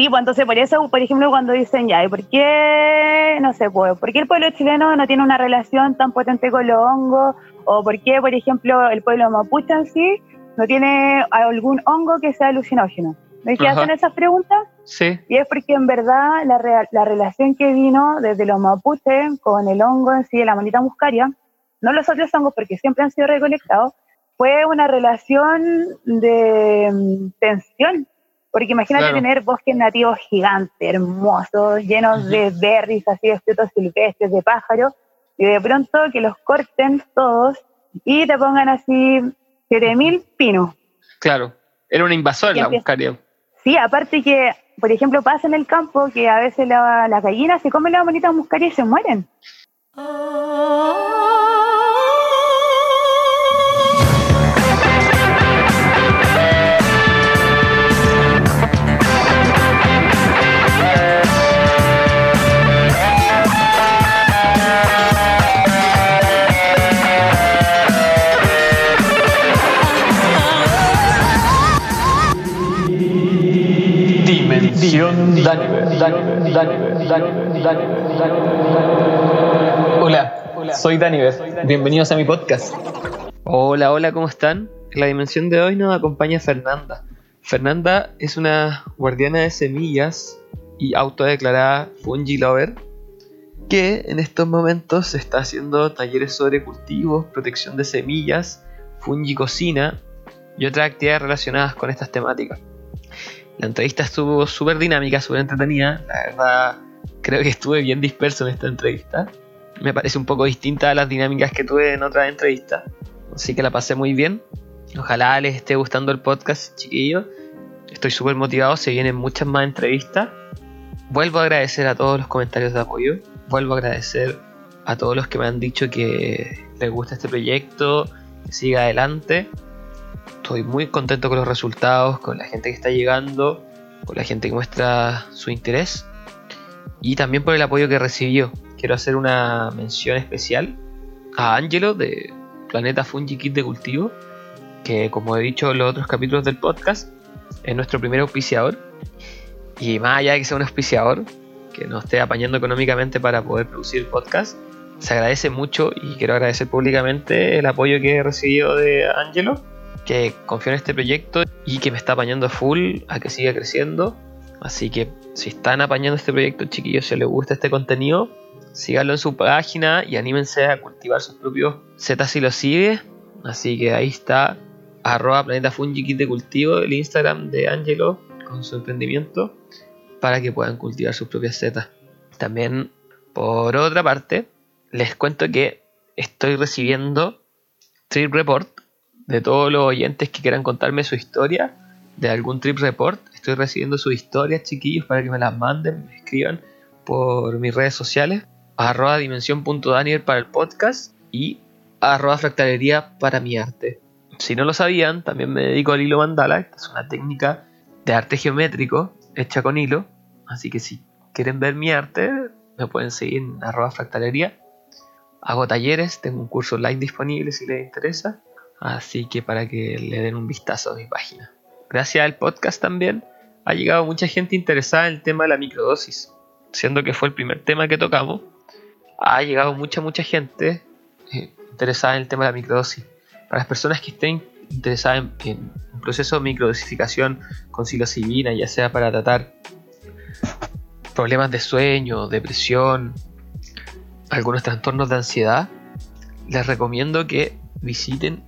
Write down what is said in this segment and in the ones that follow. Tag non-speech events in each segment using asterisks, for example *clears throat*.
Sí, pues entonces por eso, por ejemplo, cuando dicen ya, ¿y por qué, no sé, pues, por qué el pueblo chileno no tiene una relación tan potente con los hongos? ¿O por qué, por ejemplo, el pueblo mapuche en sí no tiene algún hongo que sea alucinógeno? ¿Me que hacen esas preguntas? Sí. Y es porque en verdad la, la relación que vino desde los mapuches con el hongo en sí, de la manita muscaria, no los otros hongos porque siempre han sido recolectados, fue una relación de mm, tensión porque imagínate tener bosques nativos gigantes, hermosos, llenos de berries, así de frutos silvestres, de pájaros, y de pronto que los corten todos y te pongan así 7000 pinos. Claro, era una invasora la buscaría. Sí, aparte que, por ejemplo, pasa en el campo que a veces la, la gallina se come la bonita muscaria y se mueren. Ah. Hola, soy Daniver. Bienvenidos a mi podcast. Hola, hola, ¿cómo están? En la dimensión de hoy nos acompaña Fernanda. Fernanda es una guardiana de semillas y autodeclarada fungi lover que en estos momentos está haciendo talleres sobre cultivos, protección de semillas, fungi cocina y otras actividades relacionadas con estas temáticas. La entrevista estuvo súper dinámica, súper entretenida. La verdad, creo que estuve bien disperso en esta entrevista. Me parece un poco distinta a las dinámicas que tuve en otras entrevistas. Así que la pasé muy bien. Ojalá les esté gustando el podcast, chiquillos. Estoy súper motivado, se vienen muchas más entrevistas. Vuelvo a agradecer a todos los comentarios de apoyo. Vuelvo a agradecer a todos los que me han dicho que les gusta este proyecto, que siga adelante estoy muy contento con los resultados, con la gente que está llegando, con la gente que muestra su interés y también por el apoyo que recibió. Quiero hacer una mención especial a Angelo de Planeta Fungi Kit de Cultivo, que como he dicho en los otros capítulos del podcast, es nuestro primer auspiciador. Y más allá de que sea un auspiciador, que nos esté apañando económicamente para poder producir podcast, se agradece mucho y quiero agradecer públicamente el apoyo que he recibido de Angelo que confío en este proyecto y que me está apañando full a que siga creciendo. Así que si están apañando este proyecto, chiquillos, si les gusta este contenido, síganlo en su página y anímense a cultivar sus propios setas si lo sigue. Así que ahí está, arroba planeta Fungi de cultivo, el Instagram de Angelo con su emprendimiento, para que puedan cultivar sus propias setas. También, por otra parte, les cuento que estoy recibiendo Trip Report de todos los oyentes que quieran contarme su historia de algún trip report. Estoy recibiendo sus historias, chiquillos, para que me las manden, me escriban por mis redes sociales. Arroba dimensión.daniel para el podcast y arroba fractalería para mi arte. Si no lo sabían, también me dedico al hilo mandala, que es una técnica de arte geométrico hecha con hilo. Así que si quieren ver mi arte, me pueden seguir en arroba fractalería. Hago talleres, tengo un curso online disponible si les interesa. Así que para que le den un vistazo a mi página. Gracias al podcast también ha llegado mucha gente interesada en el tema de la microdosis. Siendo que fue el primer tema que tocamos, ha llegado mucha, mucha gente eh, interesada en el tema de la microdosis. Para las personas que estén interesadas en, un proceso de microdosificación con psilocibina, ya sea para tratar problemas de sueño, depresión, algunos trastornos de ansiedad, les recomiendo que visiten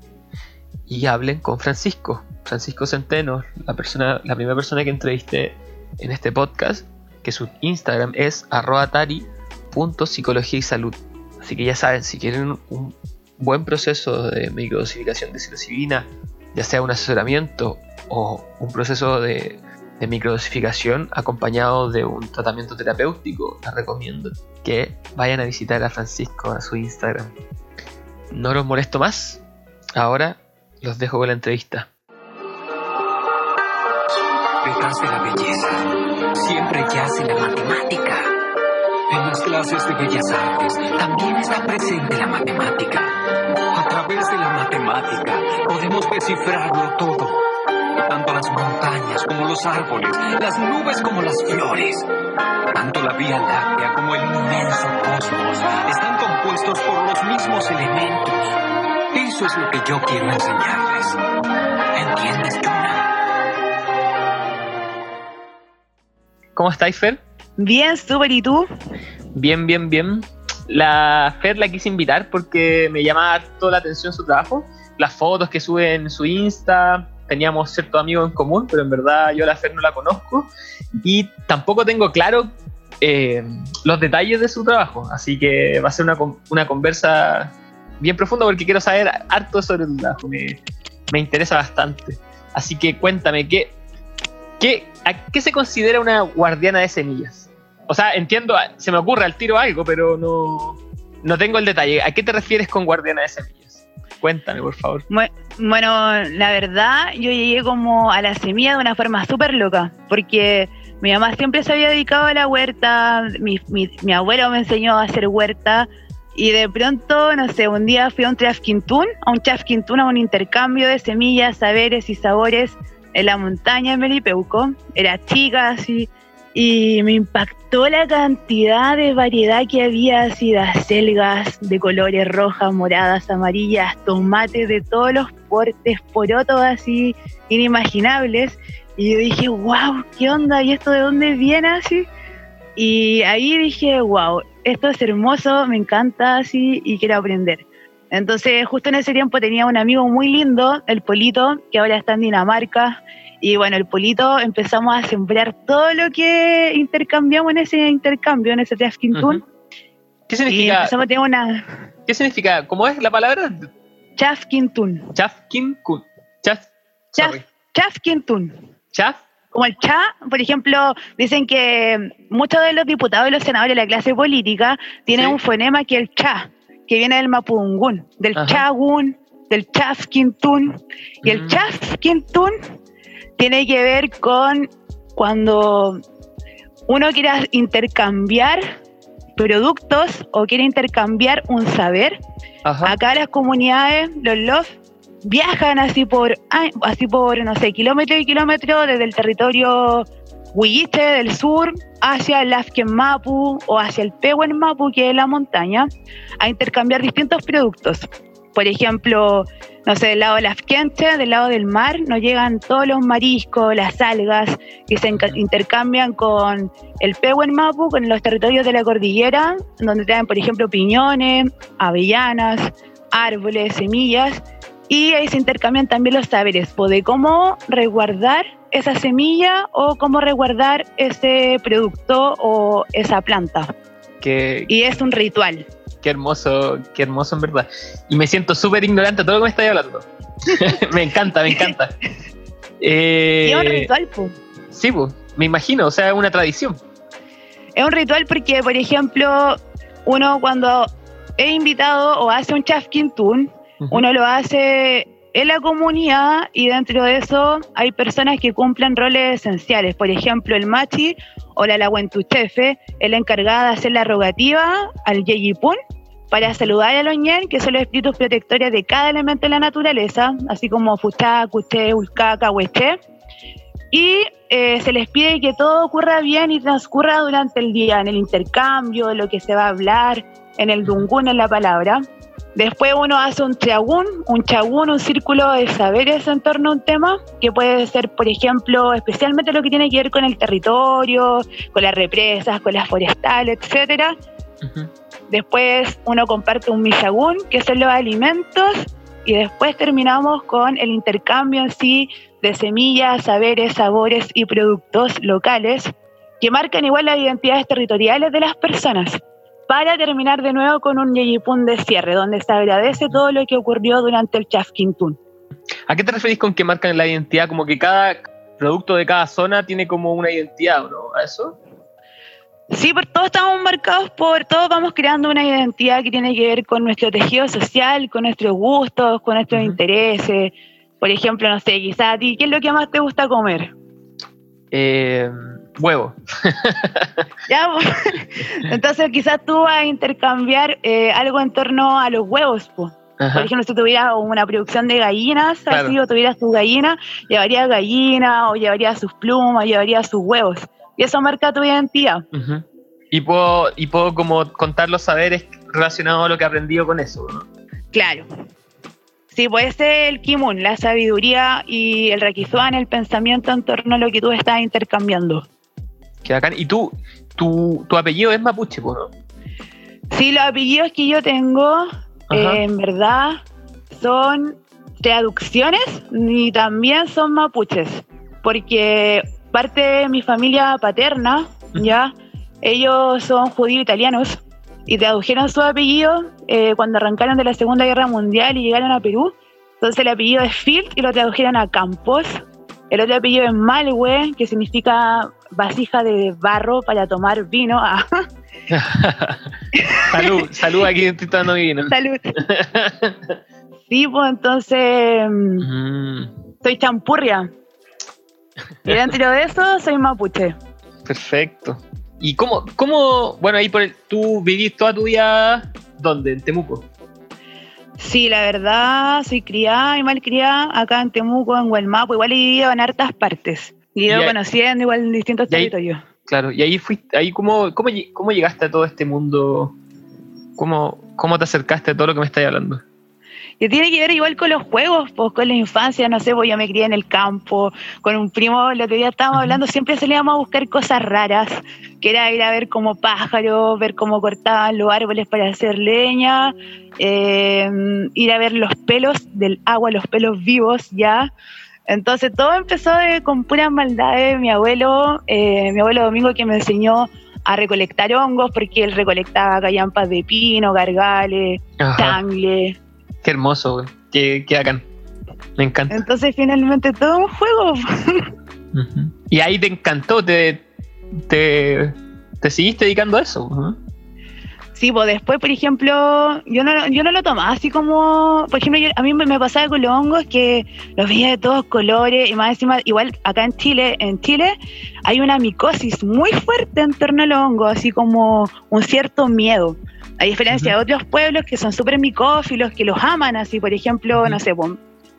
y hablen con Francisco, Francisco Centeno, la, persona, la primera persona que entrevisté en este podcast, que su Instagram es arroatari.psicología y salud. Así que ya saben, si quieren un buen proceso de microdosificación de psilocibina, ya sea un asesoramiento o un proceso de, de microdosificación acompañado de un tratamiento terapéutico, les recomiendo que vayan a visitar a Francisco a su Instagram. No los molesto más. Ahora los dejo con la entrevista. Detrás de la belleza siempre yace la matemática. En las clases de bellas artes también está presente la matemática. A través de la matemática podemos descifrarlo todo. tanto las montañas como los árboles, las nubes como las flores, tanto la Vía Láctea como el inmenso cosmos están compuestos por los mismos elementos. Eso es lo que yo quiero enseñarles. ¿Entiendes, Jonah? ¿Cómo estáis, Fer? Bien, súper, ¿y tú? Bien, bien, bien. La Fer la quise invitar porque me llamaba toda la atención su trabajo. Las fotos que sube en su Insta, teníamos cierto amigo en común, pero en verdad yo a la Fer no la conozco. Y tampoco tengo claro eh, los detalles de su trabajo. Así que va a ser una, una conversa bien profunda porque quiero saber harto sobre tu trabajo. Me, me interesa bastante. Así que cuéntame, ¿qué, qué, ¿a qué se considera una guardiana de semillas? O sea, entiendo, se me ocurre al tiro algo, pero no, no tengo el detalle. ¿A qué te refieres con guardiana de semillas? Cuéntame, por favor. Bueno, la verdad, yo llegué como a la semilla de una forma súper loca, porque mi mamá siempre se había dedicado a la huerta, mi, mi, mi abuelo me enseñó a hacer huerta, y de pronto, no sé, un día fui a un Trafquintún, a un Trafquintún, a un intercambio de semillas, saberes y sabores en la montaña de Melipeuco. Era chica, así, y me impactó la cantidad de variedad que había, así, de acelgas de colores rojas, moradas, amarillas, tomates de todos los portes, porotos así inimaginables. Y yo dije, wow, ¿qué onda? ¿Y esto de dónde viene así? Y ahí dije, wow, esto es hermoso, me encanta así y quiero aprender. Entonces, justo en ese tiempo tenía un amigo muy lindo, el Polito, que ahora está en Dinamarca. Y bueno, el Polito empezamos a sembrar todo lo que intercambiamos en ese intercambio, en ese Trafquintún. Ujú. ¿Qué Y significa? empezamos a tener una ¿Qué significa? ¿Cómo es la palabra? Chafquintún. Chafkin kun. Chaf. Chaf, sorry. Chafquintún. Chaf. Como el cha, por ejemplo, dicen que muchos de los diputados y los senadores de la clase política tienen Sí. un fonema que es el cha, que viene del mapudungún, del Ajá. chagún, del chafquintún. Y el Mm. chafquintún tiene que ver con cuando uno quiere intercambiar productos o quiere intercambiar un saber. Ajá. Acá las comunidades, los LOF, viajan así por, así por, no sé, kilómetros y kilómetros desde el territorio Huilliche del sur hacia el Afken Mapu o hacia el Pehuen Mapu, que es la montaña, a intercambiar distintos productos. Por ejemplo, no sé, del lado del Afkenche, del lado del mar, nos llegan todos los mariscos, las algas, que se intercambian con el Pehuen Mapu, con los territorios de la cordillera, donde traen, por ejemplo, piñones, avellanas, árboles, semillas, y ahí se intercambian también los saberes de cómo resguardar esa semilla o cómo resguardar ese producto o esa planta. Y es un ritual. qué hermoso, qué hermoso en verdad. Y me siento súper ignorante de todo lo que me estáis hablando. *laughs* me encanta, me encanta. Eh, *laughs* Y es un ritual, po. Sí, pues, me imagino, o sea, es una tradición. Es un ritual porque, por ejemplo, uno cuando es invitado o hace un uno lo hace en la comunidad y dentro de eso hay personas que cumplen roles esenciales. Por ejemplo, el machi o la laguentuchefe es la encargada de hacer la rogativa al yeyipún para saludar a los ñen, que son los espíritus protectores de cada elemento de la naturaleza, así como fuchá, cuché, ulcaca, hueché. Y eh, se les pide que todo ocurra bien y transcurra durante el día, en el intercambio, lo que se va a hablar, en el dungún, en la palabra. Después uno hace un triagún, un chagún, un círculo de saberes en torno a un tema, que puede ser, por ejemplo, especialmente lo que tiene que ver con el territorio, con las represas, con las forestales, etcétera. Después uno comparte un misagún, que son los alimentos, y después terminamos con el intercambio en sí de semillas, saberes, sabores y productos locales que marcan igual las identidades territoriales de las personas, para terminar de nuevo con un yeyipún de cierre, donde se agradece todo lo que ocurrió durante el Chafquintún. ¿A qué te referís con que marcan la identidad? Como que cada producto de cada zona tiene como una identidad, ¿o ¿no? ¿A eso? Sí, por todos estamos marcados por, todos vamos creando una identidad que tiene que ver con nuestro tejido social, con nuestros gustos, con nuestros intereses. Por ejemplo, no sé, quizás a ti, ¿qué es lo que más te gusta comer? Eh, huevo. *laughs* ¿Ya? *laughs* Entonces quizás tú vas a intercambiar eh, algo en torno a los huevos. Ajá. Por ejemplo, si tuvieras una producción de gallinas, Claro. así, o tuvieras tus gallinas, llevarías gallina, o llevarías sus plumas, llevarías sus huevos. Y eso marca tu identidad. Ujú. Y puedo, y puedo como contar los saberes relacionados a lo que he aprendido con eso, ¿no? Claro. Sí, puede ser el kimun, la sabiduría y el rakizuan, el pensamiento en torno a lo que tú estás intercambiando. Qué bacán. Y tú, tu, tu apellido es mapuche, ¿no? Sí, los apellidos que yo tengo, eh, en verdad, son traducciones y también son mapuches, porque parte de mi familia paterna, ya, ellos son judíos italianos y tradujeron su apellido eh, cuando arrancaron de la Segunda Guerra Mundial y llegaron a Perú. Entonces el apellido es Field y lo tradujeron a Campos. El otro apellido es Malwe, que significa vasija de barro para tomar vino. Ah, *laughs* salud, salud, aquí estoy tomando vino. salud. *laughs* Sí, pues entonces mm, Mm, soy champurria. Y dentro de eso soy mapuche. perfecto. ¿Y cómo, cómo, bueno, ahí por el, tú vivís toda tu vida, ¿dónde? En Temuco. Sí, la verdad, soy criada y mal criada acá en Temuco, en Huelmapo. Igual he vivido en hartas partes. Y he ido Y ahí- conociendo igual en distintos ahí- territorios. Claro, y ahí fuiste, ahí cómo, cómo, cómo llegaste a todo este mundo, cómo, cómo te acercaste a todo lo que me estás hablando. Y tiene que ver igual con los juegos, pues con la infancia, no sé, pues yo me crié en el campo, con un primo, el otro día estábamos hablando, siempre salíamos a buscar cosas raras, que era ir a ver como pájaros, ver cómo cortaban los árboles para hacer leña, eh, ir a ver los pelos del agua, los pelos vivos ya. Entonces todo empezó de- con puras maldades. Mi abuelo, eh, mi abuelo Domingo que me enseñó a recolectar hongos, porque él recolectaba callampas de pino, gargales, tangle. Qué hermoso, güey. Qué, qué bacán. Me encanta. Entonces finalmente todo un juego. *laughs* Y ahí te encantó, te, te, te seguiste dedicando a eso. Sí, pues después, por ejemplo, yo no, yo no lo tomaba así como, por ejemplo, yo- a mí me, me pasaba con los hongos que los veía de todos colores y más encima, igual acá en Chile, en Chile hay una micosis muy fuerte en torno a los hongos, así como un cierto miedo. A diferencia de otros pueblos que son súper micófilos, que los aman así, por ejemplo, no sé, pues,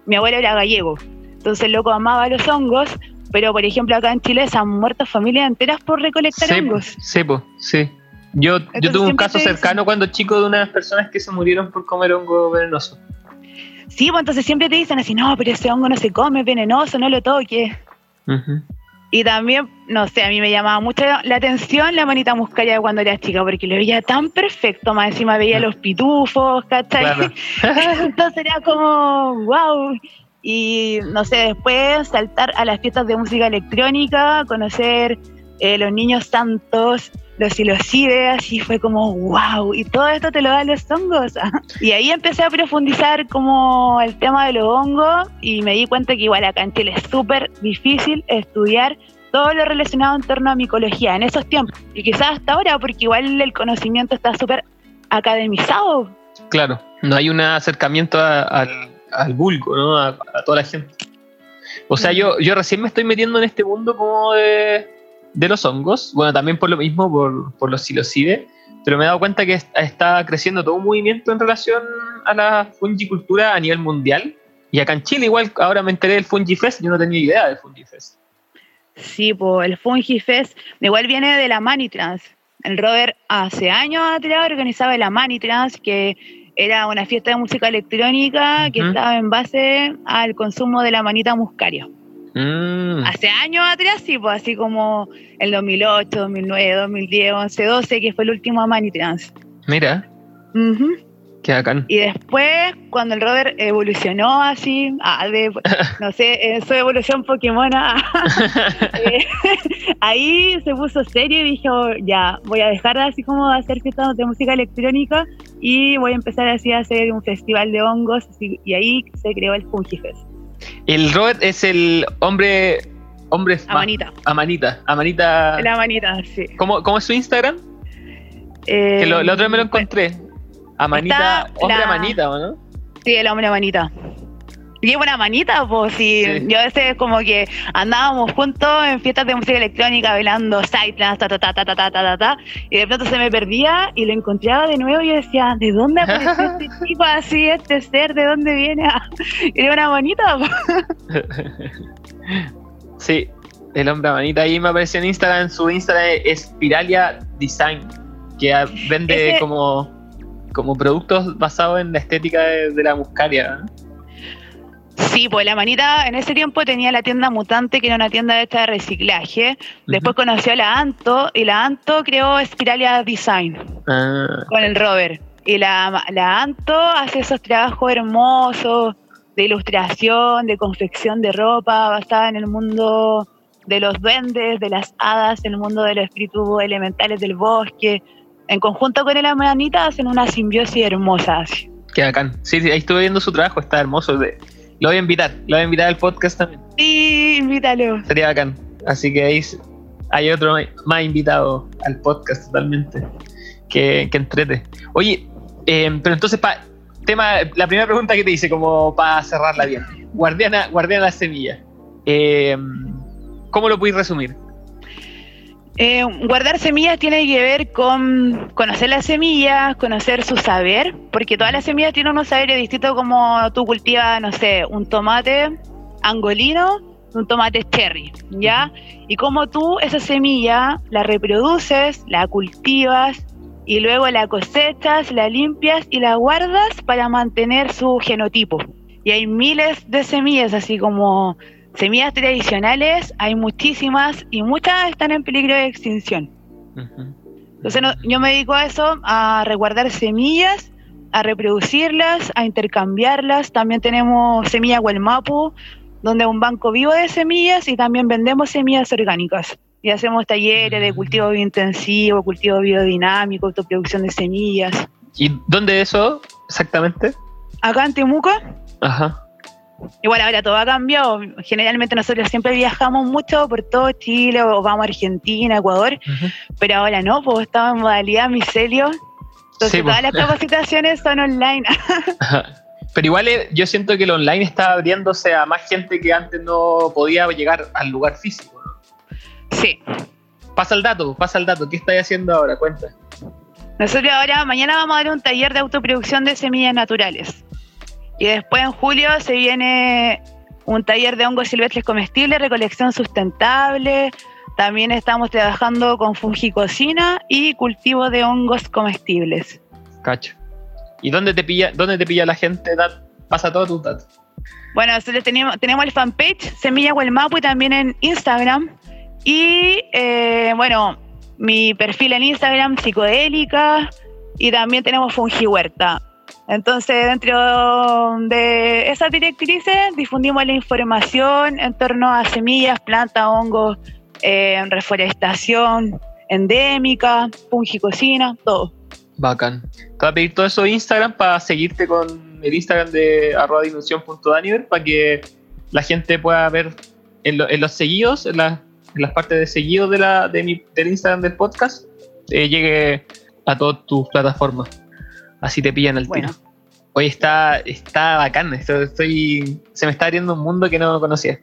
mi abuelo era gallego, entonces el loco amaba los hongos, pero por ejemplo acá en Chile se han muerto familias enteras por recolectar Sí, hongos. sí, po, sí. Yo, yo tuve un caso cercano cuando chico de unas personas que se murieron por comer hongo venenoso. Sí, pues entonces siempre te dicen así, no, pero ese hongo no se come, es venenoso, no lo toques. Y también, no sé, a mí me llamaba mucho la atención la manita muscaria de cuando era chica, porque lo veía tan perfecto, más encima veía los pitufos, ¿cachai? Claro. *laughs* Entonces era como, wow. Y no sé, después saltar a las fiestas de música electrónica, conocer eh, los niños santos, los silocides, así fue como, wow. Y todo esto te lo dan los hongos. *laughs* y ahí empecé a profundizar como el tema de los hongos y me di cuenta que igual acá en Chile es súper difícil estudiar todo lo relacionado en torno a micología en esos tiempos. Y quizás hasta ahora, porque igual el conocimiento está súper academizado. Claro, no hay un acercamiento a- al, al vulgo, ¿no? A, a toda la gente. O sea, yo, yo recién me estoy metiendo en este mundo como de, de los hongos. Bueno, también por lo mismo, por, por los silocides. Pero me he dado cuenta que est- está creciendo todo un movimiento en relación a la fungicultura a nivel mundial. Y acá en Chile igual, ahora me enteré del Fungifest, yo no tenía idea del Fungifest. Sí, pues el Fungi Fest igual viene de la Manitrans. El Robert hace años atrás organizaba la Manitrans, que era una fiesta de música electrónica que estaba en base al consumo de la manita muscaria. Mm, Hace años atrás, sí, pues así como el 2008, 2009, 2010, 11, 12, que fue el último Manitrans. mira, Ujú. qué bacán. Y después, cuando el Robert evolucionó así, ah, de, *laughs* no sé, en su evolución Pokémon, *laughs* eh, *laughs* ahí se puso serio y dijo, ya, voy a dejar así como de hacer fiestas de música electrónica y voy a empezar así a hacer un festival de hongos así, y ahí se creó el Fungifest. El Robert es el hombre. Hombre más- Amanita, Amanita. Amanita. la manita, sí. ¿Cómo, cómo es su Instagram? Eh, Que lo, la otra vez me lo encontré. Amanita. Hombre la- Amanita, ¿o no? Sí, el hombre manita. Llevo una manita, pues, y Sí. yo a veces como que andábamos juntos en fiestas de música electrónica bailando Psytrance, ta, ta, ta, ta, ta, ta, ta, ta, ta, y de pronto se me perdía y lo encontraba de nuevo y yo decía, ¿de dónde apareció este *laughs* tipo así, este ser, de dónde viene? *laughs* Y era una manita, pues. *laughs* Sí, el hombre manita ahí me apareció en Instagram. Su Instagram es Spiralia Design, que vende Ese- como, como productos basados en la estética de, de la muscaria. Sí, pues la manita en ese tiempo tenía la tienda Mutante, que era una tienda de esta de reciclaje. Después conoció a la Anto y la Anto creó Spiralia Design Ah, con el Robert. Y la, la Anto hace esos trabajos hermosos de ilustración, de confección de ropa, basada en el mundo de los duendes, de las hadas, en el mundo de los espíritus elementales del bosque. En conjunto con la manita hacen una simbiosis hermosa. qué bacán. Sí, sí, ahí estuve viendo su trabajo, está hermoso. Lo voy a invitar, lo voy a invitar al podcast también. Sí, invítalo. Sería bacán. Así que ahí hay otro más invitado al podcast totalmente. Que, que entrete. Oye, eh, pero entonces, pa, tema, la primera pregunta que te hice, como para cerrarla bien. Guardiana, guardiana de la semilla. Eh, ¿Cómo lo puedes resumir? Eh, guardar semillas tiene que ver con conocer las semillas, conocer su saber, porque todas las semillas tienen unos saberes distintos como tú cultivas, no sé, un tomate angolino, un tomate cherry, ¿ya? Y como tú esa semilla la reproduces, la cultivas y luego la cosechas, la limpias y la guardas para mantener su genotipo. Y hay miles de semillas, así como semillas tradicionales, hay muchísimas y muchas están en peligro de extinción. Entonces no- yo me dedico a eso, a resguardar semillas, a reproducirlas, a intercambiarlas. También tenemos Semilla Huelmapu, donde es un banco vivo de semillas y también vendemos semillas orgánicas. Y hacemos talleres de cultivo biointensivo, cultivo biodinámico, autoproducción de semillas. ¿Y dónde eso exactamente? Acá en Temuco, Ajá. Igual ahora todo ha cambiado. Generalmente nosotros siempre viajamos mucho por todo Chile o vamos a Argentina, Ecuador, pero ahora no, pues estamos en modalidad micelio. Entonces Sí, pues. todas las capacitaciones son online. *laughs* Pero igual eh, yo siento que el online está abriéndose a más gente que antes no podía llegar al lugar físico. sí. Pasa el dato, pasa el dato. ¿Qué estáis haciendo ahora? Cuenta. Nosotros ahora, mañana vamos a dar un taller de autoproducción de semillas naturales. Y después en julio se viene un taller de hongos silvestres comestibles, recolección sustentable. También estamos trabajando con fungicocina y cultivo de hongos comestibles. Cacho. ¿Y dónde te pilla, dónde te pilla la gente? Dat? Pasa todo tu dato. Bueno, nosotros tenemos, tenemos el fanpage Semilla Huelmapu y también en Instagram. Y eh, bueno, mi perfil en Instagram, psicodélica, y también tenemos Fungi Huerta. Entonces, dentro de esas directrices, difundimos la información en torno a semillas, plantas, hongos, eh, reforestación endémica, fungicocina, todo. Bacán. Te voy a pedir todo eso Instagram para seguirte con el Instagram de arroba para que la gente pueda ver en, lo- en los seguidos, en las partes de seguidos de la, de mi- del Instagram del podcast, eh, llegue a todas tus plataformas. Así te pillan al Bueno. tiro. Hoy está, está bacán. esto- estoy, se me está abriendo un mundo que no conocía.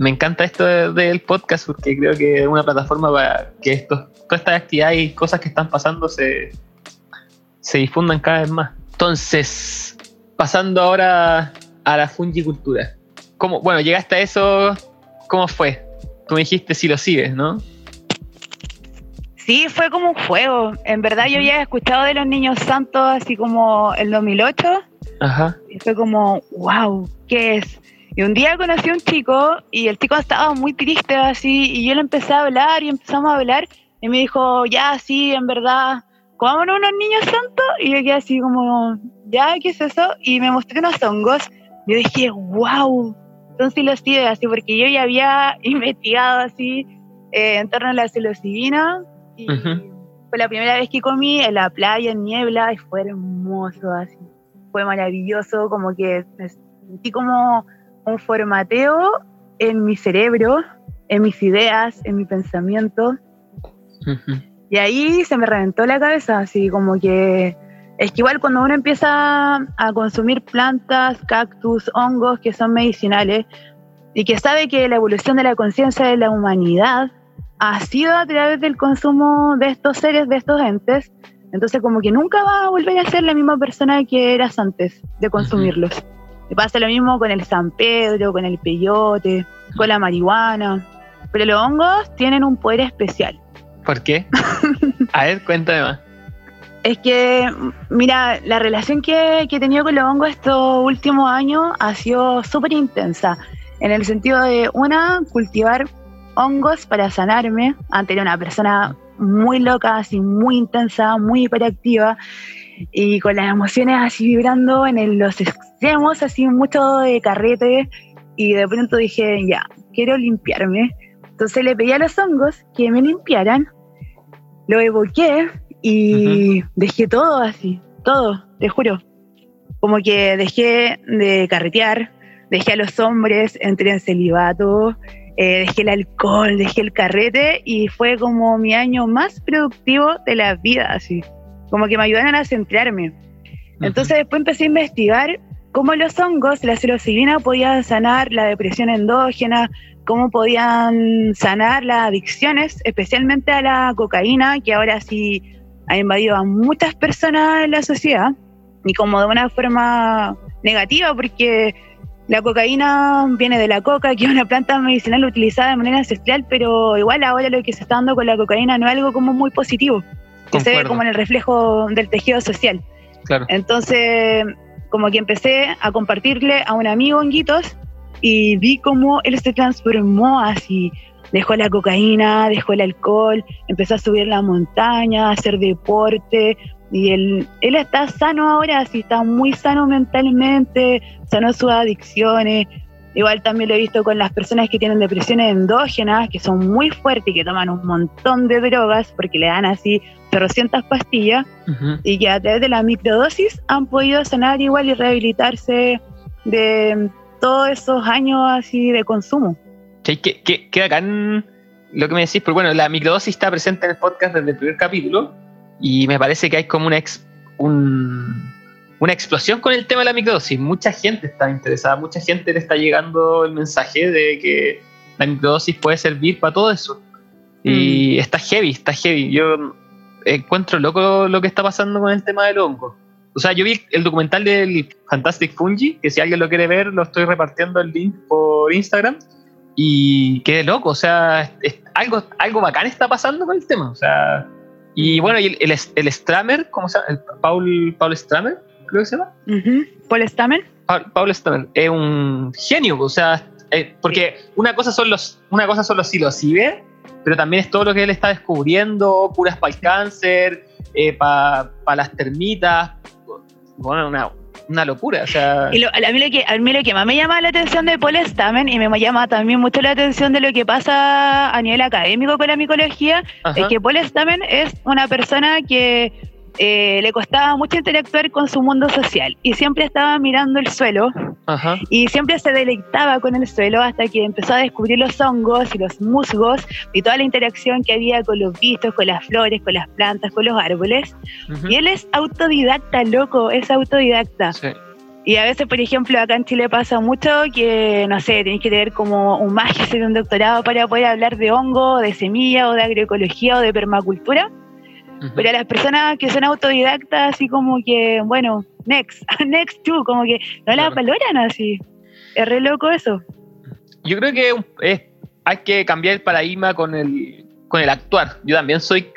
Me encanta esto de- del podcast porque creo que es una plataforma para que esto, todas estas actividades y cosas que están pasando se, se difundan cada vez más. Entonces, pasando ahora a la fungicultura. ¿Cómo, bueno, llegaste a eso, ¿cómo fue? Tú me dijiste si lo sigues, ¿no? Sí, fue como un juego. En verdad yo había escuchado de los niños santos así como el 2008 Ajá. y fue como, wow, ¿qué es? Y un día conocí a un chico y el chico estaba muy triste así y yo le empecé a hablar y empezamos a hablar y me dijo, ya, sí, en verdad, comámonos unos niños santos y yo quedé así como, ya, ¿qué es eso? Y me mostré unos hongos. Yo dije, wow, son psilocibe, así porque yo ya había *laughs* investigado así eh, en torno a la psilocibina y fue la primera vez que comí en la playa, en niebla, y fue hermoso, así. Fue maravilloso, como que me sentí como un formateo en mi cerebro, en mis ideas, en mi pensamiento. Y ahí se me reventó la cabeza, así como que Es que igual cuando uno empieza a consumir plantas, cactus, hongos que son medicinales y que sabe que la evolución de la conciencia de la humanidad ha sido a través del consumo de estos seres, de estos entes, entonces como que nunca va a volver a ser la misma persona que eras antes de consumirlos. Me pasa lo mismo con el San Pedro, con el peyote, con la marihuana. Pero los hongos tienen un poder especial. ¿Por qué? *laughs* a ver, cuéntame más. Es que, mira, la relación que, que he tenido con los hongos estos últimos años ha sido súper intensa. En el sentido de, una, cultivar hongos para sanarme. Antes era una persona muy loca, así muy intensa, muy hiperactiva y con las emociones así vibrando en los extremos, así mucho de carrete y de pronto dije, ya, quiero limpiarme. Entonces le pedí a los hongos que me limpiaran, lo evoqué y dejé todo así, todo, te juro. Como que dejé de carretear, dejé a los hombres, entré en celibato, eh, dejé el alcohol, dejé el carrete y fue como mi año más productivo de la vida, así. Como que me ayudaron a centrarme. Entonces después empecé a investigar cómo los hongos, la psilocibina podían sanar la depresión endógena, cómo podían sanar las adicciones, especialmente a la cocaína, que ahora sí ha invadido a muchas personas en la sociedad, y como de una forma negativa, porque la cocaína viene de la coca, *laughs* que es una planta medicinal utilizada de manera ancestral, pero igual ahora lo que se está dando con la cocaína no es algo como muy positivo, que se ve como en el reflejo del tejido social. Claro. Entonces, como que empecé a compartirle a un amigo honguitos y vi cómo él se transformó así. Dejó la cocaína, dejó el alcohol, empezó a subir la montaña, a hacer deporte, y él, él está sano ahora, sí, está muy sano mentalmente, sanó sus adicciones. Igual también lo he visto con las personas que tienen depresiones endógenas, que son muy fuertes y que toman un montón de drogas porque le dan así 300 pastillas y que a través de la microdosis han podido sanar igual y rehabilitarse de todos esos años así de consumo. ¿Qué, qué, qué bacán lo que me decís? Porque bueno, la microdosis está presente en el podcast desde el primer capítulo y me parece que hay como una, una explosión con el tema de la microdosis. Mucha gente está interesada, mucha gente le está llegando el mensaje de que la microdosis puede servir para todo eso. Y mm. está heavy, está heavy. Yo encuentro loco lo que está pasando con el tema del hongo. O sea, yo vi el documental del Fantastic Fungi, que si alguien lo quiere ver, lo estoy repartiendo el link por Instagram. Y qué loco, o sea, algo, algo bacán está pasando con el tema. O sea, y bueno, y el, el, Stramer, ¿cómo se llama? El Paul, Paul Stramer, creo que se llama. Paul Stramer. Paul, Stramer, es un genio, o sea, eh, porque una cosa son los, una cosa son los psilocibe, pero también es todo lo que él está descubriendo, curas para el cáncer, eh, para las termitas, bueno, una, una locura. O sea... Y a, mí lo que, a mí lo que más me llama la atención de Paul Stamen y me llama también mucho la atención de lo que pasa a nivel académico con la micología es que Paul Stamen es una persona que eh, le costaba mucho interactuar con su mundo social y siempre estaba mirando el suelo y siempre se deleitaba con el suelo hasta que empezó a descubrir los hongos y los musgos y toda la interacción que había con los vistos, con las flores, con las plantas, con los árboles. Y él es autodidacta, loco, es autodidacta. Y a veces, por ejemplo, acá en Chile pasa mucho que, no sé, tenéis que tener como un máster, un doctorado para poder hablar de hongo, de semilla o de agroecología o de permacultura. Pero a las personas que son autodidactas, así como que, bueno, next, *laughs* next too, como que no las valoran así. Es re loco eso. Yo creo que hay que cambiar el paradigma con el, con el actuar. Yo también soy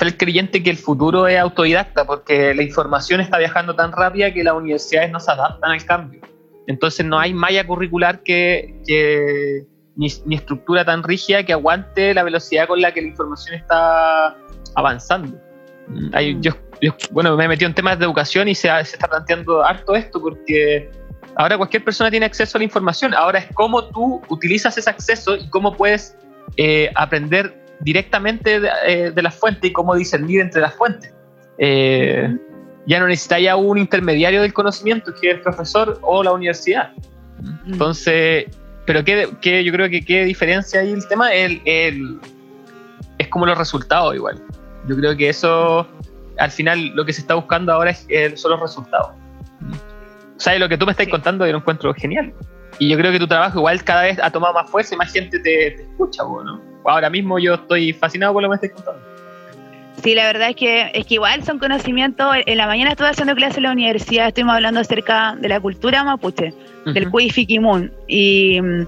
el creyente que el futuro es autodidacta porque la información está viajando tan rápida que las universidades no se adaptan al cambio. Entonces no hay malla curricular que, que ni, ni, estructura tan rígida que aguante la velocidad con la que la información está avanzando. Mm. yo, bueno, me he metido en temas de educación y se, se, está planteando harto esto porque ahora cualquier persona tiene acceso a la información. Ahora es cómo tú utilizas ese acceso y cómo puedes eh, aprender directamente de, eh, de, la fuente y cómo discernir entre las fuentes. Eh, ya no necesita ya un intermediario del conocimiento que es el profesor o la universidad. Mm. Entonces, pero ¿qué, qué, yo creo que qué diferencia hay el tema? El, el, es como los resultados igual. Yo creo que eso al final lo que se está buscando ahora es, eh, son los resultados. O sea, lo que tú me estás contando yo lo encuentro genial. Y yo creo que tu trabajo igual cada vez ha tomado más fuerza y más gente te, te escucha, ¿no? Ahora mismo yo estoy fascinado con lo que me estás contando. Sí, la verdad es que es que igual son conocimientos. En la mañana estuve haciendo clase en la universidad, estuvimos hablando acerca de la cultura mapuche, del Cui Fikimun. Y mm,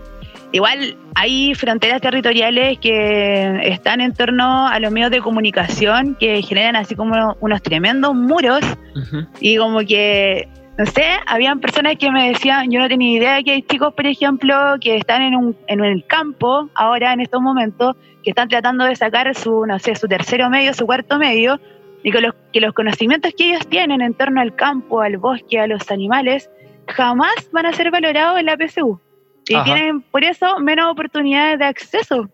igual hay fronteras territoriales que están en torno a los medios de comunicación que generan así como unos tremendos muros y como que no sé, habían personas que me decían, yo no tenía idea que hay chicos, por ejemplo, que están en, un, en el campo ahora, en estos momentos, que están tratando de sacar su, no sé, su tercero medio, su cuarto medio, y que los, que los conocimientos que ellos tienen en torno al campo, al bosque, a los animales, jamás van a ser valorados en la PSU. Y tienen, por eso, menos oportunidades de acceso.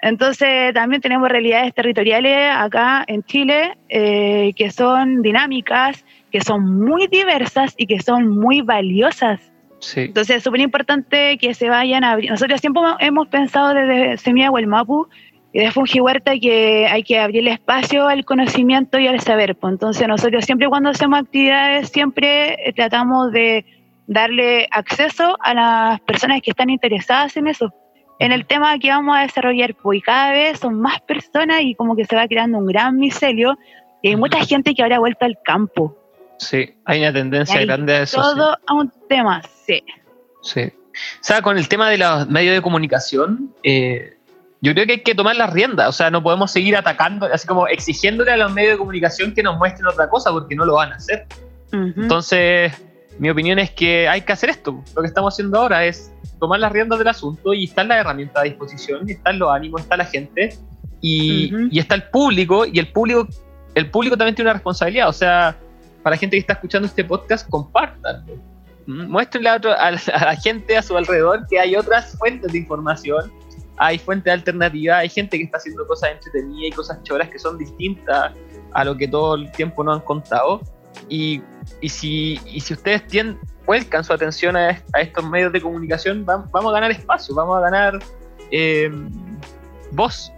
Entonces, también tenemos realidades territoriales acá en Chile eh, que son dinámicas, que son muy diversas y que son muy valiosas. Sí. Entonces es súper importante que se vayan a abrir. Nosotros siempre hemos pensado desde Semilla Mapu y de Fungi Huerta que hay que abrirle espacio al conocimiento y al saber. Pues entonces nosotros siempre cuando hacemos actividades siempre eh, tratamos de darle acceso a las personas que están interesadas en eso, en el tema que vamos a desarrollar. Pues y cada vez son más personas y como que se va creando un gran micelio y hay mucha gente que ahora ha vuelto al campo. Sí, hay una tendencia grande a eso. Todo a un tema, sí. Sí. O sea, con el tema de los medios de comunicación, eh, yo creo que hay que tomar las riendas. O sea, no podemos seguir atacando, así como exigiéndole a los medios de comunicación que nos muestren otra cosa, porque no lo van a hacer. Entonces, mi opinión es que hay que hacer esto. Lo que estamos haciendo ahora es tomar las riendas del asunto y están las herramientas a disposición, están los ánimos, está la gente, y, y está el público, y el público, el público también tiene una responsabilidad. O sea, para la gente que está escuchando este podcast, compartan. Mm, muéstrenle a, la gente a su alrededor que hay otras fuentes de información, hay fuentes alternativas, hay gente que está haciendo cosas entretenidas y cosas choras que son distintas a lo que todo el tiempo nos han contado. Y, y si, y si ustedes tienen, vuelcan su atención a, estos medios de comunicación, vamos, a ganar espacio, vamos a ganar eh, voz.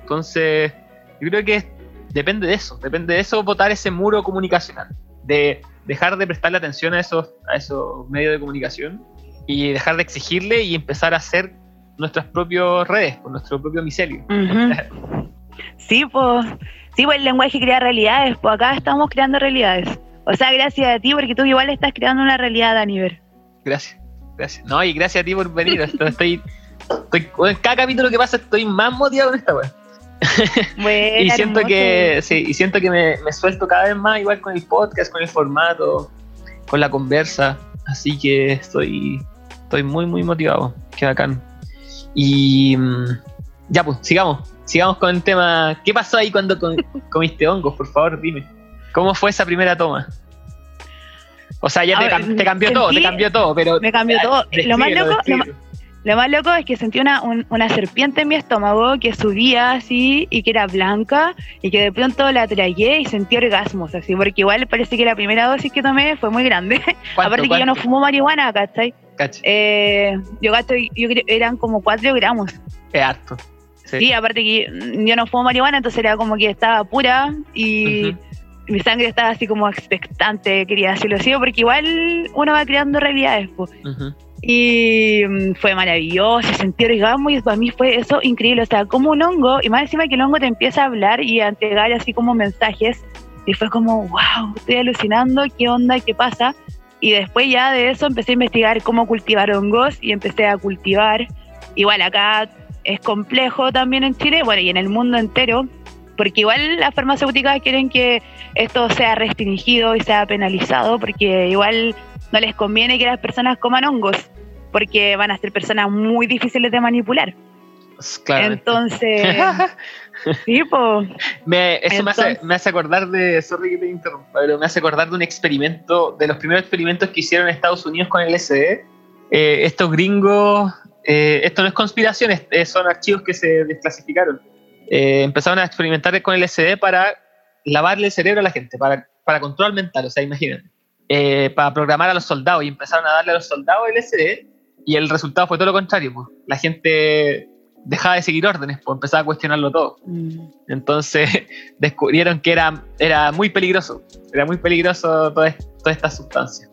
Entonces, yo creo que depende de eso, depende de eso votar ese muro comunicacional, de dejar de prestarle atención a esos, a esos medios de comunicación y dejar de exigirle y empezar a hacer nuestras propias redes, con nuestro propio micelio. *laughs* sí, pues, sí, pues el lenguaje crea realidades, pues acá estamos creando realidades. O sea, gracias a ti, porque tú igual estás creando una realidad a nivel. Gracias, gracias. No, y gracias a ti por venir. *laughs* estoy, estoy, en cada capítulo que pasa estoy más motivado con esta weá. *laughs* y siento que sí, y siento que me, suelto cada vez más igual con el podcast, con el formato, con la conversa. Así que estoy, estoy muy, muy motivado. Qué bacán. Y mm, ya pues, sigamos. Sigamos con el tema. ¿Qué pasó ahí cuando *laughs* comiste hongos? Por favor, dime. ¿Cómo fue esa primera toma? O sea, ya te, cambió todo, te cambió todo, pero... Me cambió todo. Lo más loco, lo más loco es que sentí una, una serpiente en mi estómago que subía así y que era blanca y que de pronto la tragué y sentí orgasmos así, porque igual parece que la primera dosis que tomé fue muy grande. *laughs* Aparte que yo no fumo marihuana, ¿cachai? Eh, yo gasto, yo creo, eran como 4 gramos. Es harto. Sí. aparte que yo no fumo marihuana, entonces era como que estaba pura y mi sangre estaba así como expectante, quería decirlo así, porque igual uno va creando realidades. Pues. Y mm, fue maravilloso, sentí orgasmo y para mí fue eso increíble. O sea, como un hongo, y más encima que el hongo te empieza a hablar y a entregar así como mensajes. Y fue como, wow, estoy alucinando, qué onda, qué pasa. Y después ya de eso empecé a investigar cómo cultivar hongos y empecé a cultivar. Igual acá es complejo también en Chile, bueno, y en el mundo entero, porque igual las farmacéuticas quieren que esto sea restringido y sea penalizado, porque igual no les conviene que las personas coman hongos, porque van a ser personas muy difíciles de manipular. Claro. Entonces, *laughs* sí, pues. eso me, hace, me, hace, acordar de, sorry que te interrumpa, pero me hace acordar de un experimento, de los primeros experimentos que hicieron en Estados Unidos con el SD. Eh, estos gringos, eh, esto no es conspiración, son archivos que se desclasificaron. Eh, empezaron a experimentar con el SD para lavarle el cerebro a la gente, para, para control mental, o sea, imagínate. Eh, para programar a los soldados y empezaron a darle a los soldados el SD y el resultado fue todo lo contrario. Pues. La gente dejaba de seguir órdenes, pues empezaba a cuestionarlo todo. Mm. Entonces *laughs* descubrieron que era, era muy peligroso, era muy peligroso toda, toda esta sustancia,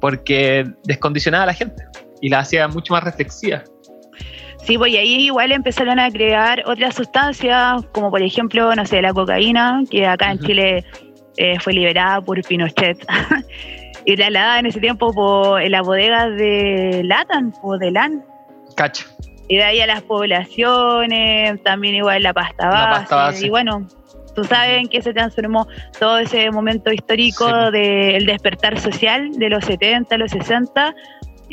porque descondicionaba a la gente y la hacía mucho más reflexiva. Sí, pues y ahí igual empezaron a crear otras sustancias, como por ejemplo, no sé, la cocaína, que acá en Ujú. Chile eh, fue liberada por Pinochet. *laughs* y trasladada en ese tiempo por, en las bodegas de Latan o de LAN. Cacho. Y de ahí a las poblaciones, también igual la pasta La base. pasta base. Y bueno, tú sabes en qué se transformó todo ese momento histórico Sí. del despertar social de los 70, los 60.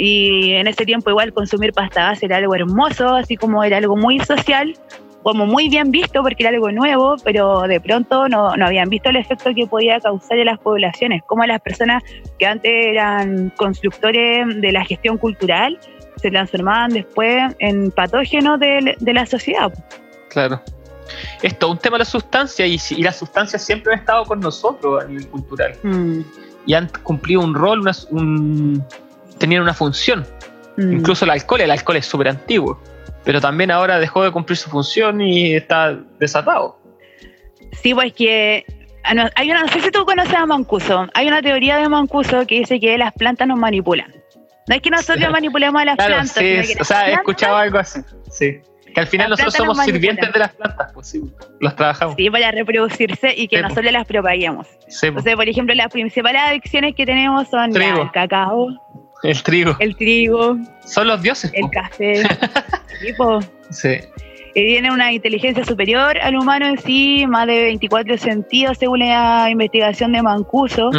Y en ese tiempo igual consumir pasta base era algo hermoso, así como era algo muy social, como muy bien visto porque era algo nuevo, pero de pronto no, no habían visto el efecto que podía causar en las poblaciones, como las personas que antes eran constructores de la gestión cultural se transformaban después en patógenos de, de la sociedad. Claro. Esto, un tema de la sustancia, y, y las sustancias siempre han estado con nosotros a nivel cultural. Mm, Y han cumplido un rol, una, un, tenían una función. mm. Incluso el alcohol, el alcohol es súper antiguo. Pero también ahora dejó de cumplir su función y está desatado. Sí, pues que ah, hay una, no sé si tú conoces a Mancuso, hay una teoría de Mancuso que dice que las plantas nos manipulan. No es que nosotros manipulemos a las Claro, plantas, sí, o las sea, he escuchado algo así. Sí. Que al final Las nosotros somos nos sirvientes de las plantas, pues sí, los trabajamos. Sí, para reproducirse y que nosotros las propaguemos. Sí, O pues. sea, por ejemplo, las principales adicciones que tenemos son Trigo. el cacao, el trigo. el trigo, Son los dioses. el po. café. *laughs* Sí, po. Sí. y tiene una inteligencia superior al humano en sí, más de 24 sentidos según la investigación de Mancuso.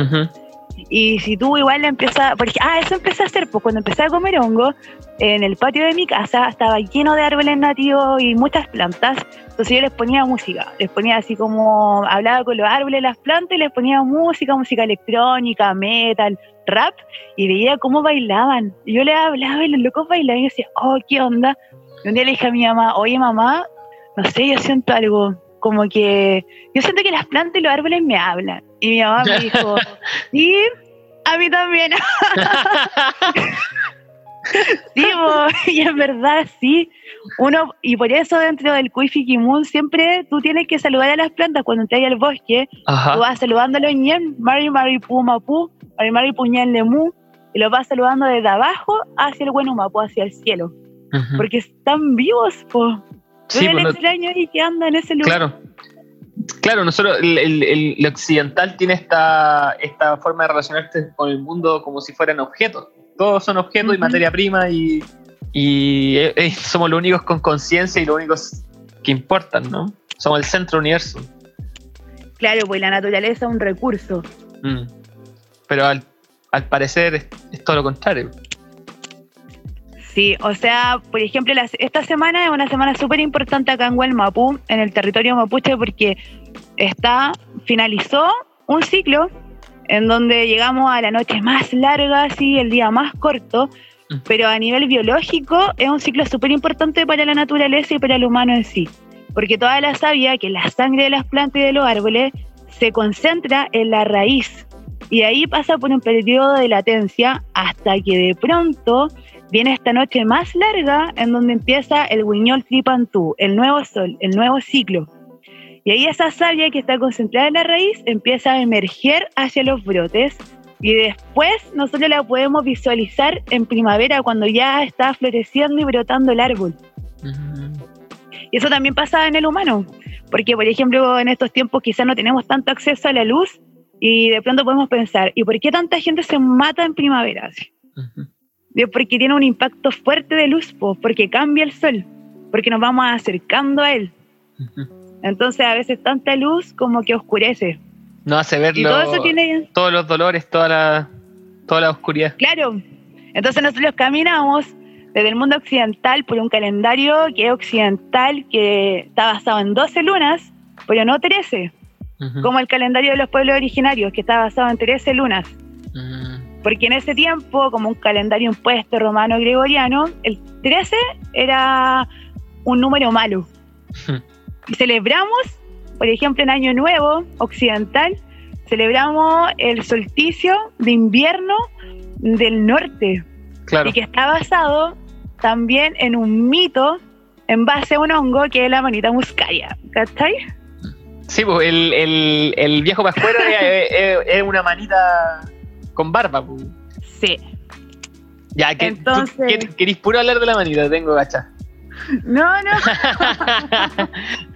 Y si tú igual le empiezas, porque, ah, eso empecé a hacer, pues cuando empecé a comer hongo, en el patio de mi casa estaba lleno de árboles nativos y muchas plantas, entonces yo les ponía música, les ponía así como, hablaba con los árboles, las plantas, y les ponía música, música electrónica, metal, rap, y veía cómo bailaban. Y yo les hablaba y los locos bailaban y yo decía, oh, ¿qué onda? Y un día le dije a mi mamá, oye mamá, no sé, yo siento algo, como que, yo siento que las plantas y los árboles me hablan. Y mi mamá me *laughs* dijo, sí, a mí también. *laughs* *laughs* sí, *laughs* y es verdad, sí. Uno, y por eso dentro del Kuifi Kimun siempre tú tienes que saludar a las plantas cuando te al bosque. Ajá. Tú vas saludando a los ñen, Mari Mari Pu Mapu, Mari Mari Puñal Lemu, y los vas saludando desde abajo hacia el buen Mapu, hacia el cielo. Porque están vivos, po. Sí, el no- extraño ahí que anda en ese lugar. Claro. Claro, nosotros, el, el- el- el occidental tiene esta, esta forma de relacionarse con el mundo como si fueran objetos. Todos son objetos y materia prima y, y eh, eh, somos los únicos con conciencia y los únicos que importan, ¿no? Somos el centro universo. Claro, pues la naturaleza es un recurso. Mm. Pero al, al parecer es, es todo lo contrario. Sí, o sea, por ejemplo, las- esta semana es una semana súper importante acá en Huelmapú, en el territorio mapuche, porque está, finalizó un ciclo en donde llegamos a la noche más larga, así, el día más corto, Mm. pero a nivel biológico es un ciclo súper importante para la naturaleza y para el humano en sí, porque toda la savia, que es la sangre de las plantas y de los árboles, se concentra en la raíz y ahí pasa por un periodo de latencia hasta que de pronto viene esta noche más larga en donde empieza el Guiñol Tripantú, el nuevo sol, el nuevo ciclo. Y ahí esa savia que está concentrada en la raíz empieza a emerger hacia los brotes y después nosotros la podemos visualizar en primavera cuando ya está floreciendo y brotando el árbol. Y eso también pasa en el humano, porque por ejemplo en estos tiempos quizás no tenemos tanto acceso a la luz y de pronto podemos pensar, ¿y por qué tanta gente se mata en primavera? Y es porque tiene un impacto fuerte de luz, po, porque cambia el sol, porque nos vamos acercando a él. Ujú. Entonces a veces tanta luz como que oscurece. No hace ver Y lo- todo eso tiene, todos los dolores, toda la, toda la oscuridad. claro. Entonces nosotros caminamos desde el mundo occidental por un calendario que es occidental, que está basado en 12 lunas, pero no 13, Ujú. como el calendario de los pueblos originarios, que está basado en 13 lunas. Ujú. Porque en ese tiempo, como un calendario impuesto romano gregoriano, el 13 era un número malo. *laughs* celebramos, por ejemplo, en Año Nuevo occidental, celebramos el solsticio de invierno del norte, Claro. y que está basado también en un mito en base a un hongo que es la manita muscaria, ¿cachai? Sí, pues el, el, el viejo pascuero es, *laughs* una manita con barba. pues. Sí. Ya, que Entonces- tú querís puro hablar de la manita, tengo gacha. No, no. *laughs*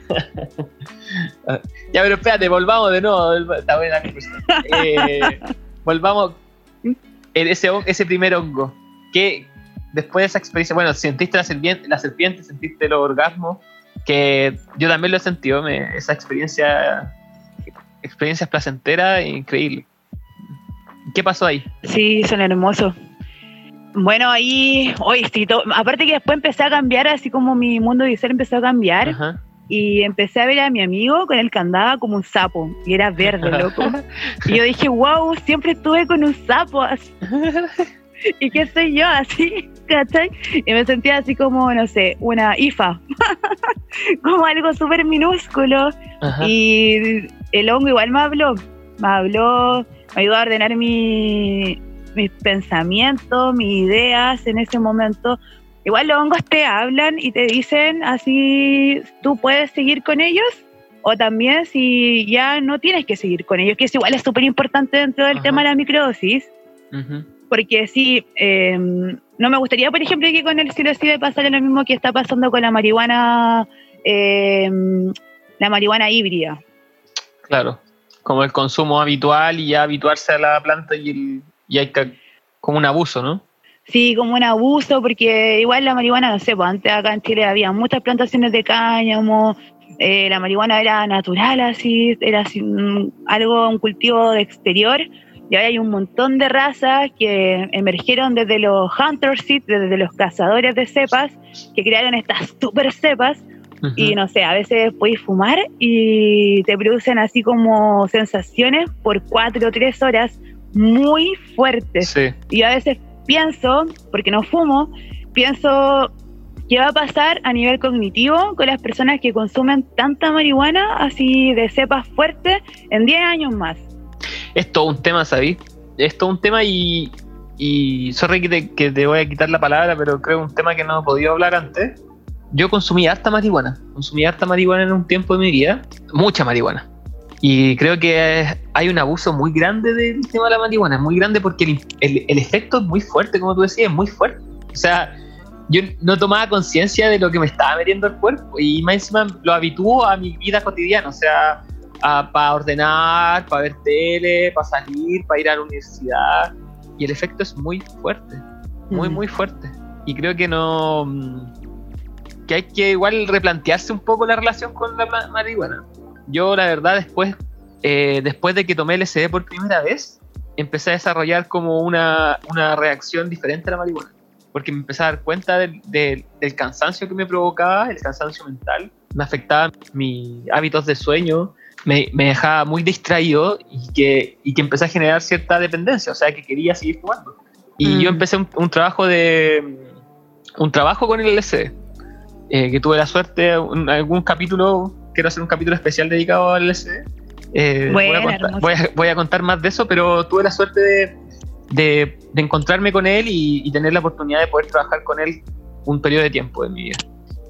*laughs* ya, pero espérate, volvamos de nuevo. Está buena la conversación. Eh, volvamos. Ese, ese primer hongo. Que después de esa experiencia, bueno, sentiste la serpiente, la serpiente sentiste los orgasmos. Que yo también lo he sentido. me- esa experiencia. Experiencias placenteras e increíble. ¿Qué pasó ahí? Sí, son hermosos. Bueno, ahí, hoy sí, aparte que después empecé a cambiar, así como mi mundo visual empezó a cambiar, Ajá. Y empecé a ver a mi amigo con el que andaba como un sapo, y era verde, *laughs* loco. y yo dije, wow, siempre estuve con un sapo, así. *laughs* ¿y qué soy yo así? ¿Cachai? Y me sentía así como, no sé, una IFA, *laughs* como algo súper minúsculo. Ajá. Y el hongo igual me habló, me habló, me ayudó a ordenar mi- mis pensamientos, mis ideas en ese momento. Igual los hongos te hablan y te dicen así, tú puedes seguir con ellos o también si ya no tienes que seguir con ellos, que es igual es súper importante dentro del Ajá. tema de la microdosis, porque sí, eh, no me gustaría, por ejemplo, que con el psilocibe pasara lo mismo que está pasando con la marihuana, eh, la marihuana híbrida. Claro, como el consumo habitual y ya habituarse a la planta y, el, y hay como un abuso, ¿no? Sí, como un abuso, porque igual la marihuana, no sé, pues antes acá en Chile había muchas plantaciones de cáñamo, eh, la marihuana era natural, así, era así, algo, un cultivo de exterior, y ahora hay un montón de razas que emergieron desde los hunter seeds, desde los cazadores de cepas, que crearon estas super cepas, y no sé, a veces puedes fumar y te producen así como sensaciones por cuatro o tres horas muy fuertes. Sí, Y a veces pienso, porque no fumo, pienso qué va a pasar a nivel cognitivo con las personas que consumen tanta marihuana así de cepas fuertes en 10 años más. es todo un tema, ¿sabí? Es todo un tema y, y sorry que te, que te voy a quitar la palabra, pero creo que un tema que no he podido hablar antes. Yo consumí harta marihuana, consumí harta marihuana en un tiempo de mi vida, mucha marihuana. Y creo que hay un abuso muy grande del tema de la marihuana, muy grande porque el, el- el efecto es muy fuerte, como tú decías, es muy fuerte. O sea, yo no tomaba conciencia de lo que me estaba metiendo el cuerpo y más encima lo habitúo a mi vida cotidiana, o sea, para ordenar, para ver tele, para salir, para ir a la universidad. Y el efecto es muy fuerte, muy, Mm. muy fuerte. Y creo que no. mm, que hay que igual replantearse un poco la relación con la ma- marihuana. Yo, la verdad, después, eh, después de que tomé LSD por primera vez, empecé a desarrollar como una, una reacción diferente a la marihuana. Porque me empecé a dar cuenta del, del- del cansancio que me provocaba, el cansancio mental. Me afectaba mis hábitos de sueño, me, me dejaba muy distraído y que, y que empecé a generar cierta dependencia, o sea, que quería seguir fumando. Y Mm. yo empecé un, un trabajo de un trabajo con el LSD, eh, que tuve la suerte, en algún capítulo, quiero hacer un capítulo especial dedicado al LSD. Eh, voy, a contar, voy, a, voy a contar más de eso, pero tuve la suerte de, de- de encontrarme con él y, y tener la oportunidad de poder trabajar con él un periodo de tiempo de mi vida.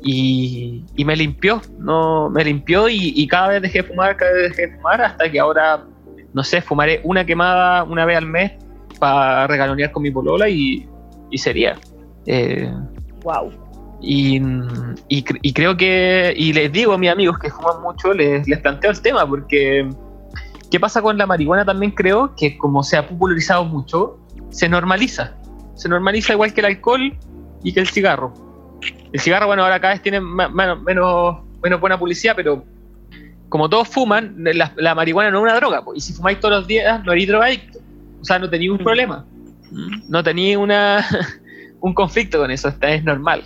Y, y me limpió, no, me limpió y, y cada vez dejé de fumar, cada vez dejé de fumar, hasta que ahora, no sé, fumaré una quemada una vez al mes para regalonear con mi polola y, y sería. Eh, Wow. Y, y cre- y creo que, y les digo a mis amigos que fuman mucho, les, les planteo el tema, porque ¿qué pasa con la marihuana también? Creo que como se ha popularizado mucho, se normaliza. Se normaliza igual que el alcohol y que el cigarro. El cigarro, bueno, ahora cada vez tiene menos, menos buena publicidad, pero como todos fuman, la, la marihuana no es una droga, y si fumáis todos los días, no eres drogadicto. O sea, no tenéis un Mm. problema. No tenéis una, *laughs* un conflicto con eso, está, es normal.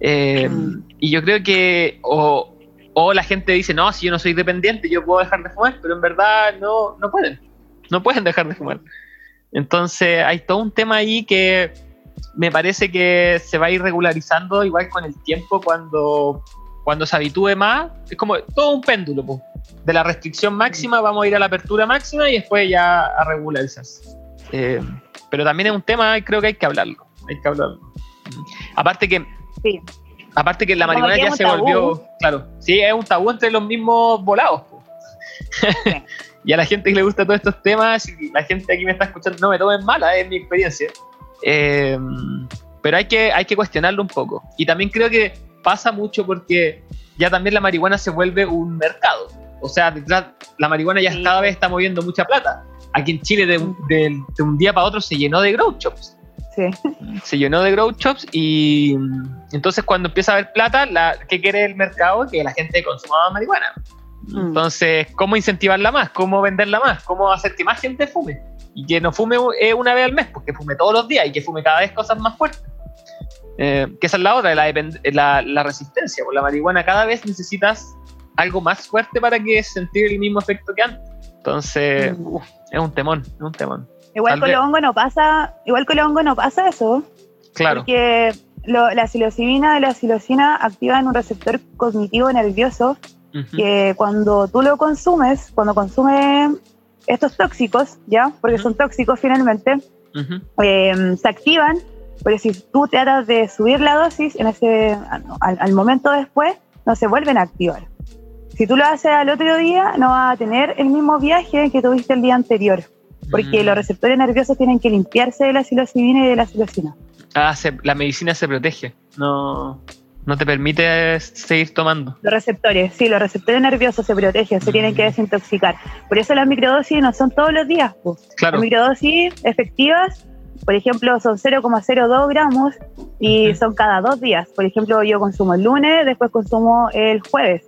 Eh, Mm. y yo creo que o, o la gente dice, no, si yo no soy dependiente, yo puedo dejar de fumar, pero en verdad no, no pueden. No pueden dejar de fumar. Entonces hay todo un tema ahí que me parece que se va a ir regularizando igual con el tiempo cuando, cuando se habitúe más. Es como todo un péndulo. po. De la restricción máxima vamos a ir a la apertura máxima y después ya a regularizarse. Eh, pero también es un tema, creo que hay que hablarlo. Hay que hablarlo. Aparte que Sí. Aparte que la marihuana ya se tabú. volvió, claro, sí, es un tabú entre los mismos volados. Sí. *laughs* y a la gente que le gusta todos estos temas, y la gente aquí me está escuchando, no me tomen mala, es mi experiencia. Eh, pero hay que, hay que cuestionarlo un poco. Y también creo que pasa mucho porque ya también la marihuana se vuelve un mercado. O sea, detrás, la marihuana ya Sí. cada vez está moviendo mucha plata. Aquí en Chile de, de- de un día para otro se llenó de grow shops. Sí. Se llenó de grow shops y mm, entonces cuando empieza a haber plata, la, ¿qué quiere el mercado? Que la gente consuma más marihuana. Mm. Entonces, ¿cómo incentivarla más? ¿Cómo venderla más? ¿Cómo hacer que más gente fume? Y que no fume eh, una vez al mes, porque fume todos los días y que fume cada vez cosas más fuertes. Eh, que esa es la otra, la, la, la resistencia. Por la marihuana cada vez necesitas algo más fuerte para que sentir el mismo efecto que antes. Entonces, Mm. uf, es un temón, es un temón. Igual con los hongos no pasa, igual con los hongos no pasa eso, Claro. porque lo- la psilocibina y la psilocina activan un receptor cognitivo nervioso que cuando tú lo consumes, cuando consumes estos tóxicos, ¿ya? Porque son tóxicos finalmente, eh, se activan, pero si tú tratas de subir la dosis, en ese, al, al momento después, no se vuelven a activar. Si tú lo haces al otro día, no vas a tener el mismo viaje que tuviste el día anterior, porque Mm. los receptores nerviosos tienen que limpiarse de la psilocibina y de la psilocina. Ah, se- la medicina se protege. No, no te permite seguir tomando. Los receptores, sí, los receptores nerviosos se protegen, se tienen Mm. que desintoxicar. Por eso las microdosis no son todos los días. po. Claro. Las microdosis efectivas, por ejemplo, son 0,02 gramos y son cada dos días. Por ejemplo, yo consumo el lunes, después consumo el jueves.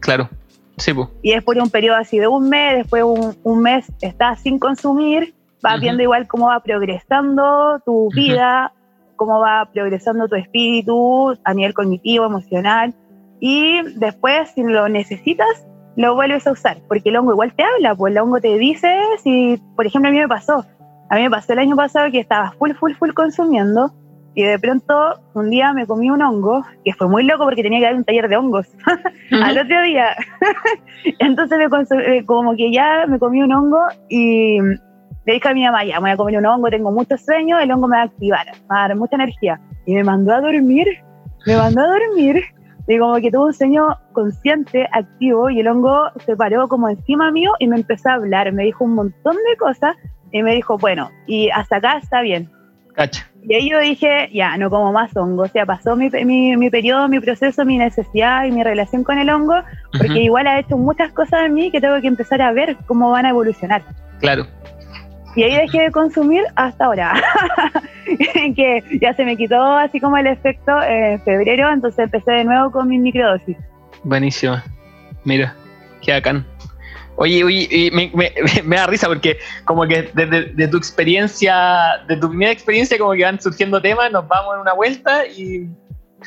Claro. Sí. Y es por un periodo así de un mes, después un, un mes estás sin consumir, vas viendo igual cómo va progresando tu vida, cómo va progresando tu espíritu a nivel cognitivo, emocional. Y después, si lo necesitas, lo vuelves a usar, porque el hongo igual te habla, pues el hongo te dice, si, por ejemplo, a mí me pasó, a mí me pasó el año pasado que estaba full, full, full consumiendo, y de pronto un día me comí un hongo, que fue muy loco porque tenía que dar un taller de hongos *laughs* al otro día. *laughs* Entonces me eh, como que ya me comí un hongo y le dije a mi mamá, ya me voy a comer un hongo, tengo mucho sueño, el hongo me va a activar, me va a dar mucha energía. Y me mandó a dormir, me mandó a dormir, y como que tuve un sueño consciente, activo, y el hongo se paró como encima mío y me empezó a hablar, me dijo un montón de cosas, y me dijo, bueno, y hasta acá está bien. Cacha. Y ahí yo dije, ya, no como más hongo. O sea, pasó mi, mi, mi periodo, mi proceso, mi necesidad y mi relación con el hongo, porque igual ha hecho muchas cosas en mí que tengo que empezar a ver cómo van a evolucionar. Claro. Y ahí dejé de consumir hasta ahora, *laughs* que ya se me quitó así como el efecto en febrero, entonces empecé de nuevo con mi microdosis. Buenísima. Mira, qué bacán. Oye, oye, y me, me- *laughs* me da risa porque como que desde de tu experiencia, de tu primera experiencia, como que van surgiendo temas, nos vamos en una vuelta y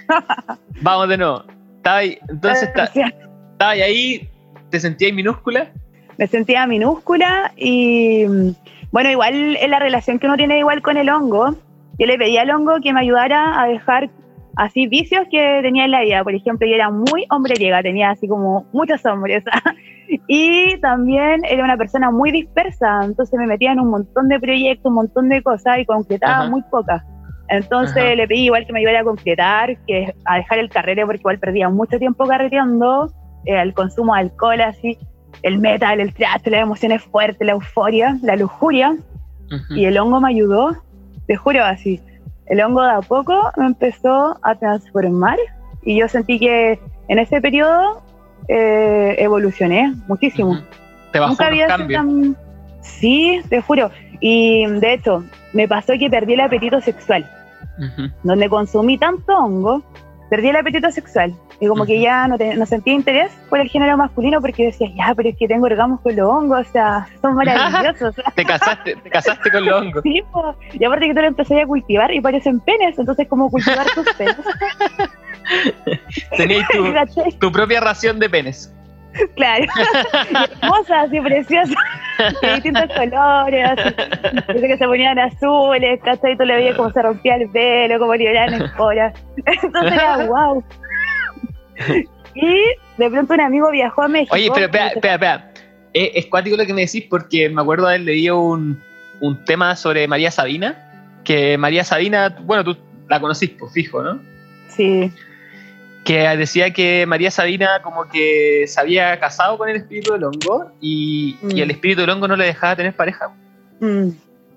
*laughs* vamos de nuevo. Estaba ahí, entonces sea, estaba ahí, te sentías minúscula. me sentía minúscula y mm, bueno, igual en la relación que uno tiene igual con el hongo, yo le pedí al hongo que me ayudara a dejar así vicios que tenía en la vida. Por ejemplo, yo era muy hombreriega, tenía así como muchos hombres. *laughs* y también era una persona muy dispersa, entonces me metía en un montón de proyectos, un montón de cosas y concretaba Ajá. muy pocas. Entonces Ajá. le pedí igual que me ayudara a concretar, que a dejar el carrete porque igual perdía mucho tiempo carreteando, eh, el consumo de alcohol así, el metal, el trash, las emociones fuertes, la euforia, la lujuria, y el hongo me ayudó, te juro así. El hongo de a poco me empezó a transformar y yo sentí que en ese periodo eh, evolucioné muchísimo. Te bajó Nunca había sido tan... Sí, te juro. Y de hecho, me pasó que perdí el apetito sexual. Ujú. Donde consumí tanto hongo, perdí el apetito sexual. Y como que ya no, te- no sentía interés por el género masculino porque decía, ya, pero es que tengo orgasmos con los hongos, o sea, son *laughs* maravillosos. *laughs* Te casaste, te casaste con los hongos. Sí, po. y aparte que tú lo empecé a cultivar y parecen penes, entonces como cultivar tus penes. *laughs* Tu, ¿Cachai? tu propia ración de penes. *laughs* Claro, *laughs* hermosas y preciosas, *laughs* de distintos colores. Desde que se ponían azules, ¿cachai? Tú le veías cómo se rompía el pelo, cómo liberaban esporas. Entonces era wow. Y de pronto un amigo viajó a México. Oye, pero espera, y espera, espera. Es, es cuático lo que me decís porque me acuerdo haber leído un, un tema sobre María Sabina. Que María Sabina, bueno, tú la conocís, pues fijo, ¿no? Sí. Que decía que María Sabina como que se había casado con el espíritu del hongo y, Mm. y el espíritu del hongo no le dejaba tener pareja. Mm.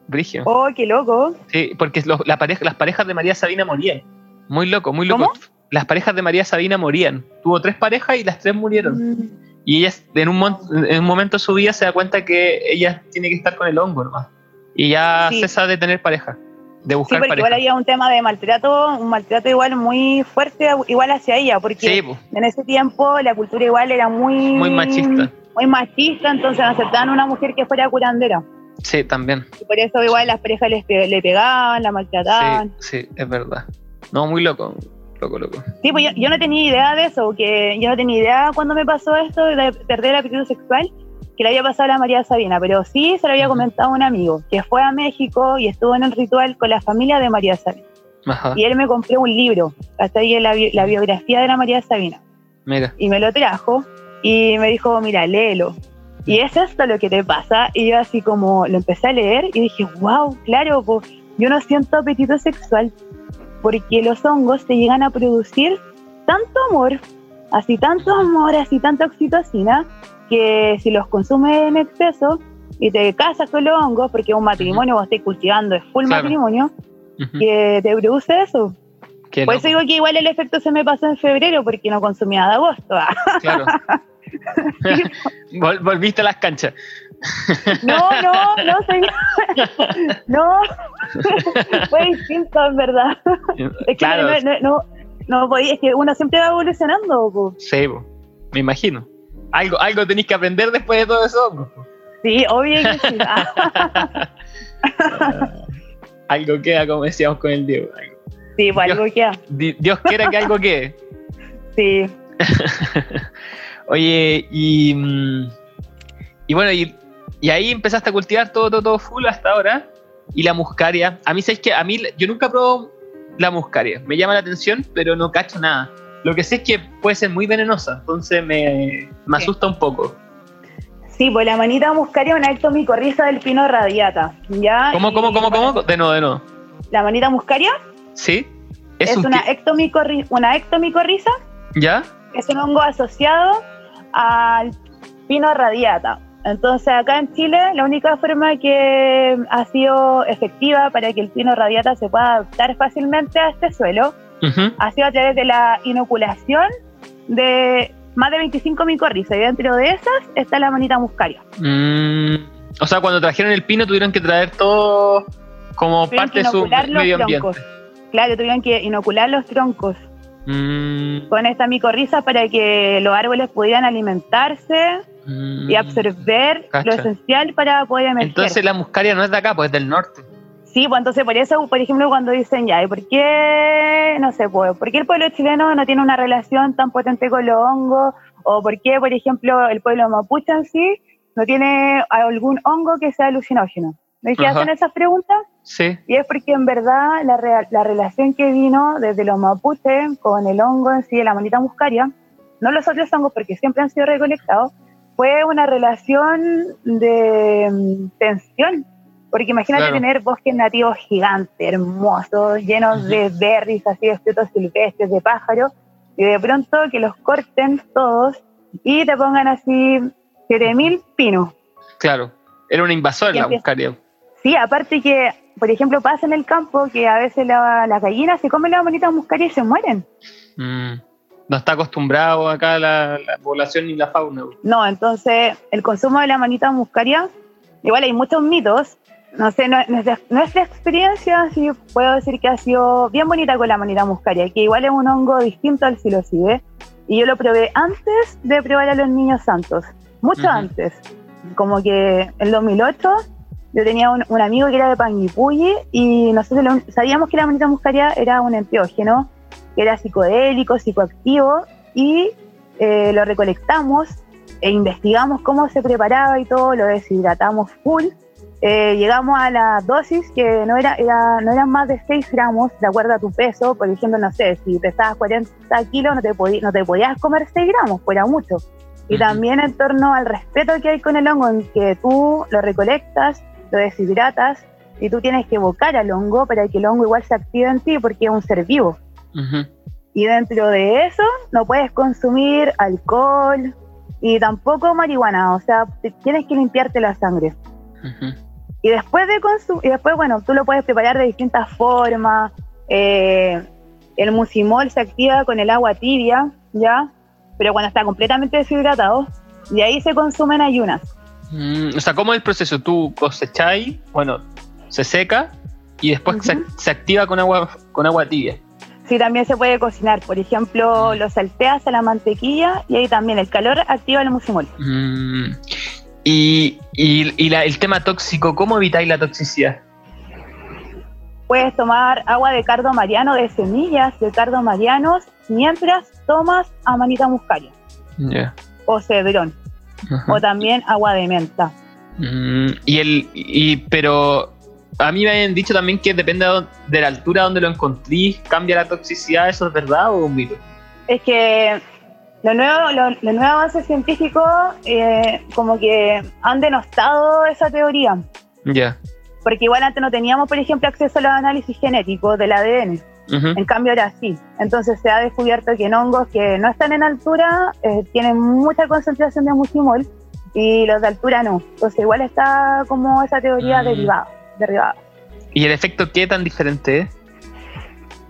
Brigio. Oh, qué loco. Sí, porque los- la pareja, las parejas de María Sabina morían. Muy loco, muy loco. ¿Cómo? Las parejas de María Sabina morían. Tuvo tres parejas y las tres murieron. Mm. Y ella en un, en un momento de su vida se da cuenta que ella tiene que estar con el hongo nomás. Y ya Sí. cesa de tener pareja, de Sí, buscar porque pareja. igual había un tema de maltrato, un maltrato igual muy fuerte, igual hacia ella, porque Sí, po, en ese tiempo la cultura igual era muy... muy machista. Muy machista, entonces no aceptaban una mujer que fuera curandera. Sí, también. Y por eso igual las parejas les pe- le pegaban, la Sí, maltrataban. sí, es verdad. No, muy loco. Loco, loco. Sí, pues yo, yo no tenía idea de eso, que yo no tenía idea cuando me pasó esto de perder el apetito sexual, que le había pasado a la María Sabina, pero sí se lo había comentado a un amigo que fue a México y estuvo en el ritual con la familia de María Sabina. Ajá. Y él me compró un libro, hasta ahí la, bi- la biografía de la María Sabina, Mira. y me lo trajo y me dijo, mira, léelo. Y es esto lo que te pasa. Y yo así como lo empecé a leer y dije, wow, claro, pues yo no siento apetito sexual porque los hongos te llegan a producir tanto amor, así tanto amor, así tanta oxitocina, que si los consumes en exceso y te casas con los hongos, porque un matrimonio vos estés cultivando, es full Claro. matrimonio, que te produce eso. Qué Por loco, eso digo que igual el efecto se me pasó en febrero porque no consumía de agosto. ah. *laughs* Claro. *laughs* Vol- volviste a las canchas. No, no, no soy. *laughs* No, fue distinto en verdad. Es que claro. no, no, no, no podía- es que uno siempre va evolucionando. po. Sí, po, me imagino. Algo, algo tenéis que aprender después de todo eso. Sí, obvio que sí. *laughs* Ah, Algo queda, como decíamos con el Diego. Algo- Sí, pues algo queda. Di- Dios quiera que algo quede. Sí. *laughs* Oye, y, mm, y bueno, y, y ahí empezaste a cultivar todo, todo, todo full hasta ahora. Y la muscaria, a mí, ¿sabes que A mí, yo nunca probado la muscaria. Me llama la atención, pero no cacho nada. Lo que sé es que puede ser muy venenosa, entonces me, me Sí. asusta un poco. Sí, pues la manita muscaria es una ectomicorriza del pino radiata. ¿ya? ¿Cómo, cómo, cómo, cómo? De nuevo, de nuevo. La manita muscaria ¿Sí? es, un una, ectomicorri- una ectomicorriza ¿Ya? es un hongo asociado al pino radiata. Entonces acá en Chile la única forma que ha sido efectiva para que el pino radiata se pueda adaptar fácilmente a este suelo Ha sido a través de la inoculación de más de 25 micorrizas y dentro de esas está la manita muscaria. Mm, o sea, cuando trajeron el pino tuvieron que traer todo como Tuvieron parte de su inocular los medio troncos. ambiente. Claro, tuvieron que inocular los troncos Mm, con esta micorriza para que los árboles pudieran alimentarse mm. y absorber Cacha. lo esencial para poder emerger. Entonces la muscaria no es de acá, pues es del norte. Sí, pues entonces por eso, por ejemplo, cuando dicen ya, ¿y por qué, no sé, pues, por qué el pueblo chileno no tiene una relación tan potente con los hongos? ¿O por qué, por ejemplo, el pueblo mapuche en sí no tiene algún hongo que sea alucinógeno? ¿Ves que hacen esas preguntas? Sí. Y es porque en verdad la, la relación que vino desde los mapuches con el hongo en sí, de la manita muscaria, no los otros hongos porque siempre han sido recolectados, fue una relación de mm, tensión. Porque imagínate Claro. tener bosques nativos gigantes, hermosos, llenos de berries, así de frutos silvestres, de pájaros, y de pronto que los corten todos y te pongan así 7000 pinos. Claro. Era una invasora la muscaria. Sí, aparte que, por ejemplo, pasa en el campo que a veces la- las gallinas se comen las bonitas muscarias y se mueren. Mm. No está acostumbrado acá la, la población ni la fauna. No, entonces el consumo de la manita muscaria, igual hay muchos mitos. No sé, nuestra, nuestra experiencia, sí puedo decir que ha sido bien bonita con la manita muscaria, que igual es un hongo distinto al psilocibe. Y yo lo probé antes de probar a los niños santos, mucho antes. Como que en 2008 yo tenía un, un amigo que era de Panguipulli y nosotros lo- sabíamos que la manita muscaria era un enteógeno, que era psicodélico, psicoactivo, y eh, lo recolectamos e investigamos cómo se preparaba y todo, lo deshidratamos full. Eh, llegamos a la dosis que no, era, era, no eran más de 6 gramos, de acuerdo a tu peso. Por ejemplo, no sé, si pesabas 40 kilos, no te, podí- no te podías comer 6 gramos, fuera mucho. Y también en torno al respeto que hay con el hongo, en que tú lo recolectas, lo deshidratas y tú tienes que evocar al hongo para que el hongo igual se active en ti porque es un ser vivo. Ujú. Y dentro de eso no puedes consumir alcohol y tampoco marihuana, o sea, tienes que limpiarte la sangre. Ujú. Y después de consumir, y después, bueno, tú lo puedes preparar de distintas formas. eh, el mucimol se activa con el agua tibia, ¿ya? Pero cuando está completamente deshidratado, y ahí se consume en ayunas. Mm, o sea, ¿cómo es el proceso? Tú cosecháis, bueno, se seca y después se, activa con agua, con agua tibia. Sí, también se puede cocinar. Por ejemplo, lo salteas a la mantequilla y ahí también el calor activa el mucimol. Mm, y y, y la- el tema tóxico, ¿cómo evitáis la toxicidad? Puedes tomar agua de cardo mariano, de semillas de cardo marianos, mientras tomas amanita muscaria o cedrón, Ajá. o también agua de menta. Mm, y el y pero a mí me habían dicho también que depende de la altura donde lo encontrís, cambia la toxicidad, ¿eso es verdad o un mito? Es que los nuevos lo, los nuevos avances científicos eh, como que han denostado esa teoría, Ya. porque igual antes no teníamos, por ejemplo, acceso a los análisis genéticos del ADN. En cambio ahora sí. Entonces se ha descubierto que en hongos que no están en altura eh, tienen mucha concentración de mucimol y los de altura no. Entonces igual está como esa teoría Mm. derivada, derivada. ¿Y el efecto qué tan diferente es?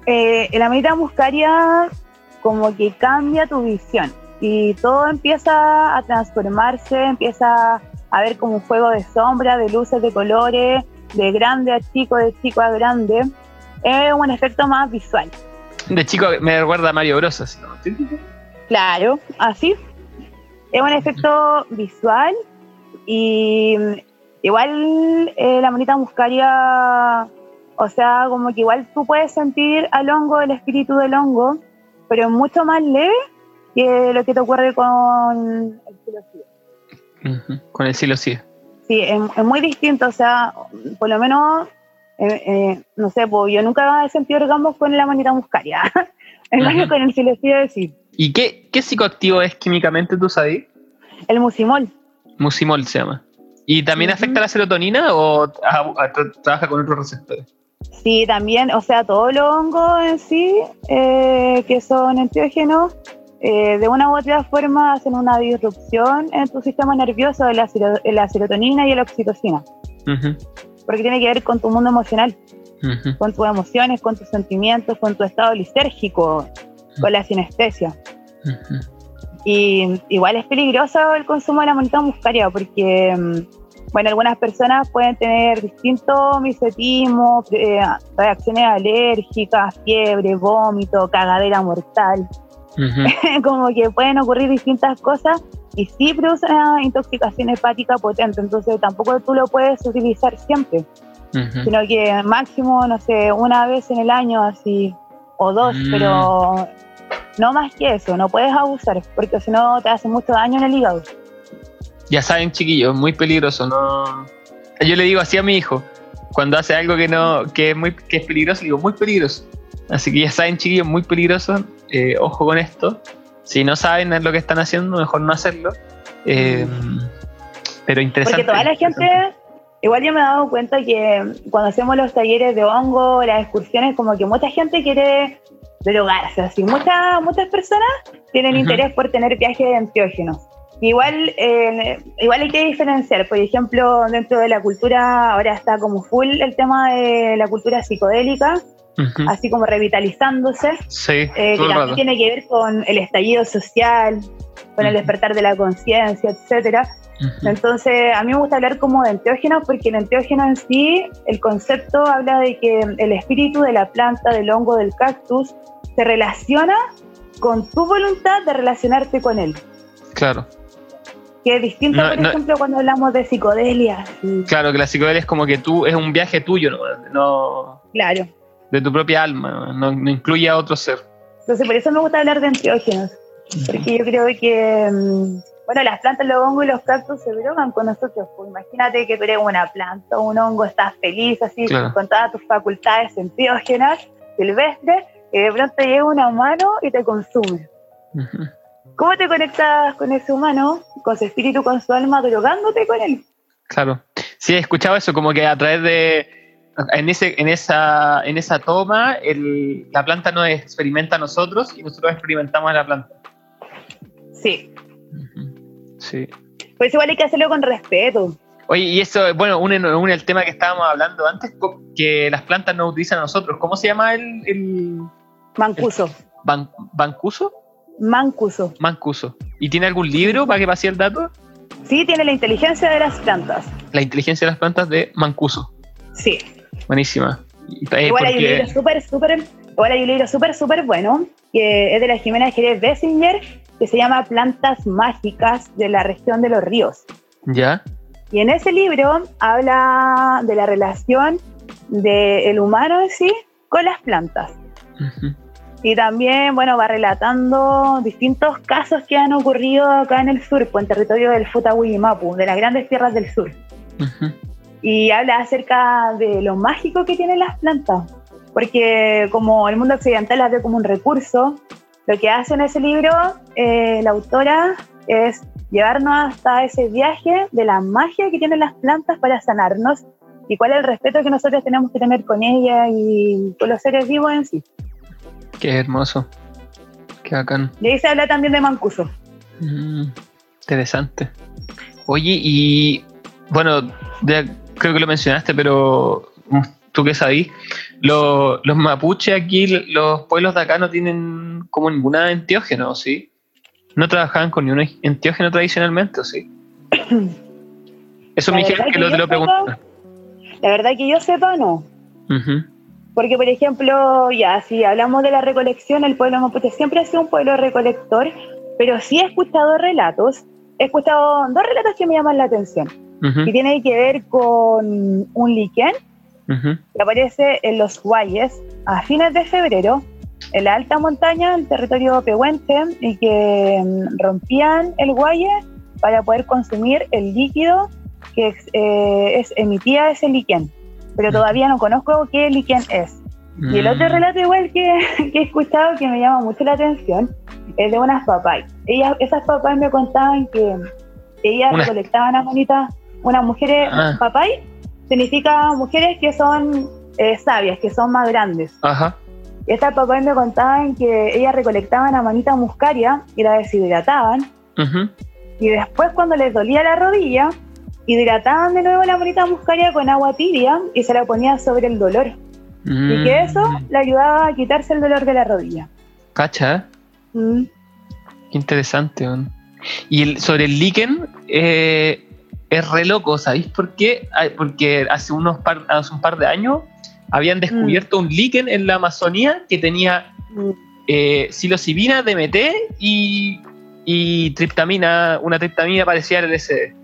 Eh, la amanita muscaria como que cambia tu visión y todo empieza a transformarse, empieza a ver como un juego de sombra, de luces, de colores, de grande a chico, de chico a grande. Es un efecto más visual. De chico me recuerda a Mario Bros. así. Claro, así. Es un efecto visual y igual eh, la monita muscaria, o sea, como que igual tú puedes sentir al hongo, el espíritu del hongo, pero es mucho más leve que lo que te ocurre con el psilocibe. Ujú. Con el silo sí. Es, es muy distinto, o sea, por lo menos, eh, eh, no sé, pues yo nunca he sentido orgasmos con la monita muscaria. *laughs* En cambio, Ujú. con el psilocibe sí. ¿Y qué, qué psicoactivo es químicamente, tú sabes? El mucimol. Mucimol se llama. ¿Y también Ujú. afecta la serotonina o a- a- tra- trabaja con otros receptores? Sí, también, o sea, todos los hongos en sí, eh, que son enteógenos, eh, de una u otra forma hacen una disrupción en tu sistema nervioso de la, serotonina y la oxitocina, porque tiene que ver con tu mundo emocional, con tus emociones, con tus sentimientos, con tu estado lisérgico, con la sinestesia. Y igual es peligroso el consumo de la monita muscaria porque, mm, bueno, algunas personas pueden tener distintos misetismos, eh, reacciones alérgicas, fiebre, vómito, cagadera mortal. *laughs* Como que pueden ocurrir distintas cosas y sí produce una intoxicación hepática potente. Entonces tampoco tú lo puedes utilizar siempre, sino que máximo, no sé, una vez en el año así, o dos, Mm. pero no más que eso, no puedes abusar, porque si no te hace mucho daño en el hígado. Ya saben, chiquillos, muy peligroso, no. Yo le digo así a mi hijo, cuando hace algo que no, que es muy, que es peligroso, le digo muy peligroso. Así que ya saben, chiquillos, muy peligroso. eh, ojo con esto. Si no saben lo que están haciendo, mejor no hacerlo. Eh, pero interesante. Porque toda la gente, igual yo me he dado cuenta que cuando hacemos los talleres de hongo, las excursiones, como que mucha gente quiere drogarse, así, muchas, muchas personas tienen interés por tener viajes enteógenos. Igual, eh, igual hay que diferenciar, por ejemplo, dentro de la cultura, ahora está como full el tema de la cultura psicodélica, así como revitalizándose, Sí, eh, que también rato. tiene que ver con el estallido social, con el despertar de la conciencia, etcétera. Entonces, a mí me gusta hablar como de enteógenos porque el enteógeno en sí, el concepto habla de que el espíritu de la planta, del hongo, del cactus, se relaciona con tu voluntad de relacionarte con él. Claro, Que es distinto, No, por no- ejemplo, cuando hablamos de psicodelia. sí, claro que la psicodelia es como que tú es un viaje tuyo, no, claro. de tu propia alma, no, incluye a otro ser. Entonces, por eso me gusta hablar de enteógenos. Porque yo creo que, mm, bueno, las plantas, los hongos y los cactus se drogan con nosotros. Pues imagínate que tú eres una planta, un hongo, estás feliz así, Claro. con todas tus facultades enteógenas, silvestres, y de pronto llega una mano y te consume. Ujú. ¿Cómo te conectas con ese humano, con su espíritu, con su alma, drogándote con él? Claro. Sí, he escuchado eso, como que a través de, En, ese, en, esa, en esa toma, el- la planta nos experimenta a nosotros y nosotros experimentamos a la planta. Sí. Sí. Pues igual hay que hacerlo con respeto. Oye, y eso, bueno, une, une el tema que estábamos hablando antes, que las plantas nos utilizan a nosotros. ¿Cómo se llama el, el Mancuso. ban- bancuso? Mancuso. Mancuso. ¿Y tiene algún libro para que pase el dato? Sí, tiene la inteligencia de las plantas. La inteligencia de las plantas de Mancuso. Sí. Buenísima. Igual hay un libro súper, súper, igual hay un libro súper, súper bueno, que es de la Jimena Jerez Bessinger, que se llama Plantas Mágicas de la región de los ríos. ¿Ya? Y en ese libro habla de la relación del humano en sí con las plantas. Y también, bueno, va relatando distintos casos que han ocurrido acá en el sur, pues, en territorio del Futahuimapu, de las grandes tierras del sur. Ujú. y habla acerca de lo mágico que tienen las plantas, porque como el mundo occidental las ve como un recurso, lo que hace en ese libro eh, la autora es llevarnos hasta ese viaje de la magia que tienen las plantas para sanarnos y cuál es el respeto que nosotros tenemos que tener con ellas y con los seres vivos en sí. Qué hermoso. Qué bacán. Y ahí se habla también de Mancuso. Mm, interesante. Oye, y bueno, ya creo que lo mencionaste, pero tú qué sabís, Lo- los mapuches aquí, los pueblos de acá no tienen como ninguna enteógeno, ¿sí? No trabajaban con ningún enteógeno tradicionalmente, ¿o sí? *coughs* Eso La me dijeron que que lo, te lo pregunté. La verdad que yo sepa no, Porque, por ejemplo, ya, si hablamos de la recolección, el pueblo mapuche siempre ha sido un pueblo recolector, pero sí he escuchado relatos, he escuchado dos relatos que me llaman la atención, ujú, que tienen que ver con un liquen que aparece en los Guayes a fines de febrero, en la alta montaña, el territorio pehuenche, y que mm, rompían el Guaye para poder consumir el líquido que eh, es, emitía ese liquen. Pero todavía no conozco qué liquen es. Y el otro Mm, relato igual que, *laughs* que he escuchado que me llama mucho la atención es de unas papás. Ellas, esas papás me contaban que ellas Unas- recolectaban a manitas, unas mujeres, Ah. papay significa mujeres que son eh, sabias, que son más grandes. Ajá. Y estas papás me contaban que ellas recolectaban a manita muscaria y la deshidrataban. ujú. Y después cuando les dolía la rodilla, hidrataban de nuevo la manita muscaria con agua tibia y se la ponían sobre el dolor. Y que eso Mm, le ayudaba a quitarse el dolor de la rodilla. Cacha, ¿eh? Mm. Qué interesante. Y el- sobre el líquen, eh, es re loco, ¿sabéis por qué? Ay, Porque hace, unos par, hace un par de años habían descubierto un líquen en la Amazonía que tenía Mm. eh, psilocibina, DMT y, y triptamina, una triptamina parecida al LSD.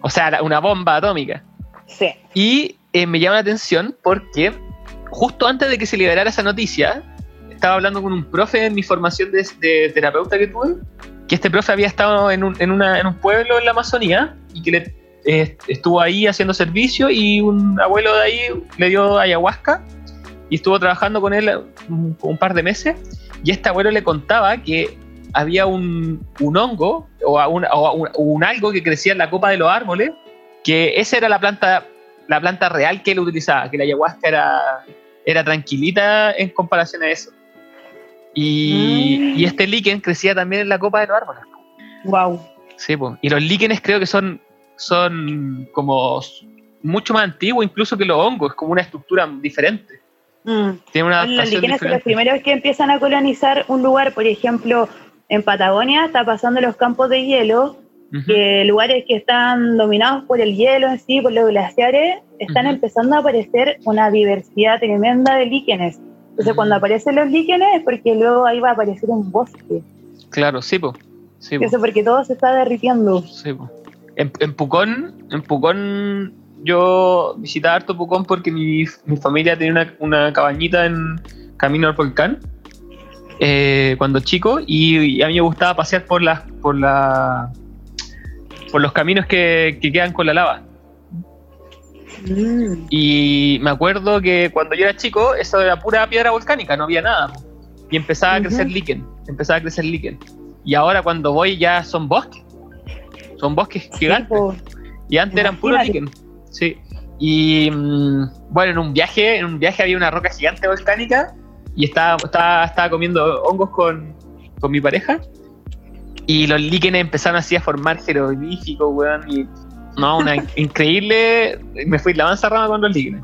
O sea, una bomba atómica. Sí. Y eh, me llama la atención porque justo antes de que se liberara esa noticia, estaba hablando con un profe en mi formación de, de terapeuta que tuve, que este profe había estado en un, en una- en un pueblo en la Amazonía y que le, eh, estuvo ahí haciendo servicio y un abuelo de ahí le dio ayahuasca y estuvo trabajando con él un, un par de meses y este abuelo le contaba que había un, un hongo o, a un, o un- un algo que crecía en la copa de los árboles que esa era la planta la planta real que él utilizaba, que la ayahuasca era, era tranquilita en comparación a eso. Y, Mm. y este líquen crecía también en la copa de los árboles. Wow. Sí, po. y los líquenes creo que son, son como mucho más antiguos incluso que los hongos, es como una estructura diferente. Mm. Tiene una Los adaptación líquenes son los primeros que empiezan a colonizar un lugar, por ejemplo, en Patagonia está pasando los campos de hielo, Ujú. que lugares que están dominados por el hielo en sí, por los glaciares, están Ujú. empezando a aparecer una diversidad tremenda de líquenes. Entonces, Mm. cuando aparecen los líquenes es porque luego ahí va a aparecer un bosque. Claro, sí, po. Sí, po. Eso porque todo se está derritiendo. Sí, po. En, en Pucón, en Pucón, yo visitaba harto Pucón porque mi, mi familia tenía una, una cabañita en camino al volcán eh, cuando chico y, y a mí me gustaba pasear por las por la por los caminos que, que quedan con la lava. Mm. Y me acuerdo que cuando yo era chico, eso era pura piedra volcánica, no había nada. Y empezaba a crecer líquen, empezaba a crecer líquen. Y ahora cuando voy ya son bosques. Son bosques gigantes. Y antes eran puro líquen. Sí. Y mm, bueno, en un viaje, en un viaje había una roca gigante volcánica y estaba, estaba, estaba comiendo hongos con, con mi pareja. Y los líquenes empezaron así a formar jeroglíficos, weón. Y no, una *laughs* increíble. Me fui la mansa rama con los líquenes.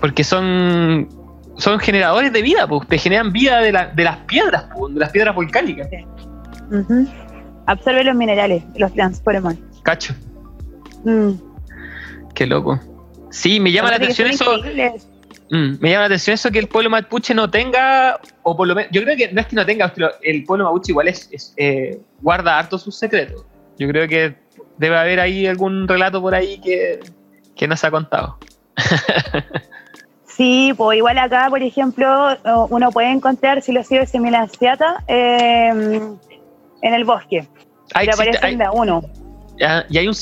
Porque son son generadores de vida, pues te generan vida de, la, de las piedras, pues, de las piedras volcánicas. Absorbe los minerales, los transforman. Cacho, Mm. qué loco. Sí, me llama la atención eso. increíbles. Mm, me llama la atención eso que el pueblo mapuche no tenga, o por lo menos, yo creo que no es que no tenga, el pueblo mapuche igual es, es, eh, guarda harto sus secretos. Yo creo que debe haber ahí algún relato por ahí que, que no se ha contado. *laughs* Sí, pues igual acá, por ejemplo, uno puede encontrar silocidio semilanciata eh, en el bosque. Ah, y existe- aparecen hay- uno. y hay un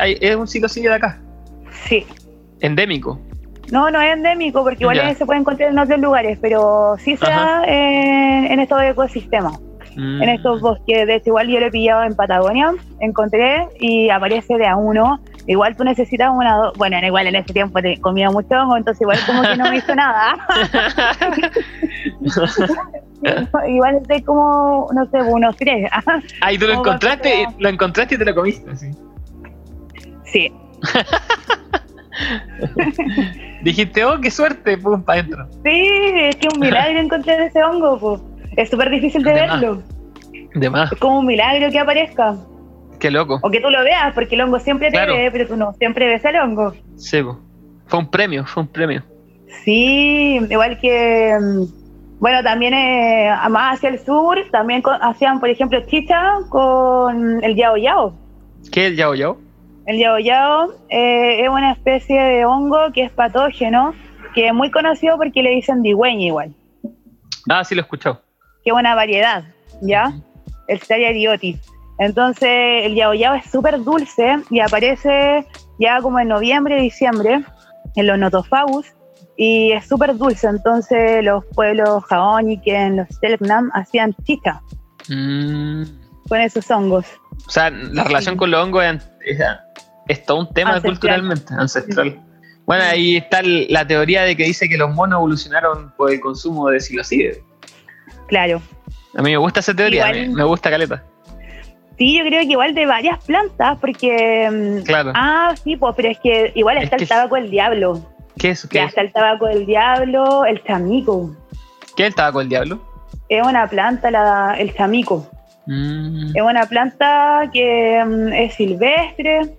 hay- es un silicidio de acá, Sí. endémico. No, no es endémico, porque igual Ya. se puede encontrar en otros lugares, pero sí se da en, en estos ecosistemas, Mm. en estos bosques. De hecho, igual yo lo he pillado en Patagonia, encontré y aparece de a uno. Igual tú necesitas una, bueno, igual en ese tiempo te comía mucho hongo, entonces igual como que no me hizo nada. *laughs* igual estoy como, no sé, unos tres. Ahí tú lo encontraste, lo encontraste y te lo comiste. sí. sí, *laughs* *laughs* Dijiste, oh, qué suerte, pum, para adentro. sí, es que un milagro encontrar ese hongo, po. Es súper difícil de De más. verlo. De más, Es como un milagro que aparezca. qué loco. O que tú lo veas, porque el hongo siempre te Claro. ve, pero tú no siempre ves el hongo. Sí, po. fue un premio, fue un premio. Sí, igual que, mm, bueno, también eh, más hacia el sur, también con- hacían, por ejemplo, chicha con el yao yao. ¿Qué es el yao yao? El yao yao eh, es una especie de hongo que es patógeno, que es muy conocido porque le dicen digüeña igual, Ah, sí lo he escuchado. que es una variedad, ¿ya? El Staria diotis. Entonces, el yao yao es súper dulce y aparece ya como en noviembre, diciembre, en los notofagus, y es súper dulce. Entonces, los pueblos Jaoniken, los Selknam, hacían chicha Mm, con esos hongos. O sea, la relación con los hongos es, es- es todo un tema Ancestral. culturalmente, ancestral. Bueno, ahí está la teoría de que dice que los monos evolucionaron por el consumo de psilocibe. Claro. A mí me gusta esa teoría, Igual- me, gusta caleta. Sí, yo creo que igual de varias plantas, porque. mm, Claro. Ah, sí, pues, pero es que igual Es está el tabaco del diablo. ¿Qué es, qué Ya es? está el tabaco del diablo, el chamico. ¿Qué es el tabaco del diablo? Es una planta, la, el chamico. Mm, Es una planta que mm, es silvestre,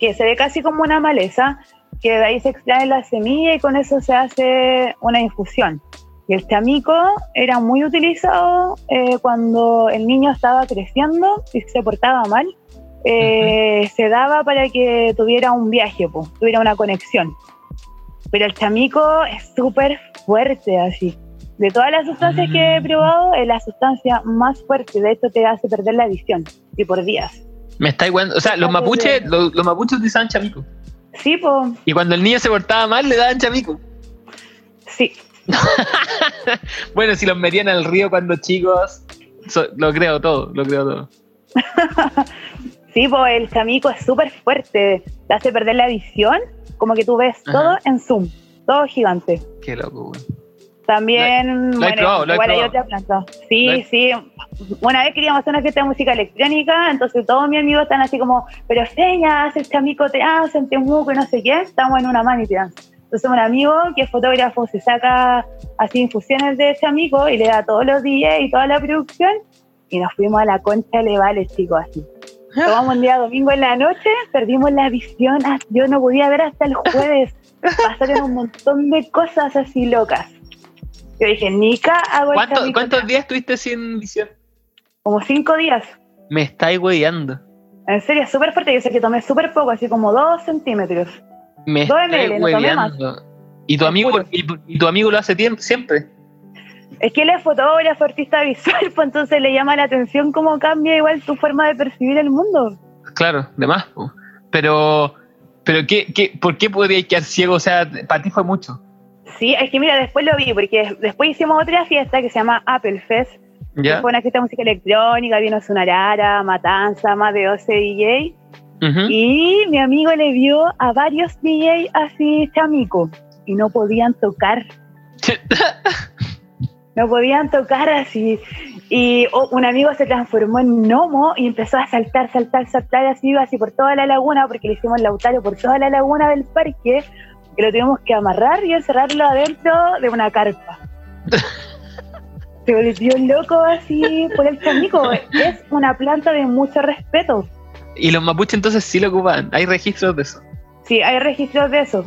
que se ve casi como una maleza, que de ahí se extrae la semilla y con eso se hace una infusión. Y el chamico era muy utilizado eh, cuando el niño estaba creciendo y se portaba mal. eh, Se daba para que tuviera un viaje, po, tuviera una conexión. Pero el chamico es súper fuerte así. De todas las sustancias que he Mm. probado, es la sustancia más fuerte. De hecho, te hace perder la visión y por días. Me está igual. O sea, los mapuches, los, los mapuches utilizaban chamico. Sí, pues, Y cuando el niño se portaba mal, le daban chamico. sí. *laughs* Bueno, si los metían al río cuando chicos, so- lo creo todo, lo creo todo. *laughs* Sí, pues el chamico es súper fuerte. Te hace perder la visión, como que tú ves Ajá. todo en zoom, todo gigante. Qué loco, güey. También, bueno, igual hay otra planta. Sí, sí. Una vez queríamos hacer una fiesta de música electrónica, entonces todos mis amigos están así como, pero Feña, hace el chamico te hace en Temuco y no sé qué. Estamos en una manity dance. Entonces un amigo que es fotógrafo se saca así infusiones de chamico y le da todos los DJs y toda la producción y nos fuimos a la concha de Vale, chicos, así. Tomamos un día domingo en la noche, perdimos la visión, ah, yo no podía ver hasta el jueves. *laughs* Pasaron un montón de cosas así locas. Yo dije, Nica, hago el ¿Cuánto- chamico ¿Cuántos ya". días estuviste sin visión? Como cinco días. Me estáis weyando. En serio, súper fuerte. Yo sé que tomé súper poco, así como dos centímetros. Me Dos estáis no weyando. ¿Y tu, amigo, y, y tu amigo lo hace tiemp- siempre? Es que él es fotógrafo, artista visual, *laughs* pues entonces le llama la atención cómo cambia igual tu forma de percibir el mundo. Claro, de más. Pero, pero ¿qué, qué, ¿por qué podríais quedar ciego? O sea, para ti fue mucho. Sí, es que mira, después lo vi, porque después hicimos otra fiesta que se llama Apple Fest, que ¿Ya? fue una fiesta de música electrónica, vino Sunarara, Matanza, más de 12 DJ. Ujú. Y mi amigo le vio a varios DJ así chamico y no podían tocar. *laughs* No podían tocar así. Y oh, un amigo se transformó en gnomo y empezó a saltar, saltar, saltar así, así por toda la laguna, porque le hicimos lautario por toda la laguna del parque, que lo tuvimos que amarrar y encerrarlo adentro de una carpa. *laughs* Se volvió loco así por el chamico. Es una planta de mucho respeto. Y los mapuches entonces sí lo ocupan. Hay registros de eso. Sí, hay registros de eso.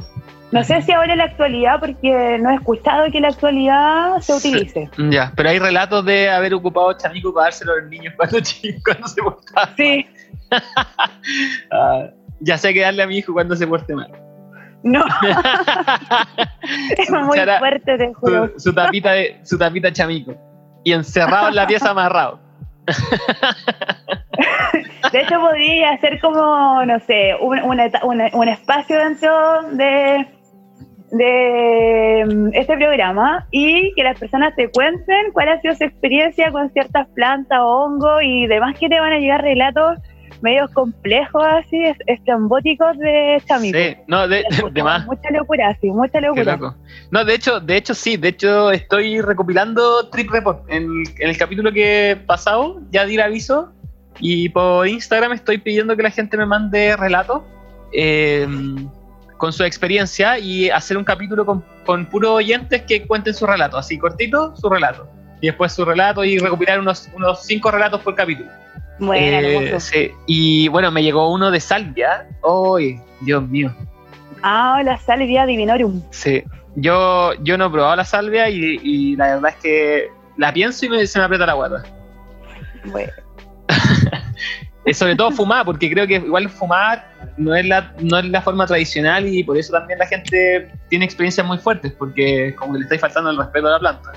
No sé si ahora en la actualidad, porque no he escuchado que en la actualidad se Sí. utilice. Ya, pero hay relatos de haber ocupado chamico para dárselo a los niños *laughs* cuando chicos, cuando se portaban. Sí, *laughs* Ah, ya sé que darle a mi hijo cuando se porte mal. No, *laughs* es muy fuerte, te juro. Su, su tapita de, su tapita chamico. Y encerrado en la pieza amarrado. *laughs* De hecho, podría hacer como, no sé, un, una eta- una- un espacio dentro de, de mm, este programa y que las personas te cuenten cuál ha sido su experiencia con ciertas plantas o hongos y demás que te van a llegar relatos medios complejos así, es- estrambóticos de chamico. Sí, no, de, de más. Mucha locura, sí, mucha locura. No, de hecho, de hecho sí, de hecho estoy recopilando Trip Report. En, en el capítulo que pasado ya di el aviso y por Instagram estoy pidiendo que la gente me mande relatos eh, con su experiencia y hacer un capítulo con, con puros oyentes que cuenten su relato, así cortito, su relato. Y después su relato y recopilar unos, unos cinco relatos por capítulo. Bueno, Eh, sí. Y bueno, me llegó uno de Salvia. ¡Ay, Dios mío! Ah, la salvia divinorum. Sí, yo, yo no he probado la salvia y, y la verdad es que la pienso y me- se me aprieta la guarda. Bueno, *laughs* sobre todo fumar, porque creo que igual fumar no es, la, no es la forma tradicional y por eso también la gente tiene experiencias muy fuertes, porque como que le estáis faltando el respeto a la planta.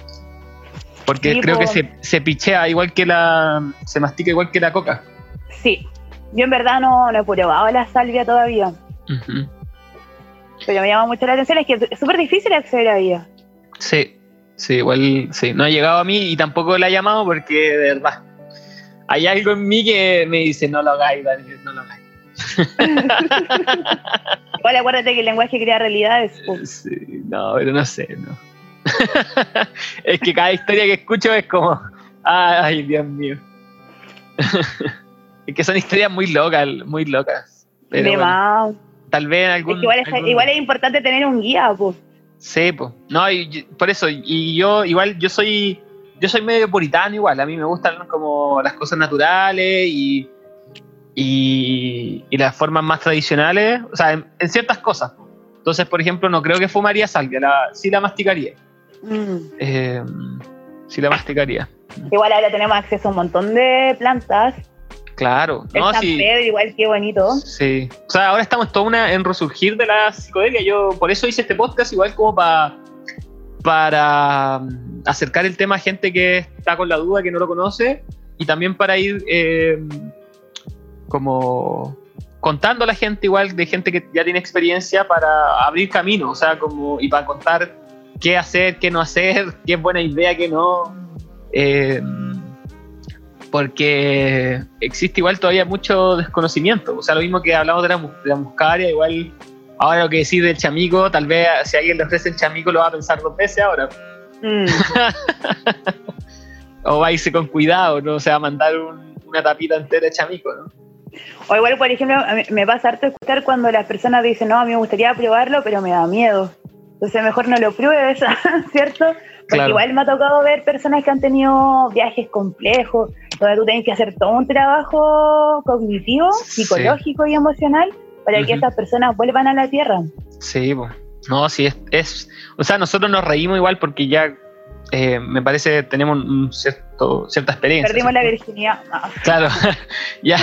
Porque Sí, creo po. que se, se pichea igual que la. se mastica igual que la coca. sí. Yo en verdad no, no he probado la salvia todavía. Pero me llama mucho la atención, es que es súper difícil acceder a ella. Sí, sí, igual sí. No ha llegado a mí y tampoco la he llamado porque de verdad. Hay algo en mí que me dice no lo hagáis, Daniel, no lo hagáis. *laughs* Igual acuérdate que el lenguaje crea realidades. *laughs* Sí, no, pero no sé, no. *laughs* es que cada historia que escucho es como, ay, Dios mío. *laughs* es que son historias muy locas, muy locas. Pero bueno, tal vez en Es algún. que igual, es, algún- igual es importante tener un guía, pues. Sí, pues. No, y por eso, y yo igual, yo soy, yo soy medio puritano igual, a mí me gustan como las cosas naturales y, y, y las formas más tradicionales, o sea, en, en ciertas cosas. Entonces, por ejemplo, no creo que fumaría salvia, la, sí la masticaría. Eh, sí la masticaría. Igual ahora tenemos acceso a un montón de plantas. Claro, El no, San sí. Pedro, igual que bonito. Sí. O sea, ahora estamos toda una en resurgir de la psicodelia. Yo por eso hice este podcast igual como para para mm, acercar el tema a gente que está con la duda, que no lo conoce, y también para ir eh, como contando a la gente igual de gente que ya tiene experiencia para abrir camino, o sea, como y para contar qué hacer, qué no hacer, *laughs* qué es buena idea, qué no. Eh, porque existe igual todavía mucho desconocimiento. O sea, lo mismo que hablamos de la, de la muscaria, igual ahora lo que decís del chamico, tal vez si alguien le ofrece el chamico lo va a pensar dos veces ahora. Mm. *laughs* O va a irse con cuidado, no se va a mandar un- una tapita entera de chamico, ¿no? O igual, por ejemplo, me pasa harto escuchar cuando las personas dicen, no, a mí me gustaría probarlo, pero me da miedo. Entonces mejor no lo pruebes, *laughs* ¿cierto? Porque Claro. igual me ha tocado ver personas que han tenido viajes complejos, donde tú tienes que hacer todo un trabajo cognitivo, Sí. psicológico y emocional para que estas personas vuelvan a la Tierra. Sí, pues. No, sí, es, es. O sea, nosotros nos reímos igual porque ya eh, me parece tenemos un cierto, cierta experiencia. Perdimos la virginidad. No. Claro, *laughs* ya,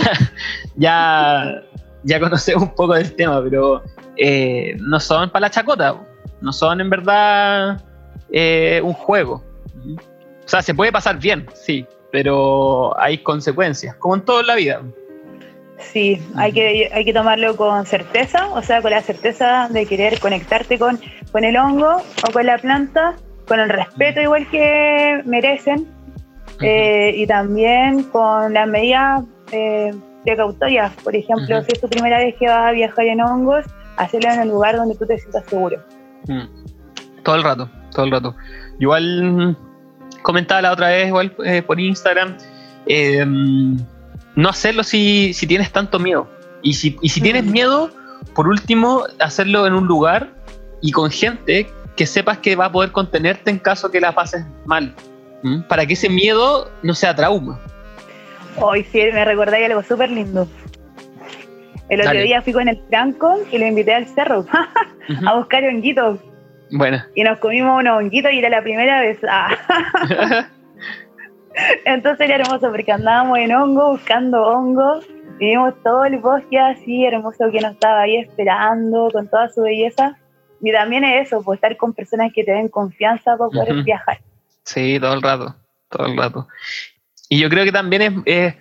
ya, ya conocemos un poco del tema, pero eh, no son para la chacota, no son en verdad eh, un juego. O sea, se puede pasar bien, sí, pero hay consecuencias, como en toda la vida. Sí, hay que, hay que tomarlo con certeza, o sea, con la certeza de querer conectarte con, con el hongo o con la planta, con el respeto igual que merecen, eh, y también con las medidas eh, precautorias. Por ejemplo, si es tu primera vez que vas a viajar en hongos, hacerlo en el lugar donde tú te sientas seguro. Mm. Todo el rato, todo el rato. Igual comentaba la otra vez, igual eh, por Instagram, eh, mm, no hacerlo si, si tienes tanto miedo. Y si, y si tienes Mm. miedo, por último, hacerlo en un lugar y con gente que sepas que va a poder contenerte en caso que la pases mal. ¿Mm? Para que ese miedo no sea trauma. Hoy sí, me recordáis algo súper lindo. El otro Dale. día fui con el Franco y lo invité al cerro *laughs* a buscar honguitos. Bueno. Y nos comimos unos honguitos y era la primera vez. Ah. *laughs* Entonces era hermoso porque andábamos en hongo, buscando hongos. Vimos todo el bosque así hermoso que nos estaba ahí esperando con toda su belleza. Y también es eso, pues estar con personas que te den confianza para poder viajar. Sí, todo el rato, todo el rato. Y yo creo que también es, es-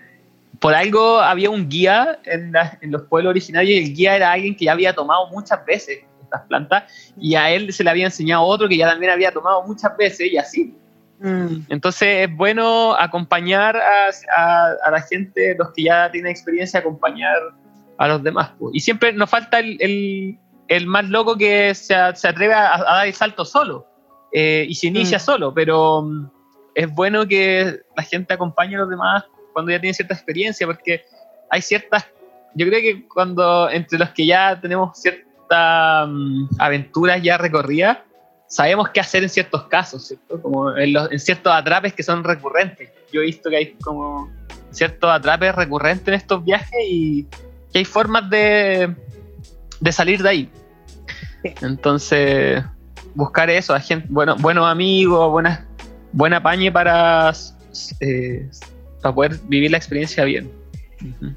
por algo había un guía en, la- en los pueblos originarios y el guía era alguien que ya había tomado muchas veces estas plantas y a él se le había enseñado otro que ya también había tomado muchas veces y así. Entonces es bueno acompañar a, a- a la gente, los que ya tienen experiencia, acompañar a los demás. Y siempre nos falta el, el- el más loco que se, se atreve a, a dar el salto solo eh, y se inicia Mm. solo, pero mm, es bueno que la gente acompañe a los demás cuando ya tienen cierta experiencia, porque hay ciertas, yo creo que cuando entre los que ya tenemos ciertas mm, aventuras ya recorridas, sabemos qué hacer en ciertos casos, ¿cierto? Como en, los- en ciertos atrapes que son recurrentes. Yo he visto que hay como ciertos atrapes recurrentes en estos viajes y que hay formas de, de salir de ahí. Entonces, buscar eso, a gente, bueno, buenos amigos, buena, buena pañe para, eh, para poder vivir la experiencia bien.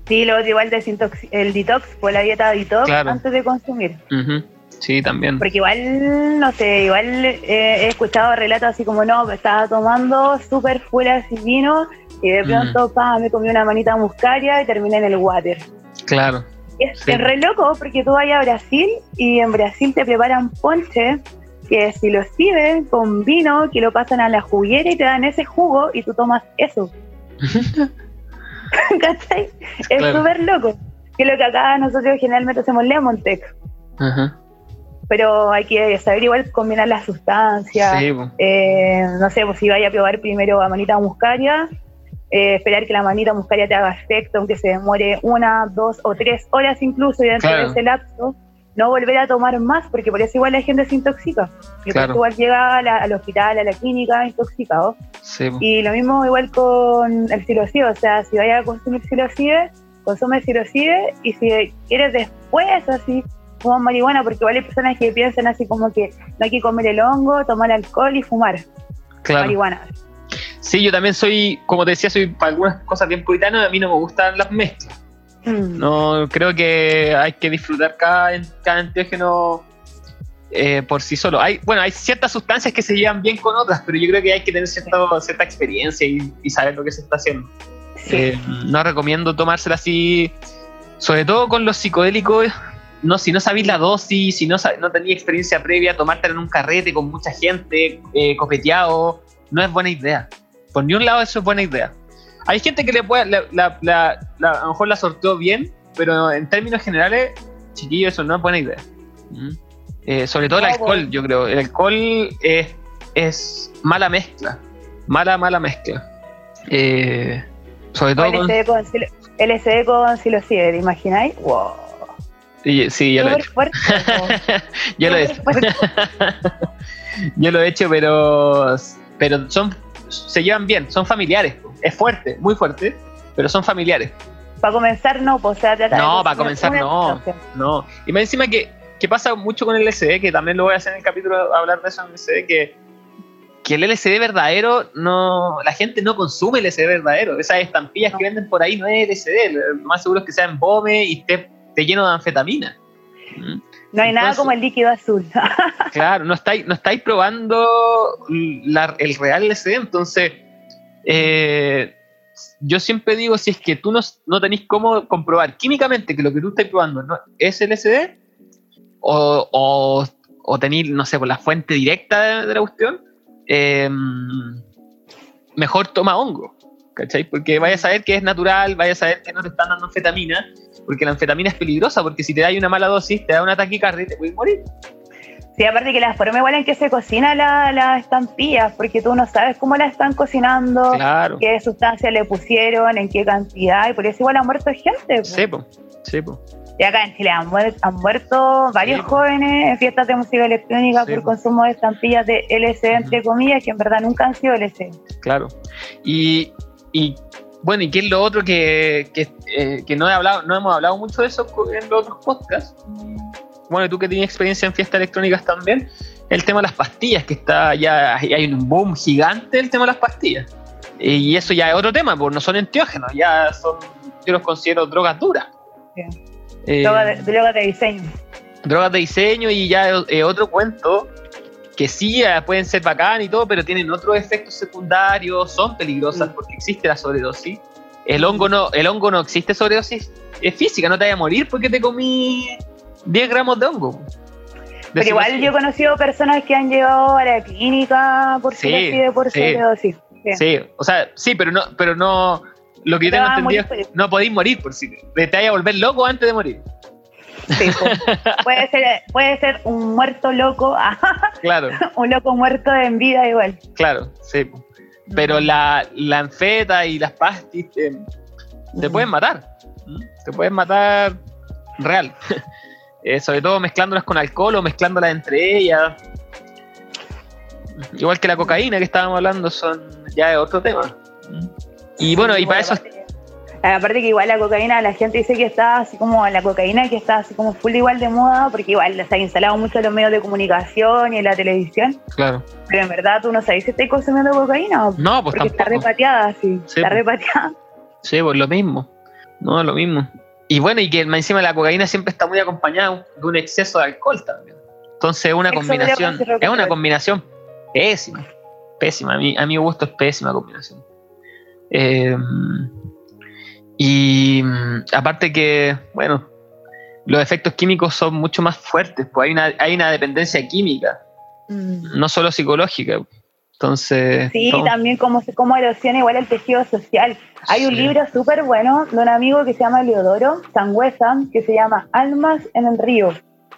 Sí, otro igual desintox- el detox, pues la dieta detox Claro. antes de consumir. Sí, también. Porque igual, no sé, igual eh, he escuchado relatos así como, no, me estaba tomando súper full así vino y de Mm. pronto, pa, me comí una manita muscaria y terminé en el water. Claro. Es, Sí. es re loco porque tú vas a Brasil y en Brasil te preparan ponche que si lo sirven con vino, que lo pasan a la juguera y te dan ese jugo y tú tomas eso. *laughs* ¿Cachai? Es Claro. súper loco. Que es lo que acá nosotros generalmente hacemos lemon tech. Ajá. Pero hay que saber igual combinar las sustancias. Sí. Eh, no sé, pues si vaya a probar primero a manita muscaria, eh, esperar que la manita muscaria te haga efecto, aunque se demore una, dos o tres horas incluso, y dentro Claro. de ese lapso, no volver a tomar más, porque por eso igual la gente se intoxica. Y Claro. igual llega a la- al hospital, a la clínica, intoxicado. Sí. Y lo mismo igual con el psilocibe, o sea, si vayas a consumir psilocibe, consume psilocibe, y si quieres después, así, fumar marihuana, porque igual hay personas que piensan así como que no hay que comer el hongo, tomar alcohol y fumar Claro. marihuana. Sí, yo también soy, como te decía, soy para algunas cosas bien puritano, a mí no me gustan las mezclas. *clears throat* No, creo que hay que disfrutar cada, cada enteógeno eh, por sí solo. Hay, bueno, hay ciertas sustancias que se llevan bien con otras, pero yo creo que hay que tener cierta, cierta experiencia y, y saber lo que se está haciendo. Sí. Eh, no recomiendo tomársela así, sobre todo con los psicodélicos. No, si no sabéis la dosis, si no, no tenéis experiencia previa, tomártela en un carrete con mucha gente, eh, copeteado, no es buena idea. Por ni un lado eso es buena idea. Hay gente que le puede, la, la- la- la- a lo mejor la sorteó bien, pero en términos generales, chiquillos, eso no es buena idea. ¿Mm? Eh, sobre todo el alcohol, yo creo. El alcohol es, es mala mezcla. Mala, mala mezcla. Eh, sobre todo con, LSD con, sil- LSD con psilocibe, ¿te imagináis? Wow. y- Sí, ya lo he fuerte. *laughs* Yo lo he hecho. *laughs* Yo lo he hecho, pero, pero son, se llevan bien, son familiares. Es fuerte, muy fuerte, pero son familiares. Para comenzar, no, pues, o sea, No, para comenzar, no. No. Y más encima que, que pasa mucho con el LSD, que también lo voy a hacer en el capítulo, hablar de eso en el LSD, que, que el LSD verdadero, no la gente no consume el LSD verdadero. Esas estampillas No. que venden por ahí no es LSD. Lo más seguro es que sea en bome y esté, esté lleno de anfetamina. No hay nada como el líquido azul. *laughs* Claro, no estáis, no estáis probando la- el real LSD, entonces eh, yo siempre digo, si es que tú no, no tenéis cómo comprobar químicamente que lo que tú estás probando no es LSD, o, o, o tenéis, no sé, por la fuente directa de, de la cuestión, eh, mejor toma hongo. ¿Cachai? Porque vaya a saber que es natural, vaya a saber que no te están dando anfetamina, porque la anfetamina es peligrosa, porque si te da una mala dosis, te da una taquicardia y te puedes morir. Sí, aparte que la forma igual en que se cocina las la estampillas, porque tú no sabes cómo la están cocinando, Claro. qué sustancia le pusieron, en qué cantidad, y por eso igual han muerto gente. po. Sí, po. Sí, po. Y acá en Chile han, muer- han muerto varios Sí, jóvenes en fiestas de música electrónica Sí, por po. consumo de estampillas de LSD, entre comillas, que en verdad nunca han sido LSD. Claro. Y, y bueno, ¿y qué es lo otro que, que, eh, que no, he hablado, no hemos hablado mucho de eso en los otros podcasts? Bueno, tú que tienes experiencia en fiestas electrónicas también, el tema de las pastillas, que está ya hay un boom gigante el tema de las pastillas. Y eso ya es otro tema, porque no son enteógenos, ya son, yo los considero drogas duras. Sí. Eh, Droga de, droga de diseño. drogas de diseño y ya eh, otro cuento que sí eh, pueden ser bacán y todo, pero tienen otros efectos secundarios, son peligrosas Mm. porque existe la sobredosis. El hongo no, el hongo no existe sobredosis, es física, no te vaya a morir porque te comí 10 gramos de hongo. Pero igual yo he conocido personas que han llegado a la clínica por Sí, psilocybe, por sí. sobredosis. Sí. Sí, o sea, sí, pero no, pero no, lo que yo Te tengo entendido, por eso. no podéis morir por si te vaya a volver loco antes de morir. Sí, puede, ser, puede ser un muerto loco, Claro, *laughs* un loco muerto en vida igual. claro, sí. Pero la, la anfeta y las pastis te, te pueden matar. Te pueden matar real. *laughs* Eh, sobre todo mezclándolas con alcohol o mezclándolas entre ellas. Igual que la cocaína que estábamos hablando, son ya es otro tema. Y bueno, y para eso. Aparte que- Aparte que igual la cocaína, la gente dice que está así como la cocaína que está así como full igual de moda, porque igual se ha instalado mucho en los medios de comunicación y en la televisión, Claro. pero en verdad tú no sabes si estás consumiendo cocaína, No, pues porque está repateada, sí, Sí, está pues. repateada. Sí, pues lo mismo. No, lo mismo. Y bueno, y que encima la cocaína siempre está muy acompañada de un exceso de alcohol también. Entonces es una combinación, es una combinación pésima. Pésima. A mi, a mi gusto es pésima combinación. Eh, y mm, aparte que, bueno, los efectos químicos son mucho más fuertes, pues hay una, hay una dependencia química, no solo psicológica. Entonces, Sí, también como, como erosiona igual el tejido social. Hay un libro súper bueno de un amigo que se llama Leodoro Sangüesa, que se llama Almas en el río,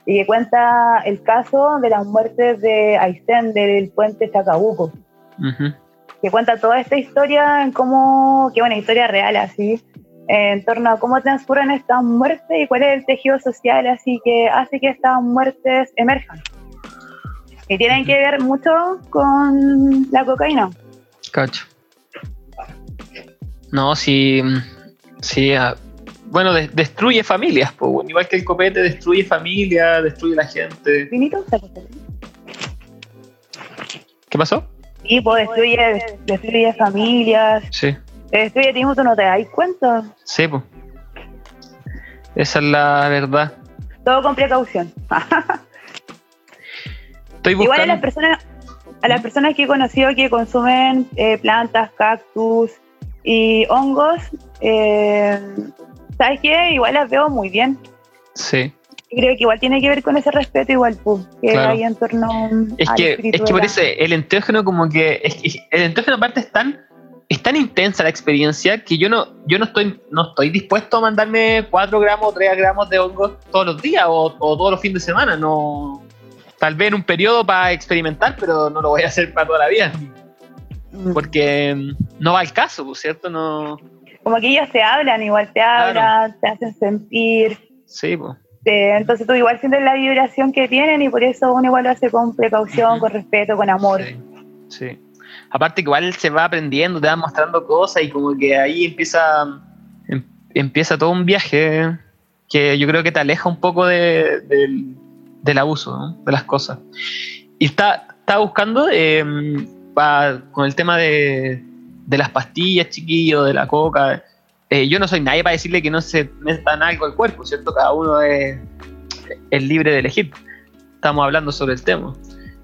y que cuenta el caso de las muertes de Aysén del puente Chacabuco, Ujú. que cuenta toda esta historia en cómo, que una historia real así, en torno a cómo transcurren estas muertes y cuál es el tejido social así que hace que estas muertes emerjan. Y tienen que ver mucho con la cocaína. Cacho. No, sí. mm, Sí. ah, bueno, de- destruye familias, po, igual que el copete destruye familias, destruye la gente. ¿Vinito? ¿Se ¿Qué pasó? Sí, pues destruye, destruye familias, Sí, destruye tiempo, tú no te das cuenta. sí, pues. Esa es la verdad. Todo con precaución. *laughs* Estoy Igual a las buscando. personas, a las personas que he conocido que consumen eh, plantas, cactus y hongos, eh, ¿sabes qué? Igual las veo muy bien. Sí. Creo que igual tiene que ver con ese respeto igual, pues, que Claro. hay en torno Es que, es que eso el enteógeno como que es que el enteógeno aparte es tan es tan intensa la experiencia que yo no yo no estoy no estoy dispuesto a mandarme 4 gramos o 3 gramos de hongos todos los días o, o todos los fines de semana no tal vez en un periodo para experimentar pero no lo voy a hacer para toda la vida Mm. porque mm, no va al caso pues, cierto no Como que ellos te hablan, igual te Claro. hablan, te hacen sentir. sí pues entonces tú igual sientes la vibración que tienen y por eso uno igual lo hace con precaución, con respeto, con amor. Sí, sí. Aparte igual se va aprendiendo, te van mostrando cosas y como que ahí empieza em- empieza todo un viaje que yo creo que te aleja un poco de- del, del abuso, ¿no? de las cosas. Y está, estaba buscando eh, pa- con el tema de, de las pastillas, chiquillos, de la coca. Eh, yo no soy nadie para decirle que no se metan algo al cuerpo, ¿cierto? Cada uno es, es libre de elegir. Estamos hablando sobre el tema.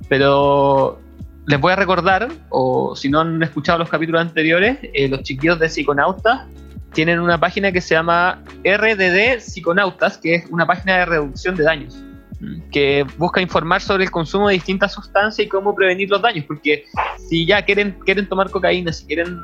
Pero les voy a recordar, o si no han escuchado los capítulos anteriores, eh, los chiquillos de Psiconautas tienen una página que se llama RDD Psiconautas, que es una página de reducción de daños, mm, que busca informar sobre el consumo de distintas sustancias y cómo prevenir los daños, porque si ya quieren, quieren tomar cocaína, si quieren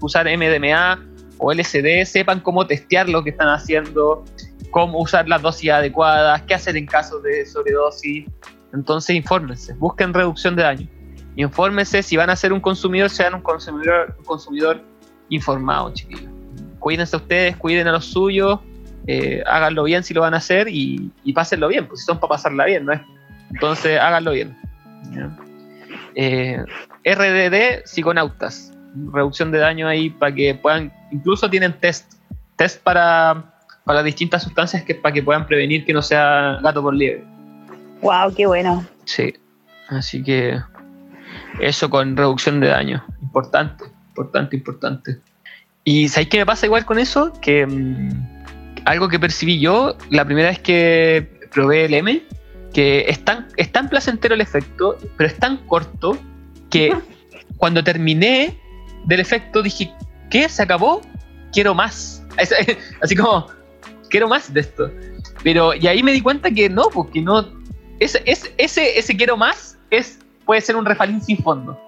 usar MDMA o LSD sepan cómo testear lo que están haciendo, cómo usar las dosis adecuadas, qué hacer en caso de sobredosis. Entonces, infórmense, busquen reducción de daño. Infórmense si van a ser un consumidor, sean un consumidor, un consumidor informado, chiquillos. Cuídense ustedes, cuiden a los suyos, eh, háganlo bien si lo van a hacer y, y pásenlo bien, pues si son para pasarla bien, ¿no es? Entonces, háganlo bien. Eh, RDD, psiconautas. Reducción de daño ahí para que puedan, incluso tienen test, test para, para distintas sustancias que para que puedan prevenir que no sea gato por liebre. Wow, qué bueno. Sí, así que eso con reducción de daño, importante, importante, importante. Y ¿sabéis qué me pasa igual con eso? Que mm, algo que percibí yo la primera vez que probé el M, que es tan, es tan placentero el efecto, pero es tan corto que cuando terminé del efecto dije, ¿qué? ¿Se acabó? Quiero más. *laughs* Así como, quiero más de esto. Pero, y ahí me di cuenta que no, porque no. Ese, ese, ese, ese quiero más es, puede ser un refalín sin fondo.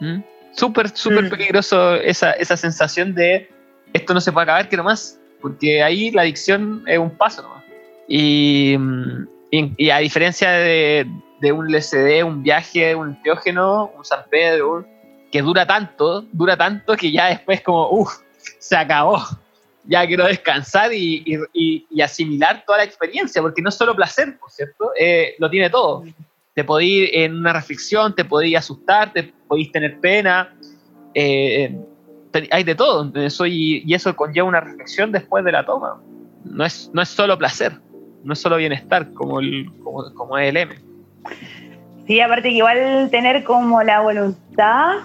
¿Mm? Súper, súper Mm. peligroso esa, esa sensación de esto no se puede acabar, quiero más. Porque ahí la adicción es un paso nomás. Y, mm, y, y a diferencia de, de un LSD, un viaje, un enteógeno, un San Pedro, que dura tanto, dura tanto que ya después como, uff, se acabó. Ya quiero descansar y, y- y- y asimilar toda la experiencia, porque no es solo placer, por cierto, eh, lo tiene todo. Te podéis ir en una reflexión, te podéis asustar, te podéis tener pena, eh, hay de todo. Eso y, y eso conlleva una reflexión después de la toma. No es, no es solo placer, no es solo bienestar como, el, como, como es el M. Sí, aparte que igual tener como la voluntad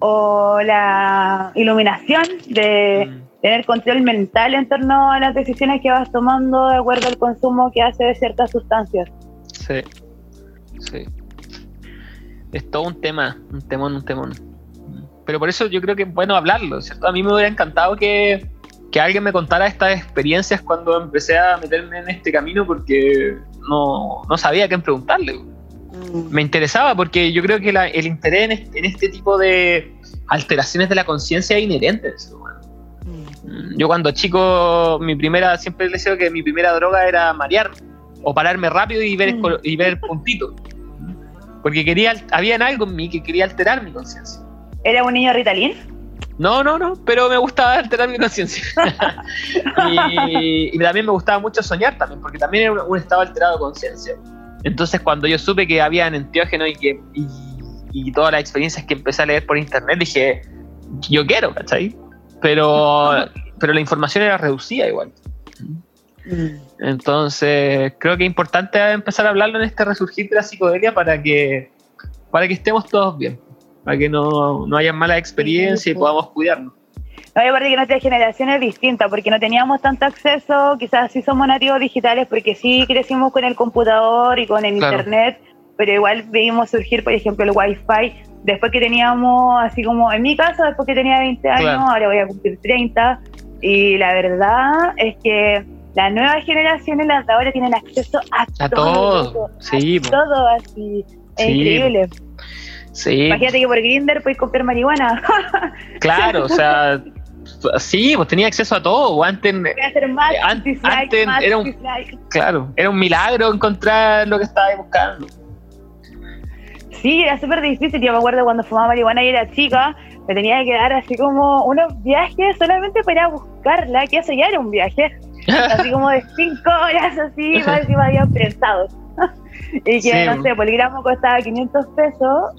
o la iluminación de Mm. tener control mental en torno a las decisiones que vas tomando de acuerdo al consumo que hace de ciertas sustancias. Sí, sí. Es todo un tema, un temón, un temón. Pero por eso yo creo que es bueno hablarlo, ¿cierto? A mí me hubiera encantado que, que alguien me contara estas experiencias cuando empecé a meterme en este camino porque no, no sabía a quién preguntarle. Me interesaba porque yo creo que la- el interés en este, en este tipo de alteraciones de la conciencia es inherente al ser humano. Mm, Yo cuando chico, mi primera, siempre les digo que mi primera droga era marear o pararme rápido y ver, Mm. y ver puntitos. Porque quería, había algo en mí que quería alterar mi conciencia. ¿Era un niño Ritalin? No, no, no, pero me gustaba alterar mi conciencia. *laughs* y, y también me gustaba mucho soñar también, porque también era un, un estado alterado de conciencia. Entonces cuando yo supe que había enteógeno y que y, y todas las experiencias que empecé a leer por internet, dije, yo quiero, ¿cachai? Pero, pero la información era reducida igual. Entonces, creo que es importante empezar a hablarlo en este resurgir de la psicodelia para que, para que estemos todos bien, para que no, no haya malas experiencias y podamos cuidarnos. No, y aparte que nuestra generación es distinta, porque no teníamos tanto acceso, quizás sí somos nativos digitales, porque sí crecimos con el computador y con el Claro. internet, pero igual vimos surgir, por ejemplo, el wifi, después que teníamos, así como en mi caso, después que tenía 20 años, Claro. ahora voy a cumplir 30, y la verdad es que las nuevas generaciones, las de ahora, tienen acceso a, A todo, sí, a todo, así, es Sí. increíble. Sí, Imagínate que por Grinder puedes comprar marihuana, *laughs* claro, o sea, sí, pues tenía acceso a todo. Antes, voy a hacer más Eh, an- dislike, antes más era un- dislike. claro, era un milagro encontrar lo que estaba buscando. Sí, era súper difícil. Yo me acuerdo cuando fumaba marihuana y era chica, me tenía que dar así como unos viajes solamente para buscarla, que eso ya era un viaje. *laughs* Así como de cinco horas, así, *laughs* más encima habían prensado. *laughs* y que, Sí, no sé, pues el gramo costaba 500 pesos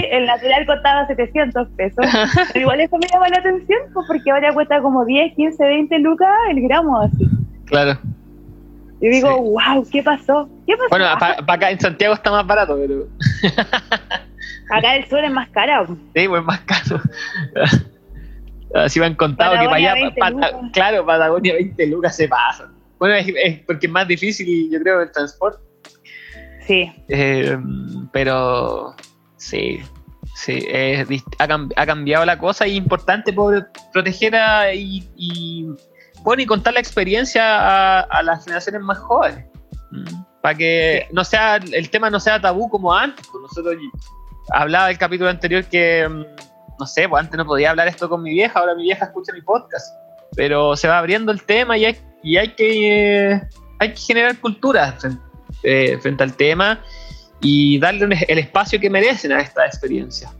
y el natural costaba 700 pesos. Pero igual eso me llama la atención, pues porque ahora cuesta como 10, 15, 20 lucas el gramo, así. Claro. Y digo, Sí. wow, ¿qué pasó? ¿Qué pasó? Bueno, para acá en Santiago está más barato, pero Acá el sur es más caro. sí, pues más caro. Así me han contado que para Patagonia, allá, 20 pa- lucas. claro, Patagonia 20 lucas se pasa. Bueno, es, es porque es más difícil, yo creo, el transporte. Sí. Eh, pero sí, sí, ha, ha cambiado la cosa y es importante poder proteger a, y, y, bueno, y contar la experiencia a, a las generaciones más jóvenes. Para que no sea el tema no sea tabú como antes. pues nosotros hablaba del capítulo anterior que, mm, no sé, pues antes no podía hablar esto con mi vieja, ahora mi vieja escucha mi podcast. Pero se va abriendo el tema y hay, y hay que eh, hay que generar cultura frente, eh, frente al tema y darle el espacio que merecen a esta experiencia.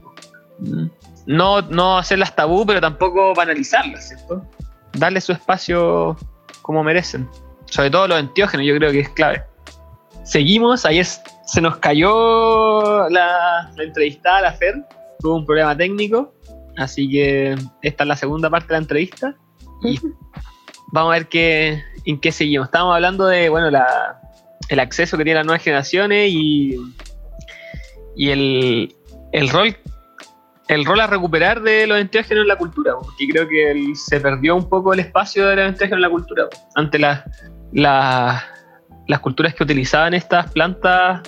No, no hacerlas tabú, pero tampoco banalizarlas, ¿cierto? Darle su espacio como merecen. Sobre todo los enteógenos, yo creo que es clave. Seguimos, ayer se nos cayó la, la entrevistada, la Fer, tuvo un problema técnico, así que esta es la segunda parte de la entrevista y vamos a ver qué, en qué seguimos. Estábamos hablando de, bueno, la, el acceso que tienen las nuevas generaciones y, y el, el rol el rol a recuperar de los enteógenos en la cultura, porque creo que el- se perdió un poco el espacio de los enteógenos en la cultura. Ante las las- las culturas que utilizaban estas plantas,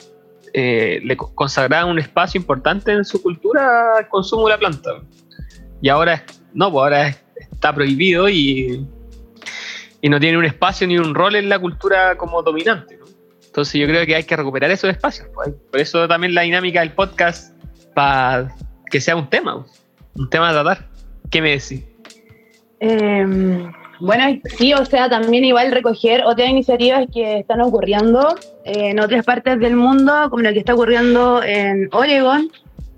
eh, le co- consagraban un espacio importante en su cultura al consumo de la planta. Y ahora no, pues ahora es- está prohibido y, y no tiene un espacio ni un rol en la cultura como dominante. Entonces yo creo que hay que recuperar esos espacios. pues. Por eso también la dinámica del podcast para que sea un tema, un tema a tratar. ¿Qué me decís? Eh, bueno, sí, o sea, también igual recoger otras iniciativas que están ocurriendo eh, en otras partes del mundo, como lo que está ocurriendo en Oregon,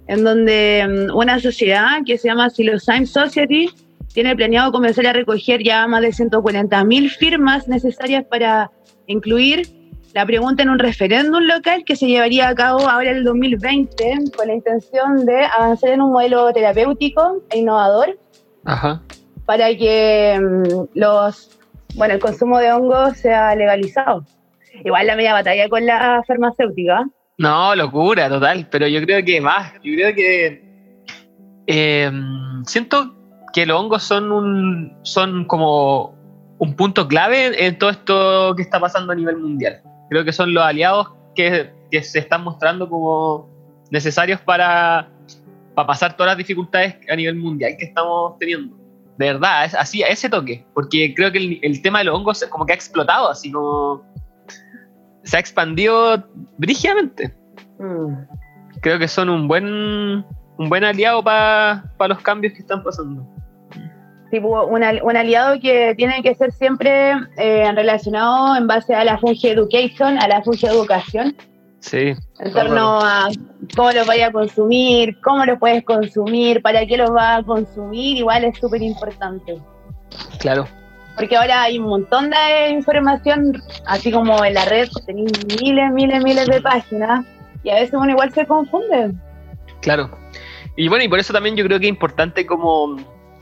en donde mm, una sociedad que se llama Psilocybin Society tiene planeado comenzar a recoger ya más de 140.000 firmas necesarias para incluir la pregunta en un referéndum local que se llevaría a cabo ahora en el 2020 con la intención de avanzar en un modelo terapéutico e innovador Ajá. Para que mm, los bueno el consumo de hongos sea legalizado. Igual la media batalla con la farmacéutica. No, locura, total. Pero yo creo que más. Yo creo que. eh, siento que los hongos son un. son como un punto clave en todo esto que está pasando a nivel mundial. Creo que son los aliados que, que se están mostrando como necesarios para, para pasar todas las dificultades a nivel mundial que estamos teniendo. De verdad, es así, a ese toque. Porque creo que el, el tema de los hongos como que ha explotado, así como. Se ha expandido brígidamente creo que son un buen un buen aliado para los cambios que están pasando. Tipo, un, al- un aliado que tiene que ser siempre eh, relacionado en base a la Fungi Education, a la Fungi Educación, Sí, en torno a cómo los vaya a consumir, cómo los puedes consumir, para qué los vas a consumir, igual es súper importante. claro. Porque ahora hay un montón de información, así como en la red, tenéis miles, miles, miles de páginas, y a veces uno igual se confunde. Claro. Y bueno, y por eso también yo creo que es importante como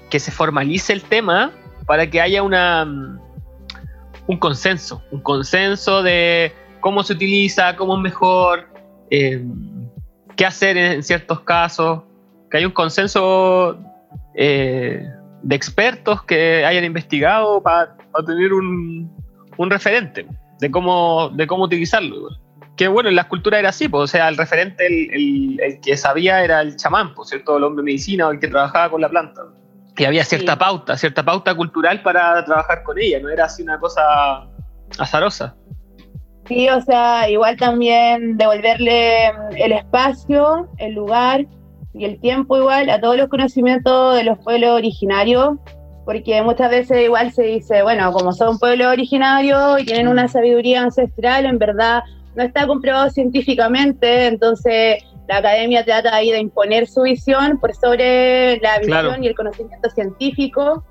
que se formalice el tema para que haya una mm, un consenso, un consenso de cómo se utiliza, cómo es mejor, eh, qué hacer en ciertos casos, que haya un consenso eh, de expertos que hayan investigado para tener un, un referente de cómo, de cómo utilizarlo. Que bueno, en las culturas era así, pues, o sea, el referente, el, el- el que sabía era el chamán, pues, ¿cierto? El hombre de medicina o el que trabajaba con la planta. Y había cierta Sí. pauta, cierta pauta cultural para trabajar con ella, no era así una cosa azarosa. Sí, o sea, igual también devolverle mm, el espacio, el lugar y el tiempo igual a todos los conocimientos de los pueblos originarios, porque muchas veces igual se dice, bueno, como son pueblos originarios y tienen una sabiduría ancestral, en verdad no está comprobado científicamente, entonces la academia trata ahí de imponer su visión por sobre la visión Claro. y el conocimiento científico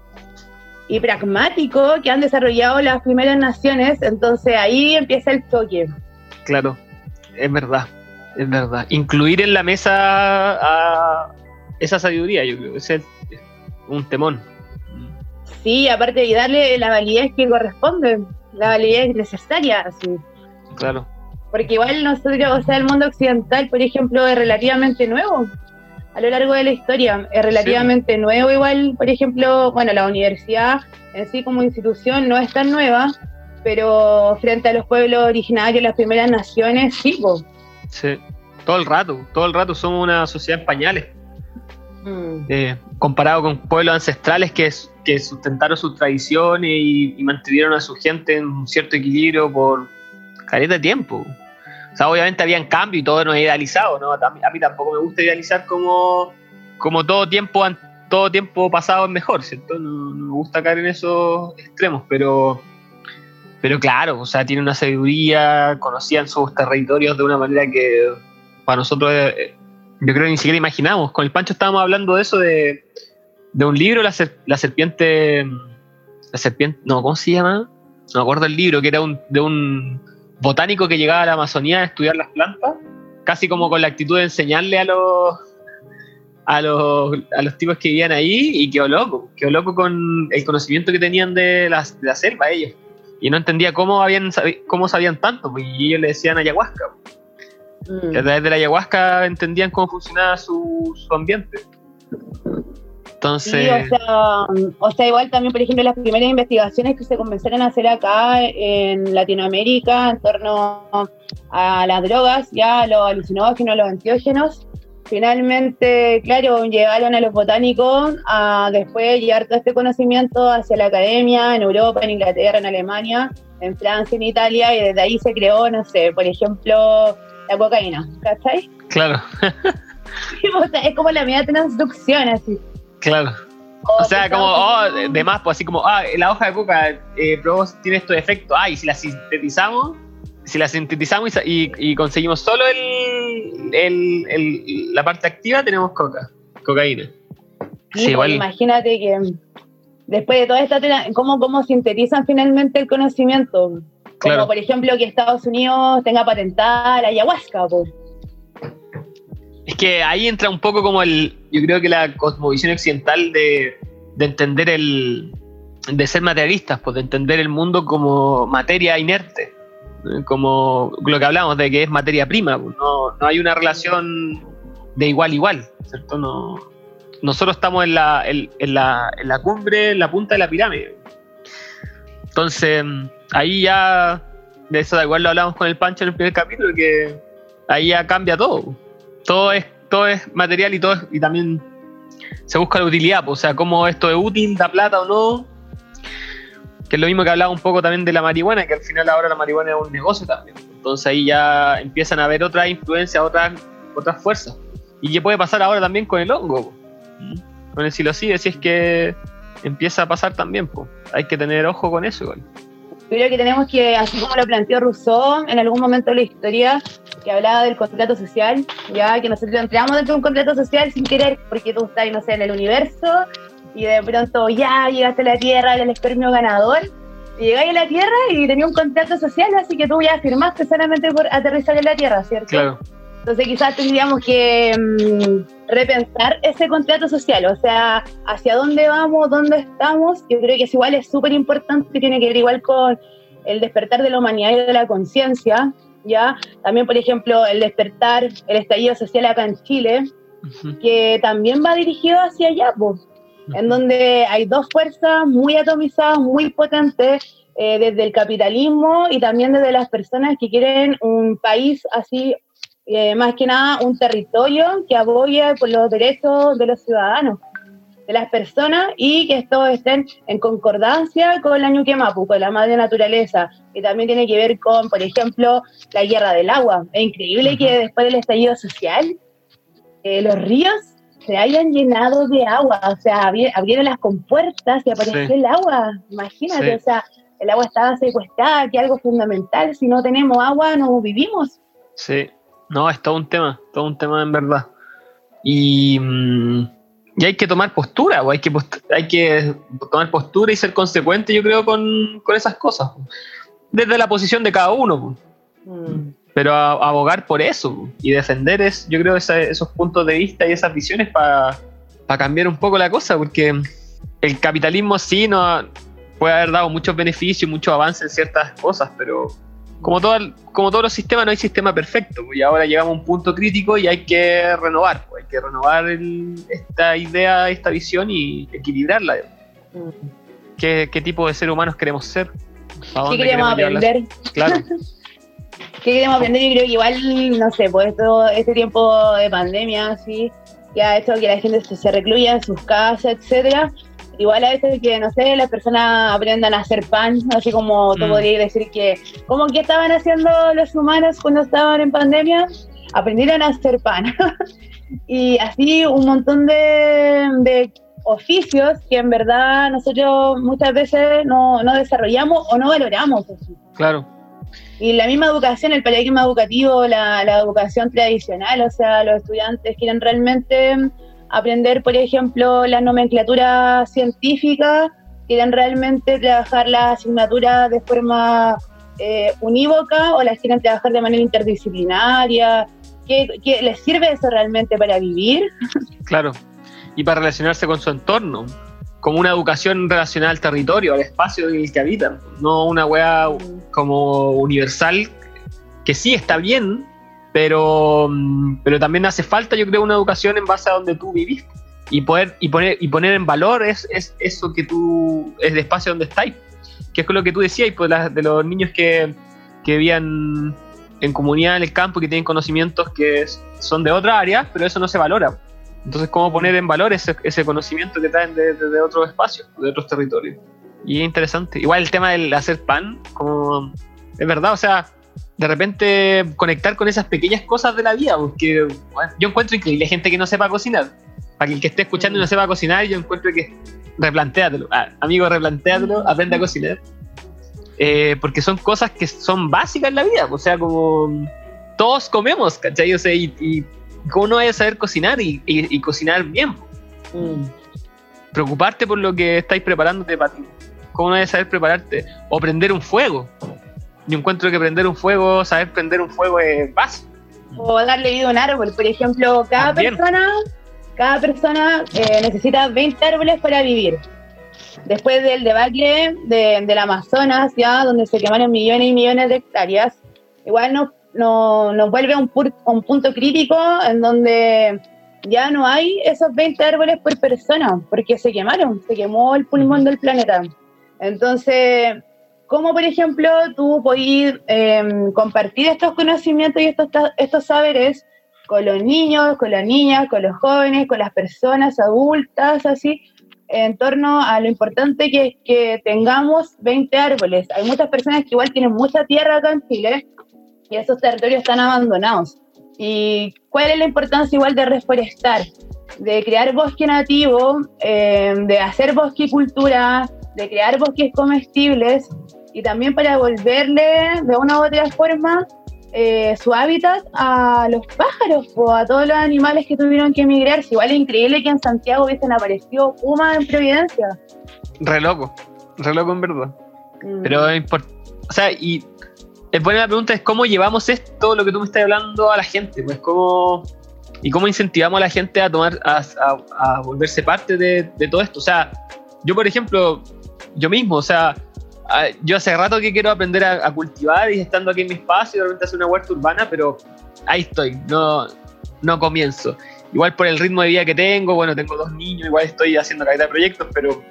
y pragmático que han desarrollado las primeras naciones, entonces ahí empieza el choque. Claro, es verdad, es verdad. Incluir en la mesa a esa sabiduría, yo creo que ese es un temón. Sí, aparte de darle la validez que corresponde, la validez necesaria, así. Claro, Porque igual nosotros, o sea, el mundo occidental, por ejemplo, es relativamente nuevo a lo largo de la historia. Es relativamente nuevo igual, por ejemplo, bueno, la universidad en sí como institución no es tan nueva, pero frente a los pueblos originarios, las primeras naciones, sí, po. sí. Todo el rato, todo el rato somos una sociedad en pañales. Mm. eh, comparado con pueblos ancestrales que, que sustentaron sus tradiciones y, y mantuvieron a su gente en un cierto equilibrio por caleta de tiempo. O sea, obviamente habían cambios y todo no es idealizado, ¿no? A mí, tampoco me gusta idealizar como como todo tiempo, todo tiempo pasado es mejor, ¿cierto? No, no me gusta caer en esos extremos, pero, pero claro, o sea, tiene una sabiduría, conocían sus territorios de una manera que para nosotros, eh, yo creo que ni siquiera imaginamos. Con el Pancho estábamos hablando de eso, de, de un libro, la, ser- la serpiente, la serpiente, no, ¿cómo se llama? No me acuerdo el libro, que era un, de un botánico que llegaba a la Amazonía a estudiar las plantas, casi como con la actitud de enseñarle a los a los, a los tipos que vivían ahí y quedó loco, quedó loco con el conocimiento que tenían de la, de la selva ellos. Y no entendía cómo, habían, cómo sabían tanto, pues, y ellos le decían ayahuasca. Mm. Que a través de la ayahuasca entendían cómo funcionaba su, su ambiente. Entonces, Sí, o sea, o sea, igual también, por ejemplo, las primeras investigaciones que se comenzaron a hacer acá en Latinoamérica en torno a las drogas, ya los alucinógenos, los antiógenos, finalmente, claro, llegaron a los botánicos a después llevar todo este conocimiento hacia la academia en Europa, en Inglaterra, en Alemania, en Francia, en Italia, y desde ahí se creó, no sé, por ejemplo, la cocaína, ¿cachai? claro, *laughs* O sea, es como la media transducción, así. Claro. O sea, como, oh, de, más, pues así como, ah, la hoja de coca eh, tiene estos efectos, ah, y si la sintetizamos, si la sintetizamos y, sa- y- y conseguimos solo el, el- el- la parte activa, tenemos coca, cocaína. Sí, Sí, pues, igual, Imagínate que después de toda esta tela, ¿cómo, cómo sintetizan finalmente el conocimiento? Como Claro. por ejemplo que Estados Unidos tenga patentada la ayahuasca, po. es que ahí entra un poco como el, yo creo que la cosmovisión occidental de, de entender el, de ser materialistas, pues de entender el mundo como materia inerte, como lo que hablamos de que es materia prima, pues, no, no hay una relación de igual igual, ¿cierto? No, nosotros estamos en la, en la, en la cumbre, en la punta de la pirámide. Entonces, ahí ya, de eso da igual lo hablamos con el Pancho en el primer capítulo, que ahí ya cambia todo. Todo es, todo es material y todo es- y también se busca la utilidad, pues, o sea, cómo esto es útil, da plata o no. Que es lo mismo que hablaba un poco también de la marihuana, que al final ahora la marihuana es un negocio también. Entonces ahí ya empiezan a haber otras influencias, otras, otras fuerzas. Y qué puede pasar ahora también con el hongo, ¿Mm? con el psilocibe, si es que empieza a pasar también, pues. Hay que tener ojo con eso, igual. Yo creo que tenemos que, así como lo planteó Rousseau en algún momento de la historia, que hablaba del contrato social, ya que nosotros entramos dentro de un contrato social sin querer, porque tú estás, no sé, en el universo, y de pronto ya llegaste a la Tierra, el espermio ganador, y llegáis a la Tierra y tenías un contrato social, así que tú ya firmaste solamente por aterrizar en la Tierra, ¿cierto? Claro, Entonces quizás tendríamos que mm, repensar ese contrato social, o sea, hacia dónde vamos, dónde estamos. Yo creo que es igual, es súper importante, tiene que ver igual con el despertar de la humanidad y de la conciencia, ¿ya? También, por ejemplo, el despertar, el estallido social acá en Chile, que también va dirigido hacia allá, po, en donde hay dos fuerzas muy atomizadas, muy potentes, eh, desde el capitalismo y también desde las personas que quieren un país así, eh, más que nada un territorio que abogue por los derechos de los ciudadanos, de las personas y que estos estén en concordancia con la Ñuque Mapu, con la madre naturaleza. Y también tiene que ver con, por ejemplo, la guerra del agua. Es increíble que después del estallido social, eh, los ríos se hayan llenado de agua, o sea, abri- abrieron las compuertas y apareció Sí. el agua, imagínate, Sí. o sea, el agua estaba secuestrada, que es algo fundamental, si no tenemos agua no vivimos. Sí, no, es todo un tema, todo un tema en verdad. Y, mm, y hay que tomar postura, o hay que, post- hay que tomar postura y ser consecuente, yo creo, con, con esas cosas. po. Desde la posición de cada uno, po. pero a- abogar por eso po, y defender es, yo creo, esa- esos puntos de vista y esas visiones para cambiar un poco la cosa, porque el capitalismo sí no puede haber dado muchos beneficios, muchos avances en ciertas cosas, pero como, todo, el- como todos los sistemas, no hay sistema perfecto. pues, Y ahora llegamos a un punto crítico y hay que renovar. pues, hay que renovar el- esta idea, esta visión y equilibrarla. ¿Qué, qué tipo de seres humanos queremos ser? ¿A ¿Qué queremos llevarla? aprender? Claro, *laughs* ¿Qué queremos aprender? Yo creo que igual, no sé, pues todo este tiempo de pandemia, así, que ha hecho que la gente se, se recluya en sus casas, etcétera. Igual a veces que, no sé, las personas aprendan a hacer pan, así como tú Mm. podrías decir que, ¿cómo que estaban haciendo los humanos cuando estaban en pandemia? Aprendieron a hacer pan. *laughs* y así un montón de, de oficios que en verdad nosotros muchas veces no, no desarrollamos o no valoramos. Claro. Y la misma educación, el paradigma educativo, la, la educación tradicional, o sea, los estudiantes quieren realmente aprender, por ejemplo, la nomenclatura científica, quieren realmente trabajar la asignatura de forma eh, unívoca o las quieren trabajar de manera interdisciplinaria. ¿Qué, qué les sirve eso realmente para vivir? *laughs* Claro. Y para relacionarse con su entorno. Como una educación relacionada al territorio, al espacio en el que habitan. No una weá como universal, que sí está bien, pero, mm, pero también hace falta, yo creo, una educación en base a donde tú vivís. Y poder y poner, y poner en valor es, es eso que tú, es el espacio donde estáis. Que es con lo que tú decías, pues, la- de los niños que, que vivían en comunidad en el campo que tienen conocimientos que son de otra área, pero eso no se valora. Entonces, ¿cómo poner en valor ese, ese conocimiento que traen de, de- de otros espacios, de otros territorios? Y es interesante. Igual el tema del hacer pan, como es verdad, o sea, de repente conectar con esas pequeñas cosas de la vida, porque bueno, yo encuentro increíble gente que no sepa cocinar. Para el que esté escuchando y no sepa cocinar, yo encuentro que replantéatelo. Ah, amigo, replantéatelo, aprende a cocinar. Eh, porque son cosas que son básicas en la vida, o sea, como todos comemos, ¿cachai? O sea, y, y saber cocinar y, y- y cocinar bien. Preocuparte por lo que estáis preparándote para ti. ¿Cómo no a saber prepararte? O prender un fuego. Yo encuentro que prender un fuego, saber prender un fuego es básico. O darle vida a un árbol. Por ejemplo, cada También. persona, cada persona eh, necesita 20 árboles para vivir. Después del debacle de, del Amazonas, ya donde se quemaron millones y millones de hectáreas, igual nos, no- nos vuelve a un, pur- un punto crítico en donde ya no hay esos 20 árboles por persona, porque se quemaron, se quemó el pulmón del planeta. Entonces, ¿cómo, por ejemplo, tú podés em, compartir estos conocimientos y estos, estos saberes con los niños, con las niñas, con los jóvenes, con las personas adultas, así, en torno a lo importante que es que tengamos 20 árboles? Hay muchas personas que igual tienen mucha tierra acá en Chile y esos territorios están abandonados. ¿Y cuál es la importancia igual de reforestar? De crear bosque nativo, eh, de hacer bosquicultura, de crear bosques comestibles y también para devolverle de una u otra forma eh, su hábitat a los pájaros o a todos los animales que tuvieron que emigrar. Igual es increíble que en Santiago hubiesen aparecido pumas en Providencia. Re loco. Re loco en verdad. Mm. Pero es O sea, y es buena la pregunta es cómo llevamos esto, lo que tú me estás hablando, a la gente. Pues cómo. Y cómo incentivamos a la gente a tomar, a, a- a volverse parte de, de todo esto. O sea, yo, por ejemplo, yo mismo, o sea, yo hace rato que quiero aprender a, a cultivar y estando aquí en mi espacio, de repente hacer una huerta urbana, pero ahí estoy, no, no comienzo. Igual por el ritmo de vida que tengo, bueno, tengo dos niños, igual estoy haciendo calidad de proyectos, pero,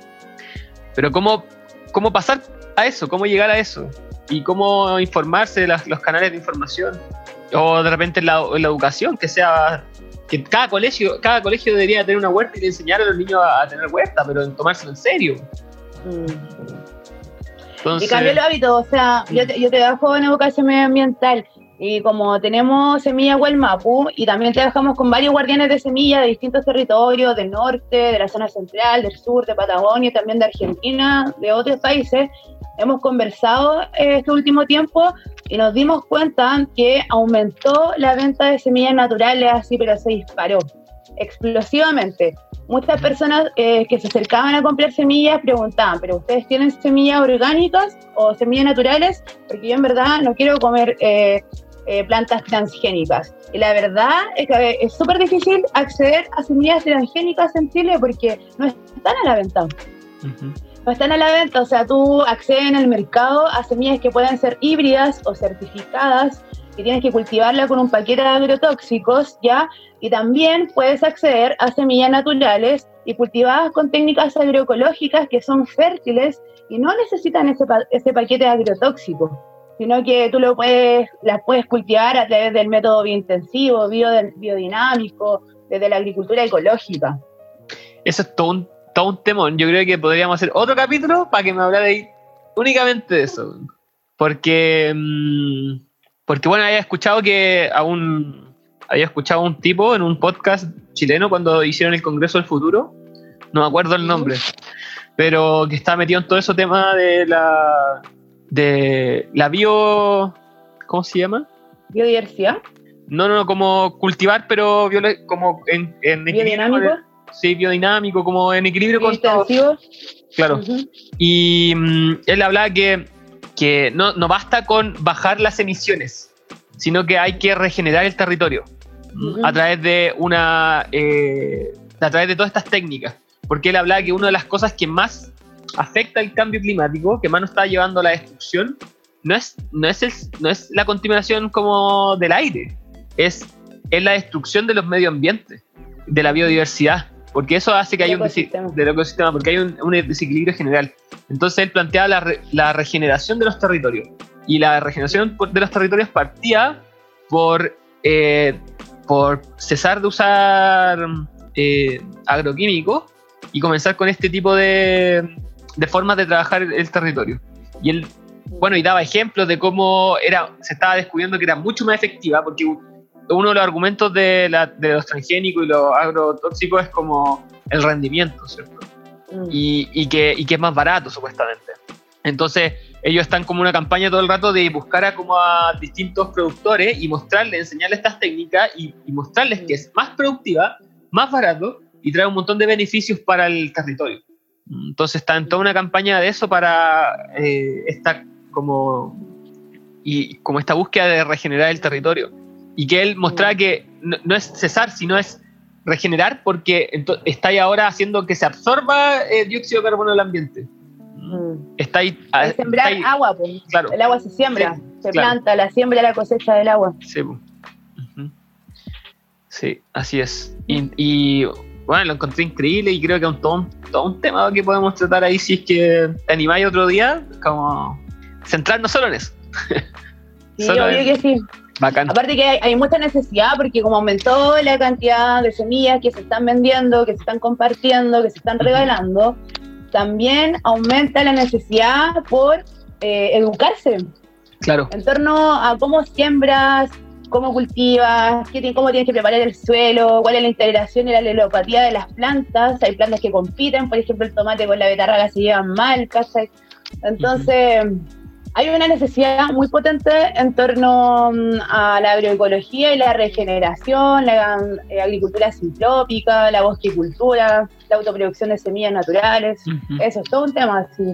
pero ¿cómo, cómo pasar a eso? ¿Cómo llegar a eso? ¿Y cómo informarse de las- los canales de información? O de repente en la, la educación, que sea que cada colegio, cada colegio debería tener una huerta y enseñar a los niños a, a tener huerta, pero en tomárselo en serio. Mm. Entonces, Y cambió el hábito, o sea, yo, te- yo trabajo en educación medioambiental y como tenemos Semilla Huelmapu y también trabajamos con varios guardianes de semilla de distintos territorios, del norte, de la zona central, del sur, de Patagonia, también de Argentina, de otros países, hemos conversado eh, este último tiempo y nos dimos cuenta que aumentó la venta de semillas naturales así, pero se disparó explosivamente. Muchas personas eh, que se acercaban a comprar semillas preguntaban, ¿pero ustedes tienen semillas orgánicas o semillas naturales? Porque yo en verdad no quiero comer eh, eh, plantas transgénicas. Y la verdad es que es súper difícil acceder a semillas transgénicas en Chile porque no están a la venta Ujú. no están a la venta, o sea, tú accedes en el mercado a semillas que pueden ser híbridas o certificadas, que tienes que cultivarla con un paquete de agrotóxicos, ¿ya? Y también puedes acceder a semillas naturales y cultivadas con técnicas agroecológicas que son fértiles y no necesitan ese, pa- ese paquete de agrotóxicos, sino que tú lo puedes, las puedes cultivar a través del método biointensivo, bio- biodinámico, desde la agricultura ecológica. Eso es todo un, todo un temón. Yo creo que podríamos hacer otro capítulo para que me hablarais únicamente de eso. Porque, mm, porque bueno, había escuchado que a un, había escuchado a un tipo en un podcast chileno cuando hicieron el Congreso del Futuro, no me acuerdo el nombre, pero que estaba metido en todo ese tema de la de la bio ¿cómo se llama? Biodiversidad. No, no, no, como cultivar, pero biole- como en, en equilibrio Biodinámico. sí, biodinámico, como en equilibrio con todo. Claro. Y mm, él hablaba que, que no, no basta con bajar las emisiones, sino que hay que regenerar el territorio a través de una eh, a través de todas estas técnicas. Porque él hablaba que una de las cosas que más afecta el cambio climático, que más nos está llevando a la destrucción, no es, no es, el- no es la contaminación como del aire, es, es la destrucción de los medio ambientes, de la biodiversidad, porque eso hace que haya un del ecosistema, porque hay un, un desequilibrio general. Entonces él planteaba la, re- la regeneración de los territorios. Y la regeneración de los territorios partía por, eh, por cesar de usar eh, agroquímicos y comenzar con este tipo de, de formas de trabajar el territorio. Y él, bueno, y daba ejemplos de cómo era, se estaba descubriendo que era mucho más efectiva, porque uno de los argumentos de, la- de los transgénicos y los agrotóxicos es como el rendimiento, ¿cierto? Mm. y, y que, y que es más barato supuestamente. Entonces ellos están como una campaña todo el rato de buscar a como a distintos productores y mostrarles, enseñarles estas técnicas y, y mostrarles que es más productiva, más barato y trae un montón de beneficios para el territorio. Entonces está en toda una campaña de eso para eh, esta como y como esta búsqueda de regenerar el territorio y que él mostraba que no, no es cesar sino es regenerar porque está ahí ahora haciendo que se absorba el dióxido de carbono del ambiente. Mm. Está ahí. ah, Es sembrar está ahí- agua, pues. Claro. El agua se siembra, Sí, se claro. planta, la siembra, la cosecha del agua. Sí. Sí, así es. Y, y, bueno, lo encontré increíble y creo que es todo, un, todo un tema que podemos tratar ahí si es que te animáis otro día, como centrarnos solo en eso. *laughs* Sí, Solo obvio en- que sí. Bacán. Aparte que hay, hay mucha necesidad porque como aumentó la cantidad de semillas que se están vendiendo, que se están compartiendo, que se están regalando, también aumenta la necesidad por eh, educarse Claro. en torno a cómo siembras, cómo cultivas, qué, cómo tienes que preparar el suelo, cuál es la integración y la alelopatía de las plantas. Hay plantas que compiten, por ejemplo, el tomate con la betarraga se llevan mal, ¿cachai? Entonces, hay una necesidad muy potente en torno mm, a la agroecología y la regeneración, la eh, agricultura sintrópica, la bosquicultura, la autoproducción de semillas naturales. Eso es todo un tema así.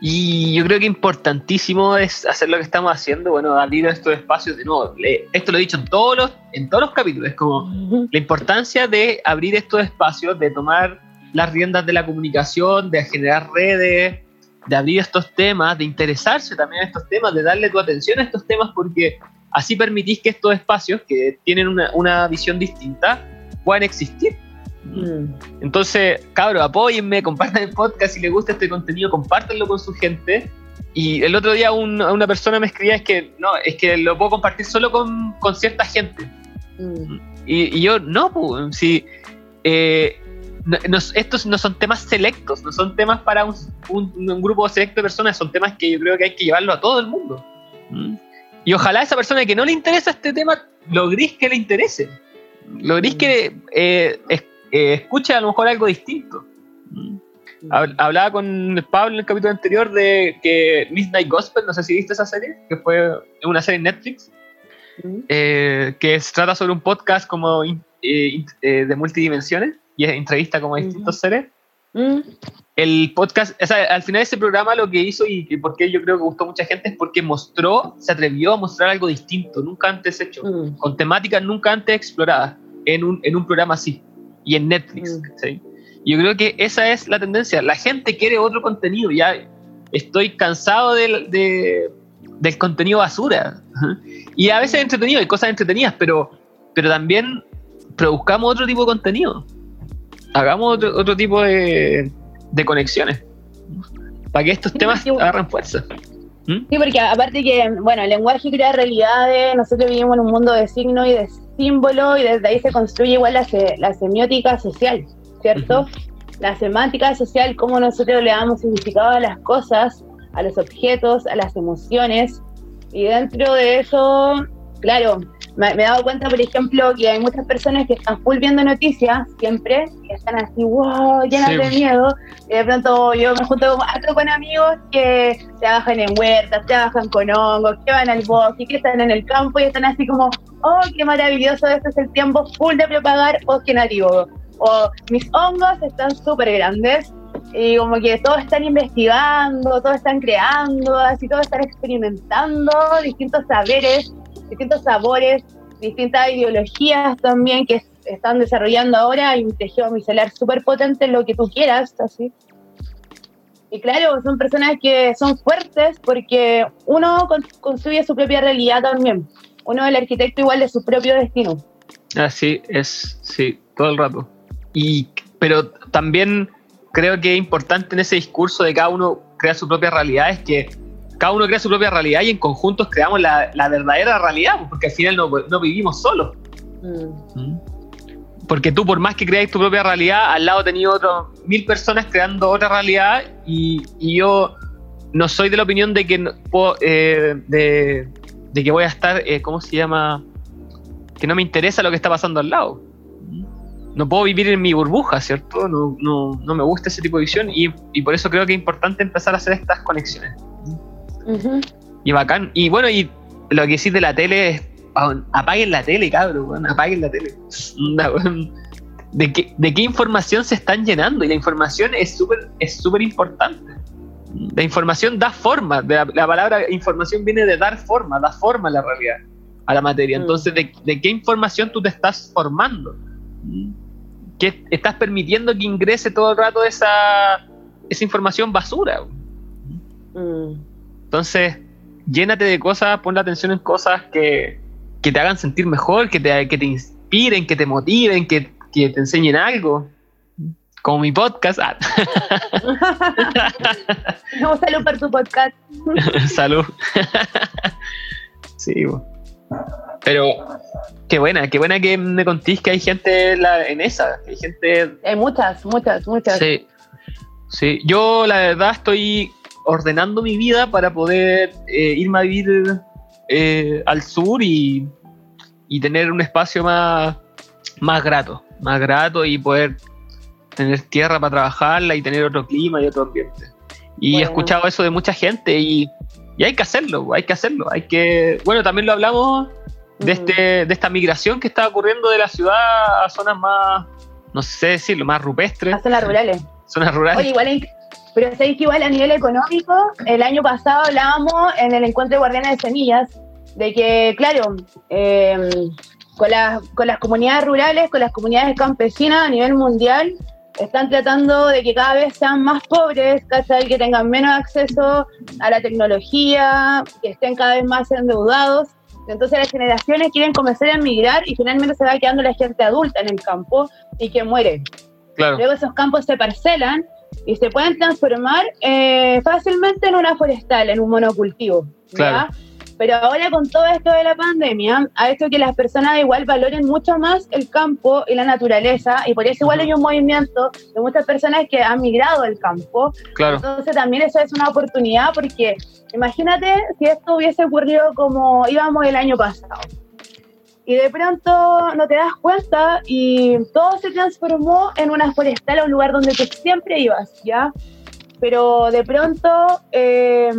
Y yo creo que importantísimo es hacer lo que estamos haciendo, bueno, abrir estos espacios de nuevo. Esto lo he dicho en todos los, en todos los capítulos, es como la importancia de abrir estos espacios, de tomar las riendas de la comunicación, de generar redes, de abrir estos temas, de interesarse también a estos temas, de darle tu atención a estos temas, porque así permitís que estos espacios que tienen una, una visión distinta puedan existir. Mm. Entonces, cabros, apóyenme, compartan el podcast si les gusta este contenido, compártanlo con su gente. Y el otro día un- una persona me escribía es que no, es que lo puedo compartir solo con, con cierta gente. Mm. Y, y yo, no, pues, si eh, no- nos- estos no son temas selectos, no son temas para un, un- un grupo selecto de personas, son temas que yo creo que hay que llevarlo a todo el mundo. ¿Mm? Y ojalá esa persona que no le interesa este tema, logréis que le interese. Logréis que eh, es- eh, escuche a lo mejor algo distinto. ¿Mm? Hab- Hablaba con Pablo en el capítulo anterior de que Midnight Gospel, no sé si viste esa serie, que fue una serie en Netflix, Mm. eh, que se trata sobre un podcast como eh, eh, de multidimensiones y entrevista como a distintos seres. Mm. El podcast, o sea, al final ese programa lo que hizo y que por qué yo creo que gustó a mucha gente es porque mostró, se atrevió a mostrar algo distinto, nunca antes hecho, Mm. con temáticas nunca antes exploradas en un, en un programa así y en Netflix. Mm. ¿cachai? Yo creo que esa es la tendencia. La gente quiere otro contenido. Ya estoy cansado del, de- del contenido basura. Y a veces entretenido, hay cosas entretenidas, pero, pero también produzcamos otro tipo de contenido. Hagamos otro, otro tipo de, de conexiones. Para que estos temas agarren fuerza. ¿Mm? Sí, porque aparte que, bueno, el lenguaje crea realidades, nosotros vivimos en un mundo de signos y de símbolos y desde ahí se construye igual la, se- la semiótica social, ¿cierto? La semántica social, cómo nosotros le damos significado a las cosas, a los objetos, a las emociones. Y dentro de eso, claro, me, me he dado cuenta, por ejemplo, que hay muchas personas que están full viendo noticias siempre, que están así, wow, llenas Sí. de miedo. Y de pronto yo me junto con, con amigos que trabajan en huertas, trabajan con hongos, que van al bosque, que están en el campo y están así como, oh, qué maravilloso, este es el tiempo full de propagar bosque nativo. O mis hongos están súper grandes y como que todos están investigando, todos están creando, así todos están experimentando distintos saberes, distintos sabores, distintas ideologías también que están desarrollando ahora. Hay un tejido micelar súper potente en lo que tú quieras, así. Y claro, son personas que son fuertes porque uno con- construye su propia realidad también. Uno el arquitecto igual de su propio destino. Así es, sí, todo el rato. Y, pero también creo que es importante en ese discurso de cada uno crea su propia realidad, es que cada uno crea su propia realidad y en conjuntos creamos la, la verdadera realidad, pues, porque al final no, no vivimos solos. Porque tú, por más que creáis tu propia realidad, al lado tenías otras mil personas creando otra realidad y, y yo no soy de la opinión de que no puedo, eh, de, de que voy a estar, eh, ¿cómo se llama? Que no me interesa lo que está pasando al lado. No puedo vivir en mi burbuja, ¿cierto? No, no, no me gusta ese tipo de visión y, y por eso creo que es importante empezar a hacer estas conexiones. Y bacán. Y bueno, y lo que sí de la tele es. weón, Apaguen la tele, cabrón, apaguen la tele. ¿De qué, ¿De qué información se están llenando? Y la información es súper es súper importante. La información da forma. de la, la palabra información viene de dar forma, da forma a la realidad, a la materia. Mm. Entonces, ¿de, de qué información tú te estás formando? ¿Qué estás permitiendo que ingrese todo el rato esa, esa información basura? Mm. Entonces, llénate de cosas, pon la atención en cosas que, que te hagan sentir mejor, que te, que te inspiren, que te motiven, que, que te enseñen algo. Como mi podcast. Ah, *laughs* Un saludo por tu podcast. *laughs* salud. sí, bo. pero qué buena, qué buena que me contís que hay gente en, la- en esa. que Hay gente Hay muchas, muchas, muchas. Sí, sí. Yo la verdad estoy ordenando mi vida para poder eh, irme a vivir eh, al sur y, y tener un espacio más, más grato, más grato y poder tener tierra para trabajarla y tener otro clima y otro ambiente. Y he escuchado eso de mucha gente y, y hay que hacerlo, hay que hacerlo. Hay que, bueno, también lo hablamos de, este, de esta migración que está ocurriendo de la ciudad a zonas más, no sé decirlo, más rupestres, Las zonas rurales. zonas rurales. Oye, igual, hay- pero sabéis que igual a nivel económico, el año pasado hablábamos en el encuentro de Guardianes de Semillas de que, claro, eh, con, las, con las comunidades rurales, con las comunidades campesinas a nivel mundial, están tratando de que cada vez sean más pobres, ¿cachai? que tengan menos acceso a la tecnología, que estén cada vez más endeudados. Entonces las generaciones quieren comenzar a emigrar y finalmente se va quedando la gente adulta en el campo y que muere. claro. Luego esos campos se parcelan y se pueden transformar eh, fácilmente en una forestal, en un monocultivo. Claro. Pero ahora con todo esto de la pandemia, ha hecho que las personas igual valoren mucho más el campo y la naturaleza, y por eso igual hay un movimiento de muchas personas que han migrado al campo. Claro, Entonces también eso es una oportunidad porque imagínate si esto hubiese ocurrido como íbamos el año pasado. Y de pronto no te das cuenta y todo se transformó en una forestal, un lugar donde tú siempre ibas, ¿ya? Pero de pronto eh,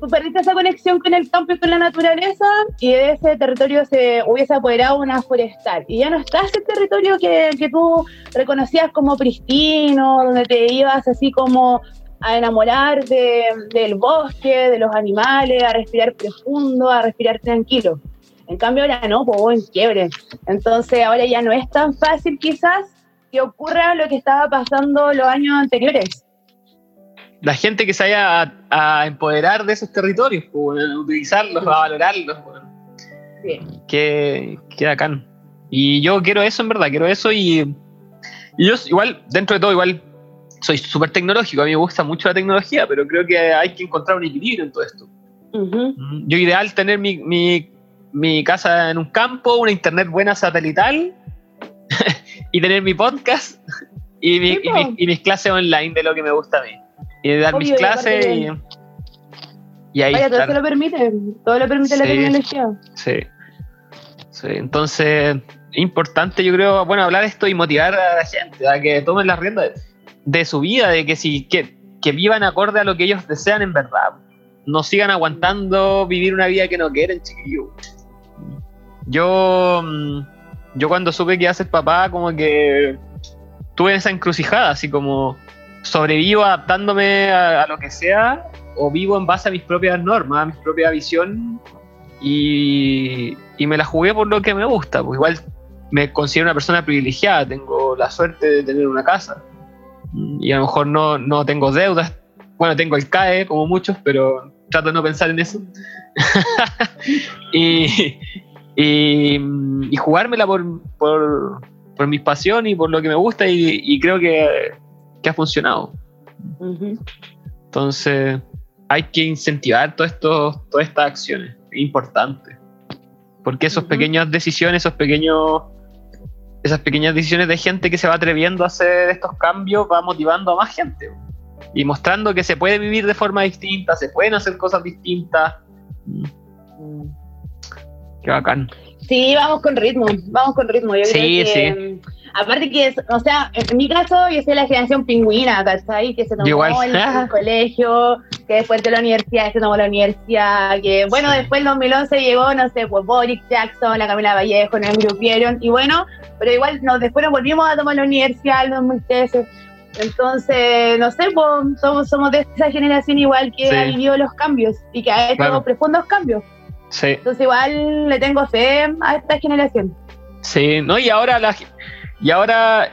tú perdiste esa conexión con el campo y con la naturaleza y de ese territorio se hubiese apoderado una forestal. Y ya no está ese territorio que, que tú reconocías como pristino, donde te ibas así como a enamorar de- del bosque, de los animales, a respirar profundo, a respirar tranquilo. En cambio ahora no, pues en quiebre. Entonces ahora ya no es tan fácil quizás que ocurra lo que estaba pasando los años anteriores. la gente que se vaya a, a empoderar de esos territorios, pues, a utilizarlos, a valorarlos, weón. Sí. Qué, qué bacán. Y yo quiero eso, en verdad, quiero eso y, y yo igual, dentro de todo, igual soy súper tecnológico, a mí me gusta mucho la tecnología, pero creo que hay que encontrar un equilibrio en todo esto. Ujú. Mm, Yo ideal tener mi, mi, mi casa en un campo, una internet buena satelital *laughs* y tener mi podcast *laughs* y, mi- y mis clases online de lo que me gusta a mí. Y dar mis Obvio, clases y, Y ahí Vaya, todo se lo permite, todo lo permite la tecnología. sí. Sí, entonces, importante yo creo, bueno, hablar esto y motivar a la gente a que tomen las riendas de, de su vida, de que si que, que vivan acorde a lo que ellos desean en verdad. No sigan aguantando vivir una vida que no quieren, chiquillos. Yo, mm, yo cuando supe que iba papá, como que tuve esa encrucijada, así como sobrevivo adaptándome a, lo que sea o vivo en base a mis propias normas, a mi propia visión y, y me la jugué por lo que me gusta. Pues igual me considero una persona privilegiada, tengo la suerte de tener una casa y a lo mejor no, no tengo deudas. Bueno, tengo el CAE como muchos, pero trato de no pensar en eso. *laughs* y, y, y jugármela por, por, por mi pasión y por lo que me gusta y, y creo que, que ha funcionado. Entonces, hay que incentivar todo esto, todas estas acciones. Es importante. Porque esas Ujú. pequeñas decisiones, esos pequeños, esas pequeñas decisiones de gente que se va atreviendo a hacer estos cambios va motivando a más gente. Y mostrando que se puede vivir de forma distinta, se pueden hacer cosas distintas. Mm, Qué bacán. Sí, vamos con ritmo, vamos con ritmo. Yo Sí, creo que, sí. mm, aparte que, es, o sea, en mi caso, yo soy la generación pingüina, ¿cachai? Que se tomó Igual. el, el *laughs* colegio, que después de la universidad se tomó la universidad, que bueno, Sí. después el 2011 llegó, no sé, pues Boris Jackson, la Camila Vallejo, nos engrupieron, y bueno, pero igual nos, después nos volvimos a tomar la universidad el 2013. Entonces, no sé, pues, somos, somos de esa generación igual que Sí. ha vivido los cambios y que ha hecho Claro. profundos cambios. Sí. Entonces igual le tengo fe a esta generación. Sí, ¿no? Y ahora la, y ahora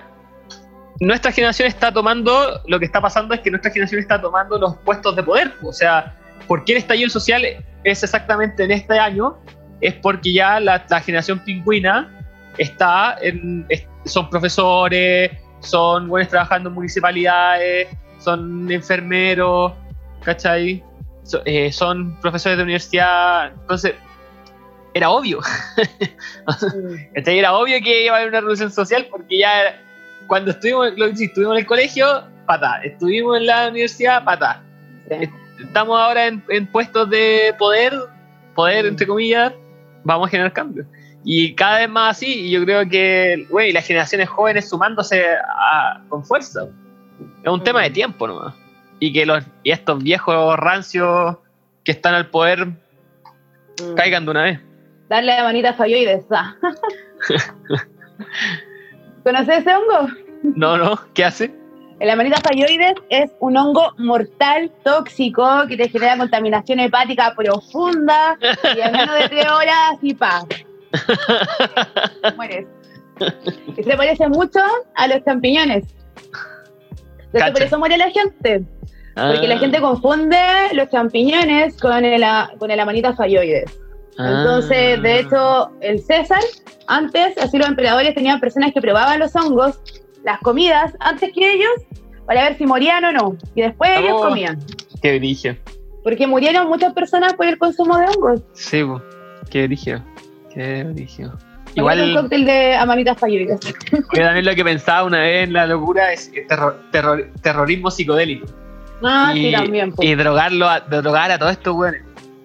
nuestra generación está tomando, lo que está pasando es que nuestra generación está tomando los puestos de poder. O sea, ¿por qué el estallido social es exactamente en este año? Es porque ya la, la generación pingüina está en, es- son profesores, son buenos trabajando en municipalidades, son enfermeros, ¿cachai? So- eh, son profesores de universidad. Entonces, era obvio. *laughs* ¿Cachai? Era obvio que iba a haber una revolución social porque ya era- cuando estuvimos, lo que sí, estuvimos en el colegio, patá. Estuvimos en la universidad, patá. Sí. Estamos ahora en, en puestos de poder, poder entre comillas, vamos a generar cambios. Y cada vez más así, y yo creo que, güey, las generaciones jóvenes sumándose a- con fuerza. Es un tema de tiempo nomás. Y que los, y estos viejos rancios que están al poder Mm. caigan de una vez. Darle la manita a ah. *laughs* ¿Conoces ese hongo? No, no, ¿qué hace? La manita falloides es un hongo mortal, tóxico, que te genera contaminación hepática profunda y en menos de tres horas y pa. Mueres. Y se parece mucho a los champiñones. Entonces, por eso muere la gente. Porque la Ah. gente confunde los champiñones con el, con el amanita falloides. Entonces, Ah. de hecho, el César, antes, así los emperadores tenían personas que probaban los hongos, las comidas, antes que ellos, para ver si morían o no. Y después ellos Oh. comían. Qué brillo. Porque murieron muchas personas por el consumo de hongos. Sí, qué brillo. Qué brillo. Igual un cóctel de amanitas falloides. yo también lo que pensaba una vez en la locura es terror- terror- terrorismo psicodélico. Ah, y, sí, también. pues. y drogarlo, a, drogar a todo esto, weón.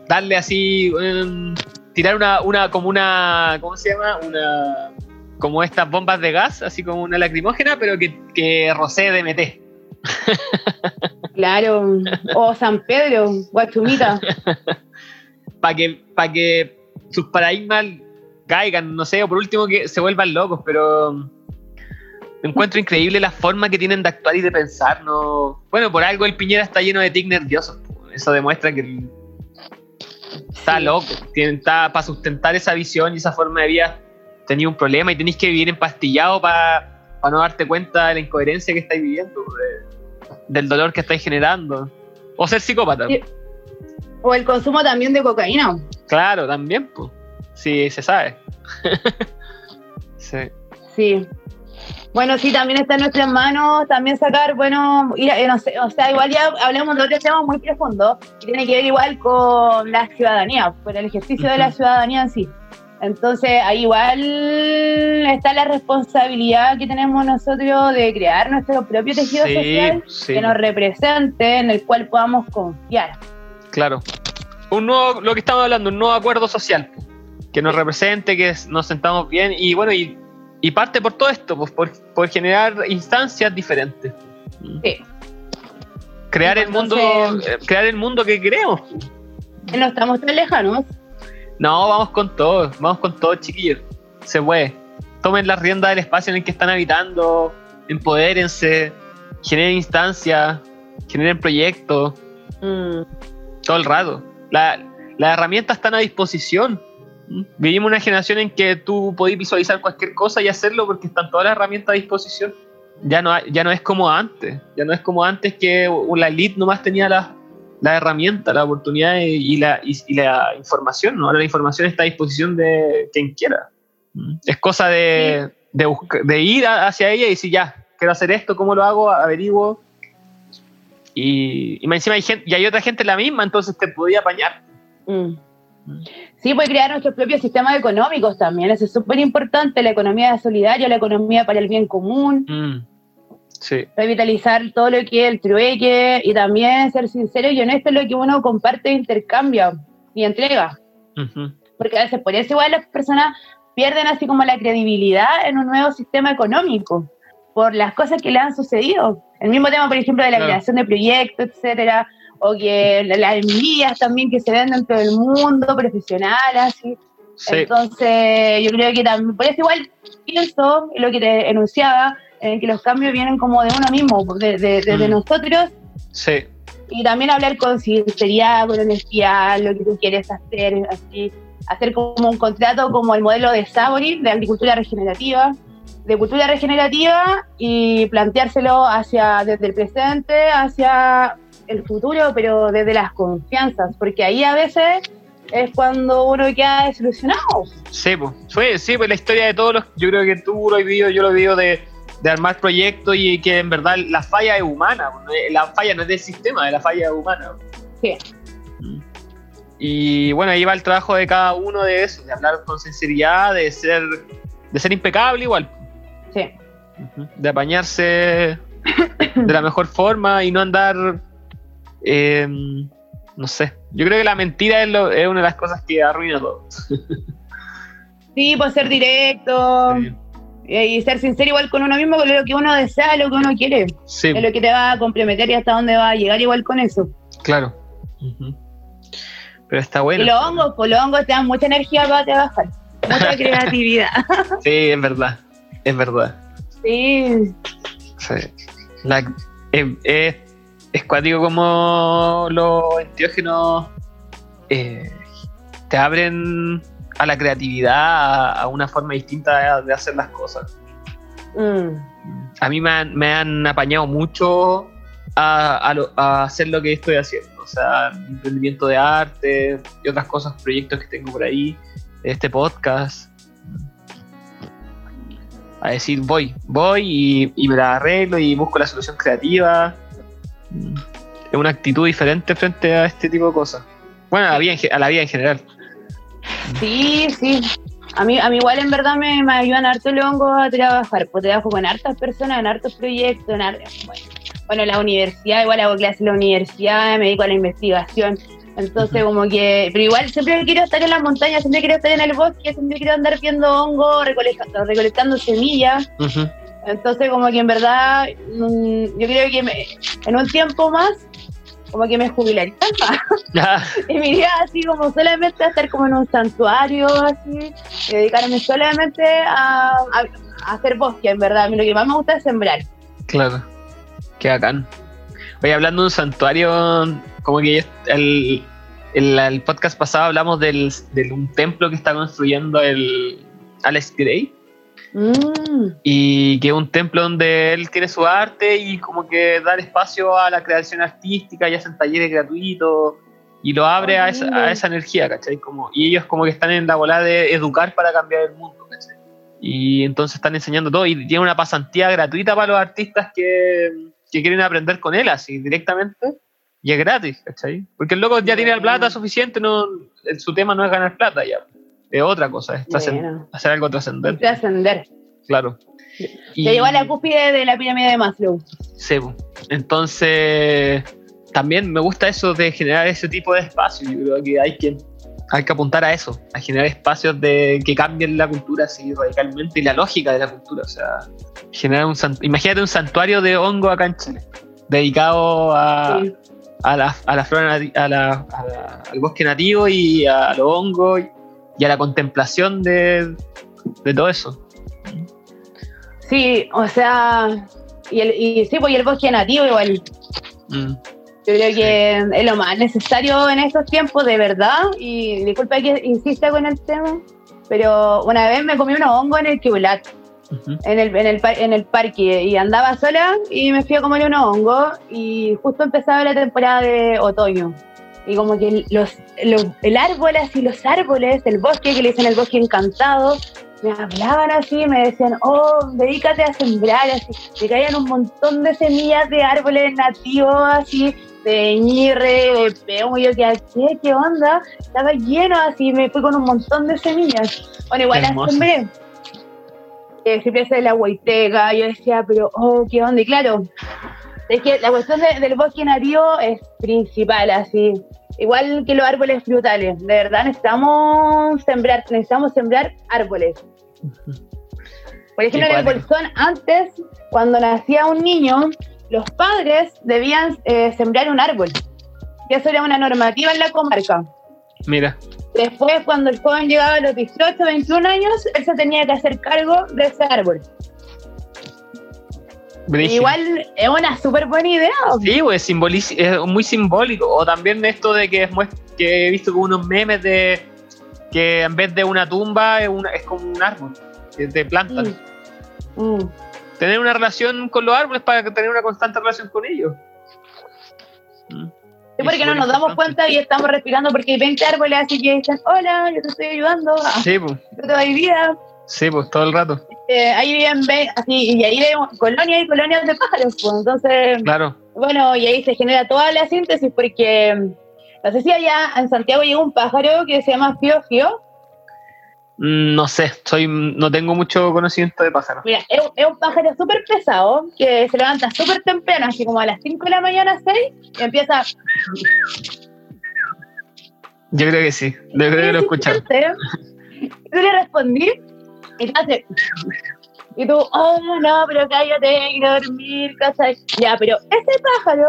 Darle así, tirar una, una, como una, ¿cómo se llama? Una, como estas bombas de gas, así como una lacrimógena, pero que, que rocee DMT. *laughs* Claro. O San Pedro, Guachumita. Para que, pa que sus paradigmas caigan, no sé, o por último que se vuelvan locos, pero encuentro increíble la forma que tienen de actuar y de pensar, ¿no? Bueno, por algo el Piñera está lleno de tics nerviosos, eso demuestra que está loco, tiene, está para sustentar esa visión y esa forma de vida tenía un problema y tenéis que vivir empastillado para no darte cuenta de la incoherencia que estáis viviendo, de- del dolor que estáis generando. O ser psicópata. O el consumo también de cocaína. Claro, también, pues. Sí, se sabe. sí. *laughs* Sí. Bueno, sí, también está en nuestras manos también sacar, bueno, ir a- eh, no sé, o sea, igual ya hablamos de otro tema muy profundo, que tiene que ver igual con la ciudadanía, con el ejercicio de la ciudadanía en sí. Entonces, ahí igual está la responsabilidad que tenemos nosotros de crear nuestro propio tejido social sí, que nos represente, en el cual podamos confiar. Claro. un nuevo, lo que estamos hablando, un nuevo acuerdo social que nos represente, que nos sentamos bien y bueno, y, y parte por todo esto, pues, por, por generar instancias diferentes. Sí. Crear el mundo, eh, crear el mundo que queremos. No estamos tan lejanos. No, vamos con todo, vamos con todo, chiquillos. Se puede. Tomen las riendas del espacio en el que están habitando, empodérense, generen instancias, generen proyectos, Mm, todo el rato. La- las herramientas están a disposición. Vivimos una generación en que tú podés visualizar cualquier cosa y hacerlo porque están todas las herramientas a disposición. Ya no, ya no es como antes. Ya no es como antes que la elite nomás tenía las la herramienta, la oportunidad y, la, y, y la información. ¿no? Ahora la información está a disposición de quien quiera. Es cosa de, de, busca- de ir hacia ella y decir, ya, quiero hacer esto, ¿cómo lo hago? Averiguo. Y, y encima hay, gente, y hay otra gente la misma, entonces te podía apañar. mm. Sí, puede crear nuestros propios sistemas económicos también. Eso es súper importante. La economía solidaria, la economía para el bien común. Mm. Sí. revitalizar todo lo que es el trueque y también ser sincero y honesto en lo que uno comparte intercambia y entrega. Porque a veces por eso igual las personas pierden así como la credibilidad en un nuevo sistema económico, por las cosas que le han sucedido. El mismo tema, por ejemplo, de la Claro. creación de proyectos, etcétera, o que la- las envías también que se ven dentro del mundo profesional, así. Sí. Entonces, yo creo que también, por eso igual pienso, en lo que te enunciaba, en que los cambios vienen como de uno mismo, de, de- desde Mm. nosotros, Sí. y también hablar con sinceridad, con honestidad, lo que tú quieres hacer, así, hacer como un contrato como el modelo de Sabori, de agricultura regenerativa, de cultura regenerativa, y planteárselo hacia, desde el presente, hacia el futuro, pero desde las confianzas, porque ahí a veces es cuando uno queda desilusionado. Sí, pues. Fue, sí, pues la historia de todos los. Yo creo que tú lo has vivido, yo lo he vivido de, de armar proyectos y que en verdad la falla es humana. pues, La falla no es del sistema, la falla es humana. Sí. Y bueno, ahí va el trabajo de cada uno de eso, de hablar con sinceridad, de ser, de ser impecable igual. Sí. De apañarse *coughs* de la mejor forma y no andar. eh, no sé. Yo creo que la mentira es, lo- es una de las cosas que arruina todo. *laughs* Sí, pues ser directo Sí. y ser sincero igual con uno mismo, con lo que uno desea, lo que uno quiere. Sí, es lo que te va a comprometer y hasta dónde va a llegar igual con eso. claro. Pero está bueno. Y los hongos, pues los hongos te dan mucha energía para trabajar, mucha *laughs* creatividad. Sí, es verdad. Es verdad. sí, Sí. La- es, cuático como los enteógenos eh, te abren a la creatividad, a, a una forma distinta de, de hacer las cosas. Mm, A mí me han, me han apañado mucho a, a lo- a hacer lo que estoy haciendo. O sea, emprendimiento de arte y otras cosas, proyectos que tengo por ahí, este podcast. A decir, voy, voy y, me la arreglo y busco la solución creativa. Es una actitud diferente frente a este tipo de cosas. Bueno, a la vida en, a la vida en general. sí, sí. A mí, a mí igual en verdad me, me ayudan harto los hongos a trabajar, pues trabajo con hartas personas, en hartos proyectos, en har- bueno, bueno, la universidad, igual hago clases en la universidad, me dedico a la investigación, entonces como que, pero igual siempre quiero estar en las montañas, siempre quiero estar en el bosque, siempre quiero andar viendo hongos, recolectando, recolectando semillas, entonces como que en verdad, mm, yo creo que me- en un tiempo más, como que me jubilaría *laughs* y me iría así como solamente a estar como en un santuario, así, y dedicarme solamente a, a- a hacer bosque, en verdad. A mí lo que más me gusta es sembrar. Claro. Qué bacán. Oye, hablando de un santuario, como que el, el, el podcast pasado hablamos del, de un templo que está construyendo el Alex Gray. Mm, Y que es un templo donde él tiene su arte y como que dar espacio a la creación artística y hacen talleres gratuitos y lo abre a, esa, a esa energía, ¿cachai? Como, y ellos como que están en la bola de educar para cambiar el mundo, ¿cachai? Y entonces están enseñando todo y tiene una pasantía gratuita para los artistas que, que quieren aprender con él así directamente y es gratis, ¿cachai? Porque el loco ya tiene la plata suficiente, no, su tema no es ganar plata ya, es otra cosa, es Bueno. hacer algo trascendente, trascender. claro. Se llegó a la cúspide de la pirámide de Maslow. Sí, entonces también me gusta eso de generar ese tipo de espacios. Yo creo que hay que, hay que apuntar a eso, a generar espacios de, que cambien la cultura así radicalmente y la lógica de la cultura. O sea, generar un imagínate un santuario de hongo acá en Chile, dedicado a, Sí. A la, a la flora a la- a la- al bosque nativo y a los hongos y a la contemplación de, de todo eso. Sí, o sea, y, el, y sí, pues y el bosque nativo igual. Mm. Yo creo que es lo más necesario en estos tiempos, de verdad. Y disculpa que insista con el tema, pero una vez me comí unos hongos en el En el, en, el, en el parque, y andaba sola y me fui a comer unos hongos. Y justo empezaba la temporada de otoño. Y como que los, los, el árbol, así, los árboles, el bosque, que le dicen el bosque encantado, me hablaban así, me decían, oh, dedícate a sembrar, así, te caían un montón de semillas de árboles nativos, así, de ñirre, de peo, y yo que ¿qué, qué onda? Estaba lleno, así, me fui con un montón de semillas. Bueno, igual las sembré. Eh, siempre de la huayteca, yo decía, pero, oh, qué onda, y claro, es que la cuestión de- del bosque nativo es principal, así. Igual que los árboles frutales, de verdad necesitamos sembrar, necesitamos sembrar árboles. Por ejemplo, en el. Bolsón, antes, cuando nacía un niño, los padres debían eh, sembrar un árbol. Y eso era una normativa en la comarca. Mira, Después, cuando el joven llegaba a los 18, 21 años, él se tenía que hacer cargo de ese árbol. brígido. Igual es una súper buena idea. Sí, pues es muy simbólico. O también esto de que que he visto como unos memes de que en vez de una tumba es, una- es como un árbol que te plantan. Mm. Mm. Tener una relación con los árboles para tener una constante relación con ellos. Sí, porque Es no nos damos cuenta y estamos respirando porque hay 20 árboles así que dicen, hola, yo te estoy ayudando, ah, Sí, pues, yo te doy vida. sí, pues todo el rato. Eh, ahí viven ve- así, y ahí hay colonias y colonias de pájaros, pues, entonces, Claro. bueno, y ahí se genera toda la síntesis porque, no sé si allá en Santiago llegó un pájaro que se llama Fío, Mm, No sé, soy, no tengo mucho conocimiento de pájaros. mira, es, un- es un pájaro súper pesado que se levanta súper temprano, así como a las 5 de la mañana, 6, y empieza Yo creo que sí, yo creo que lo he escuchado. Y tú le respondí y te hace. Y tú, oh no, pero cállate, quiero dormir, ¿cachai? Ya, pero ese pájaro,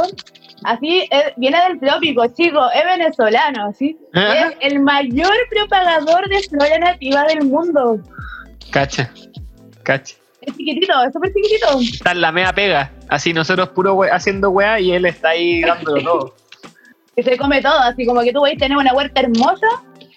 así, es- viene del trópico, chico, es venezolano, ¿sí? Ajá. Es el mayor propagador de flora nativa del mundo. Cacha, cacha. Es chiquitito, es súper chiquitito. Está en la mea pega. Así nosotros puro we- haciendo weá y él está ahí dándolo todo. *laughs* Que se come todo, así como que tú vais a tener una huerta hermosa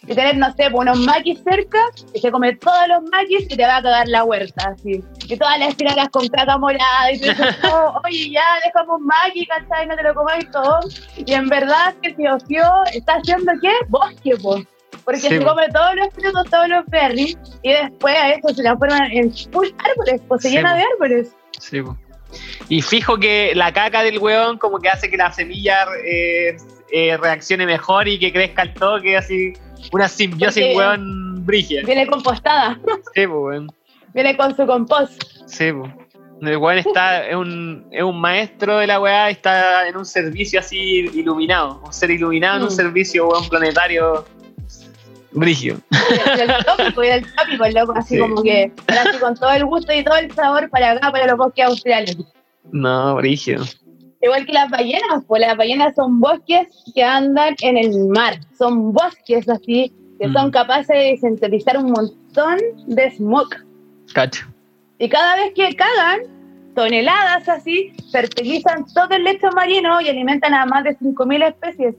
y tener, no sé, unos maquis cerca, y se come todos los maquis y te va a cagar la huerta, así. Y todas las espinacas con caca morada, y tú dices, *laughs* oh, oye, ya, déjame un maqui, ¿cachai? No te lo comáis todo. Y en verdad, que si Ocio está haciendo, ¿qué? Bosque, pues. Porque Sí, se come todos los frutos, todos los berries, y después a eso se transforman en full árboles, pues se Sí, llena de árboles. Sí, po. Y fijo que la caca del weón como que hace que la semilla eh, eh, reaccione mejor y que crezca al toque, así una simbiosis Porque- weón brigia. Viene compostada, Sí, weón. viene con su compost. Sí, po. El weón está, es un, es un maestro de la weá está en un servicio así iluminado. Un ser iluminado en un Mm. servicio, weón, planetario brigio. y del tópico y del tópico, el loco, así Sí. como que así con todo el gusto y todo el sabor para acá, para los bosques australes. No, brigio. Igual que las ballenas, pues las ballenas son bosques que andan en el mar, son bosques así que son Mm. capaces de sintetizar un montón de smoke. Cacho. Y cada vez que cagan, toneladas así, fertilizan todo el lecho marino y alimentan a más de 5.000 especies.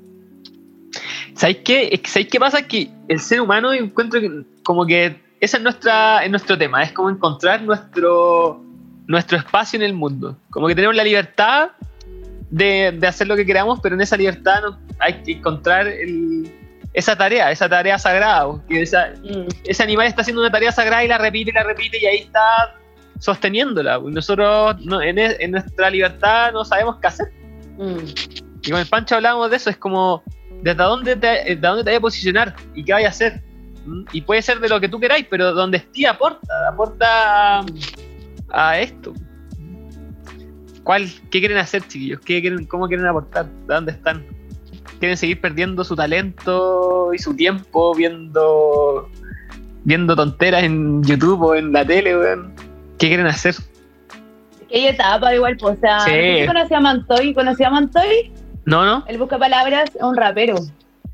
¿Sabéis qué? ¿Sabéis qué pasa? Que el ser humano encuentro que como que ese es, nuestra, es nuestro tema, es como encontrar nuestro, nuestro espacio en el mundo. Como que tenemos la libertad de, de hacer lo que queramos, pero en esa libertad no- hay que encontrar el- esa tarea, esa tarea sagrada. esa- ese animal está haciendo una tarea sagrada y la repite y la repite y ahí está sosteniéndola. Nosotros no- en, en nuestra libertad no sabemos qué hacer. Y con el Pancho hablábamos de eso, es como, ¿desde dónde te, desde dónde te a posicionar? ¿Y qué vayas a hacer? ¿Mm? Y puede ser de lo que tú queráis, pero donde esté aporta, aporta a, a esto. ¿Cuál, ¿Qué quieren hacer, chiquillos? ¿Qué quieren, ¿Cómo quieren aportar? ¿De dónde están? ¿Quieren seguir perdiendo su talento y su tiempo viendo viendo tonteras en YouTube o en la tele, weón? ¿Qué quieren hacer? Hay etapa igual, pues, o sea, Sí. ¿tú conocí a Mantoy? ¿Conocí a Mantoy? ¿No, no? El busca palabras es un rapero.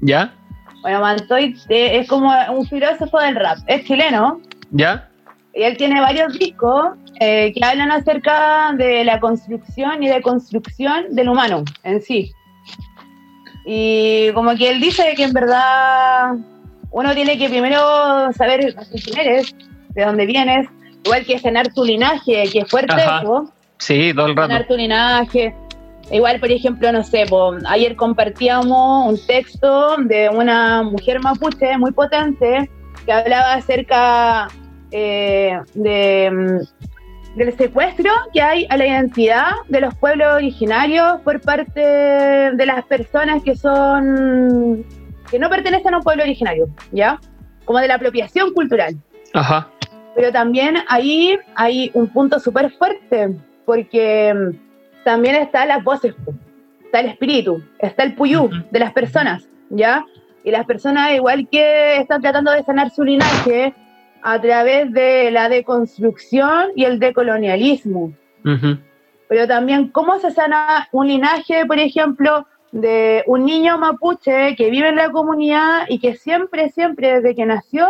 ¿Ya? Bueno, Mantoy eh, es como un filósofo del rap. Es chileno ¿Ya? Y él tiene varios discos eh, que hablan acerca de la construcción y deconstrucción del humano en sí. Y como que él dice que en verdad uno tiene que primero saber quién eres, de dónde vienes, igual que sanar tu linaje, que es fuerte. Sí, todo el rato. sanar tu linaje. Igual, por ejemplo, no sé, po, ayer compartíamos un texto de una mujer mapuche muy potente que hablaba acerca eh, de, mm, del secuestro que hay a la identidad de los pueblos originarios por parte de las personas que son que no pertenecen a un pueblo originario, ¿ya? Como de la apropiación cultural. Ajá. Pero también ahí hay un punto súper fuerte, porque mm, también están las voces, está el espíritu, está el puyú de las personas, ¿ya? Y las personas, igual que están tratando de sanar su linaje a través de la deconstrucción y el decolonialismo. Ujú. Pero también, ¿cómo se sana un linaje, por ejemplo, de un niño mapuche que vive en la comunidad y que siempre, siempre, desde que nació,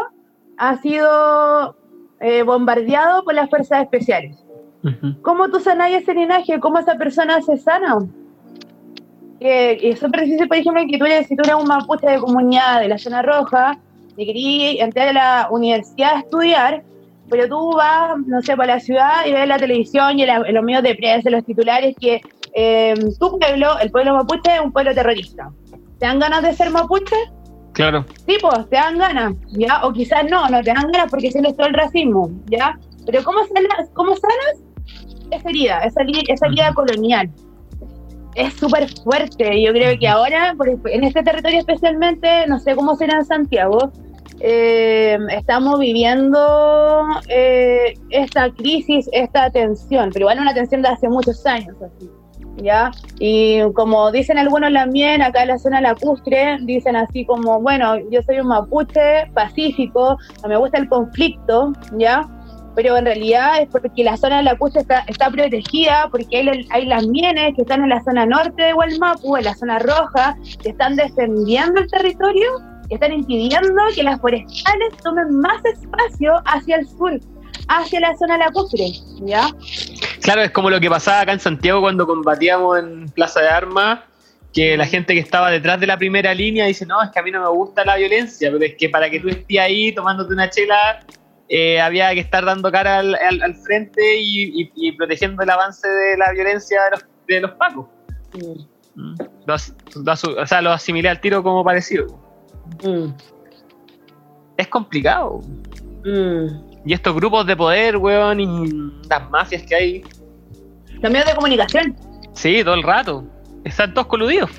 ha sido eh, bombardeado por las fuerzas especiales? Ujú. ¿Cómo tú sanás ese linaje? ¿Cómo esa persona se sana? Que, y es súper difícil, por ejemplo, que tú eres, si tú eres un mapuche de comunidad de la zona roja y querías entrar a la universidad a estudiar, pero tú vas, no sé, para la ciudad y ves la televisión y la- los medios de prensa, los titulares, que eh, tu pueblo, el pueblo mapuche, es un pueblo terrorista. ¿Te dan ganas de ser mapuche? Claro. Sí, pues, te dan ganas, ¿ya? O quizás no, no te dan ganas porque sientes todo el racismo, ¿ya? Pero ¿cómo sanas, cómo sanas esa herida, esa, heri- esa herida colonial? Es súper fuerte. Yo creo que ahora, en este territorio especialmente, no sé cómo será en Santiago, eh, estamos viviendo eh, esta crisis, esta tensión, pero igual una tensión de hace muchos años, así. ¿Ya? Y como dicen algunos también, acá en la zona lacustre, dicen así como, bueno, yo soy un mapuche pacífico, no me gusta el conflicto, ¿ya? Pero en realidad es porque la zona lacustre está, está protegida, porque hay, hay las mienes que están en la zona norte de Hualmapu, en la zona roja, que están defendiendo el territorio y están impidiendo que las forestales tomen más espacio hacia el sur, hacia la zona lacustre, ¿ya? Claro, es como lo que pasaba acá en Santiago cuando combatíamos en Plaza de Armas, que la gente que estaba detrás de la primera línea dice, no, es que a mí no me gusta la violencia, pero es que para que tú estés ahí tomándote una chela, eh, había que estar dando cara al, al- al frente y, y- y protegiendo el avance de la violencia de los, de los pacos. Mm. Lo lo o sea, lo asimilé al tiro como parecido. Mm, Es complicado. mm. Y estos grupos de poder, weón, y las mafias que hay, Los medios de comunicación. sí, todo el rato. Están todos coludidos.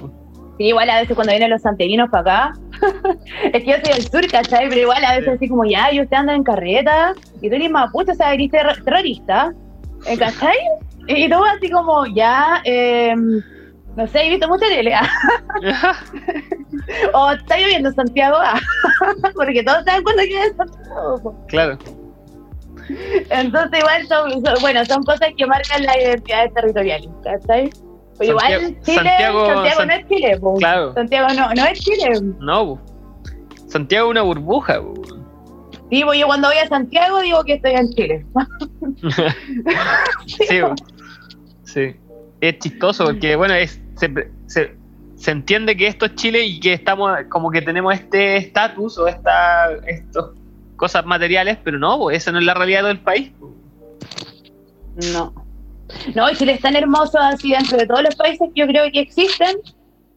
Sí, igual a veces cuando vienen los santerinos para acá, *laughs* es que yo soy del sur, ¿cachai? Pero igual a veces Sí. así como, ya, y usted anda en carreta, y tú eres mapuche, o sea, eres terro- terrorista, ¿eh, ¿cachai? Y tú así como, ya, eh, no sé, he visto mucha tele, *laughs* o está lloviendo en Santiago, ah, *laughs* porque todos saben cuándo llueve en Santiago. claro. Entonces igual son, son- bueno, son cosas que marcan la identidad territorial, ¿cachai? Pero igual Santiago- Chile, Santiago- Santiago, San- no es Chile, po. Claro. Santiago no, no es Chile. No, po. Santiago es una burbuja. po. Digo, yo cuando voy a Santiago digo que estoy en Chile. *laughs* Sí, po. sí. Es chistoso porque, bueno, es, se, se, se entiende que esto es Chile y que estamos como que tenemos este estatus o esta estos cosas materiales, pero no, po, esa no es la realidad del país. po. No. No, Chile es tan hermoso así dentro de todos los países que yo creo que existen.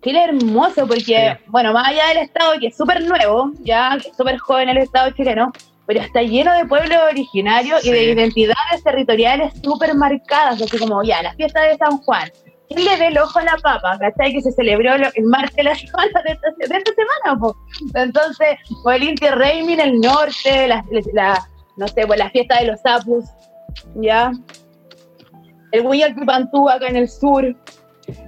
Chile es hermoso porque, Sí. bueno, más allá del Estado, que es súper nuevo, ya, que es súper joven el Estado chileno, pero está lleno de pueblos originarios y de Sí. identidades territoriales súper marcadas, así como, ya, la fiesta de San Juan. ¿Quién le ve el ojo a la papa? ¿Cachai? Que se celebró lo- el martes de la *laughs* semana de esta, de esta semana, po. Entonces, o el Inti Raymi en el norte, la, la- no sé, pues la fiesta de los sapus, ¿ya? El Huillalpipantú acá en el sur.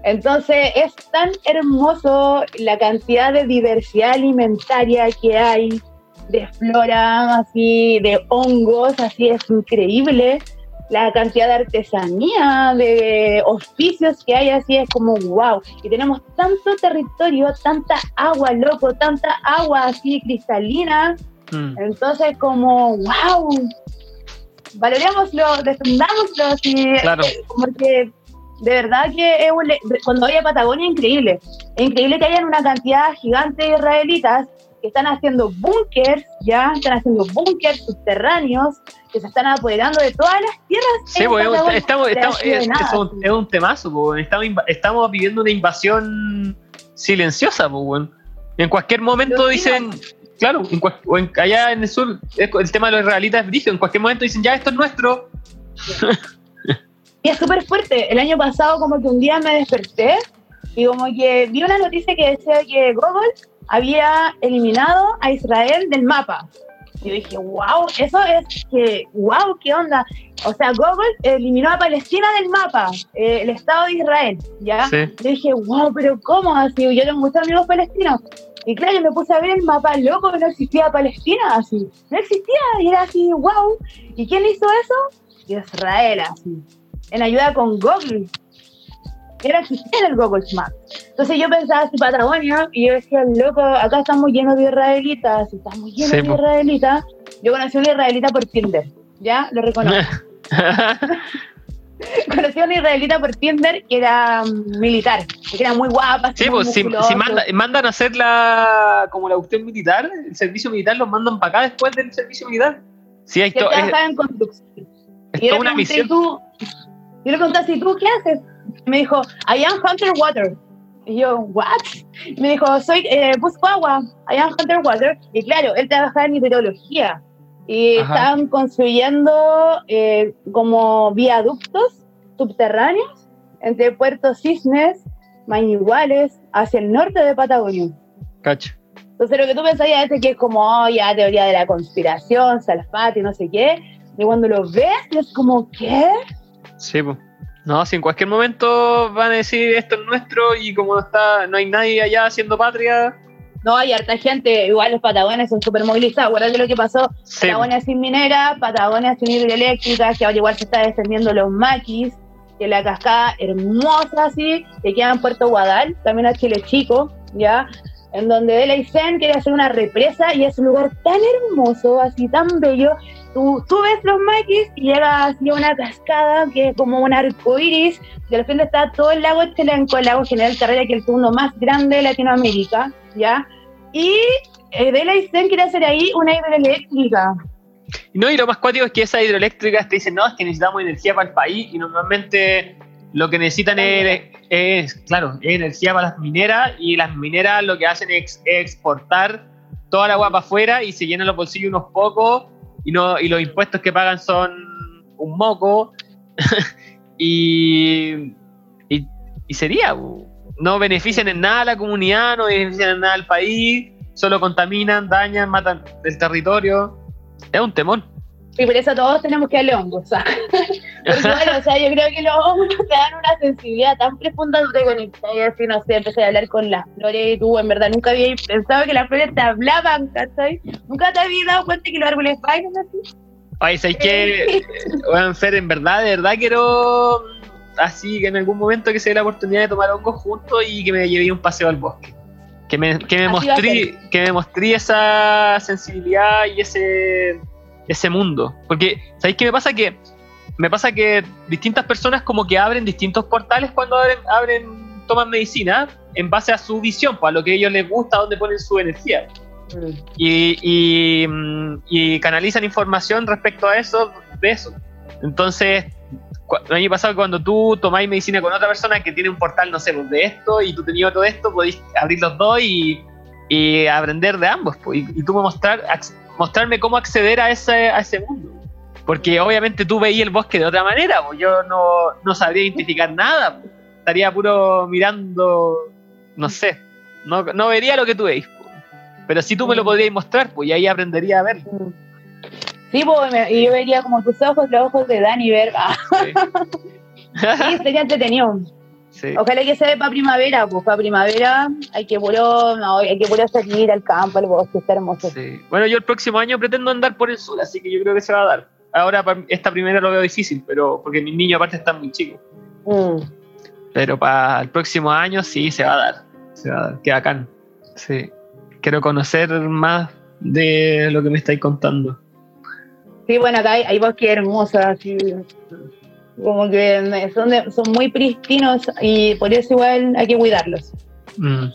Entonces es tan hermoso la cantidad de diversidad alimentaria que hay, de flora, así, de hongos, así es increíble. La cantidad de artesanía, de oficios que hay, así es como wow. Y tenemos tanto territorio, tanta agua, loco, tanta agua así cristalina. Mm. Entonces, como wow, valorémoslo, defendámoslo, así, Claro. porque de verdad que es un cuando voy a Patagonia es increíble. Es increíble que hayan una cantidad gigante de israelitas que están haciendo búnkers, ya, están haciendo búnkers subterráneos, que se están apoderando de todas las tierras. Sí, en pues, estamos, estamos, es, nada, es un, es un temazo, pues, estamos, estamos viviendo una invasión silenciosa, pues. En cualquier momento dicen, claro, en o en- allá en el sur, el tema de los israelitas es brígido, en cualquier momento dicen, ya, esto es nuestro. *laughs* Y es súper fuerte. El año pasado como que un día me desperté y como que vi una noticia que decía que Google había eliminado a Israel del mapa. Y yo dije, wow, eso es que, wow, ¿qué onda? O sea, Google eliminó a Palestina del mapa, eh, el Estado de Israel, ¿ya? Sí. Yo dije, wow, pero ¿cómo así? Yo tengo muchos amigos palestinos. Y claro, yo me puse a ver el mapa loco, no existía Palestina así. No existía, y era así, wow. ¿Y quién hizo eso? Israel así. En ayuda con Google. Era existía en el Google Maps. Entonces yo pensaba así Patagonia y yo decía, loco, acá estamos llenos de israelitas, estamos llenos Sí, de israelitas. Yo conocí a una israelita por Tinder, ¿ya? Lo reconozco. *laughs* *laughs* conocí a una israelita por Tinder que era mm, militar, que era muy guapa. Sí, pues si, musculosa. si manda- mandan a hacer la como la cuestión militar, el servicio militar los mandan para acá después del servicio militar. Sí, hay que to- es, trabajaba en construcción. es Y toda una misión. ¿y tú? Yo le pregunté, ¿y tú qué haces? Y me dijo, I am Hunter Water. Y yo, ¿what? Y me dijo, soy, eh, busco agua, I am Hunter Water. Y claro, él trabajaba en hidrología. Y Ajá. estaban construyendo eh, como viaductos subterráneos entre Puerto Cisnes, Mañiguales, hacia el norte de Patagonia. Cacho. Entonces, lo que tú pensarías es que es como, oh, ya, teoría de la conspiración, salfate, no sé qué. Y cuando lo ves, es como, ¿qué? Sí, pues. No, si en cualquier momento van a decir esto es nuestro y como no está, no hay nadie allá haciendo patria. No, hay harta gente, igual los patagones son súper movilizados. Acuérdate lo que pasó, Sí, Patagonia sin minera, Patagonia sin hidroeléctricas, que ahora igual se está defendiendo los maquis, que la cascada hermosa así, que queda en Puerto Guadal, también a Chile Chico, ¿ya? En donde de ICEN quiere hacer una represa y es un lugar tan hermoso, así tan bello. Tú, tú ves los maquis y llegas así una cascada que es como un arco iris, al frente está todo el lago Estelenco, el lago General Carrera, que es el segundo más grande de Latinoamérica, ¿ya? Y eh, de la ICEN quiere hacer ahí una hidroeléctrica. No, y lo más cuático es que esas hidroeléctricas te dicen, no, es que necesitamos energía para el país y normalmente lo que necesitan es, es, claro, es energía para las mineras y las mineras lo que hacen es, es exportar toda la agua para afuera y se llenan los bolsillos unos pocos y, no, y los impuestos que pagan son un moco *laughs* y, y, y sería. No benefician en nada a la comunidad, no benefician en nada al país, solo contaminan, dañan, matan el territorio. Es un temor. Y por eso todos tenemos que darle hongos. O sea. *laughs* Porque bueno, o sea, yo creo que los hongos te dan una sensibilidad tan profunda, tú te conectas y así, no sé, empecé a hablar con las flores y tú en verdad nunca había pensado que las flores te hablaban, ¿cachai? Nunca te habías dado cuenta que los árboles bailan así. Ay, ¿sabes qué? Bueno, Fer, en verdad, de verdad quiero así que en algún momento que se dé la oportunidad de tomar hongos juntos y que me lleve un paseo al bosque. Que me, que me mostré, que me mostré esa sensibilidad y ese, ese mundo. Porque, ¿sabéis qué me pasa? Que me pasa que distintas personas como que abren distintos portales cuando abren, abren toman medicina en base a su visión, pues, a lo que a ellos les gusta, a dónde ponen su energía y, y, mm, y canalizan información respecto a eso, de eso. Entonces, cu- el año pasado cuando tú tomáis medicina con otra persona que tiene un portal, no sé, pues, de esto y tú tenías otro de esto, podéis abrir los dos y, y aprender de ambos. pues, y, y tú me mostrar, mostrarme cómo acceder a ese, a ese mundo. Porque obviamente tú veías el bosque de otra manera, pues yo no, no sabría identificar nada. pues. Estaría puro mirando, no sé, no, no vería lo que tú veis. pues. Pero si tú me lo podrías mostrar, pues y ahí aprendería a ver. Sí, pues, y yo vería como tus ojos, los ojos de Dani ver. ah, Sí. *laughs* Sí, sería entretenido. Sí. Ojalá que sea para primavera, pues para primavera hay que puro, no, hay que puro salir al campo, al bosque, está hermoso. Sí. Bueno, yo el próximo año pretendo andar por el sur, así que yo creo que se va a dar. Ahora esta primera lo veo difícil, pero porque mis niños aparte están muy chicos. Mm. Pero para el próximo año sí se va a dar. Se va a dar. Qué bacán. Sí. Quiero conocer más de lo que me estáis contando. Sí, bueno, acá hay, hay bosques hermosos, así, como que son, de- son muy pristinos y por eso igual hay que cuidarlos. Mm.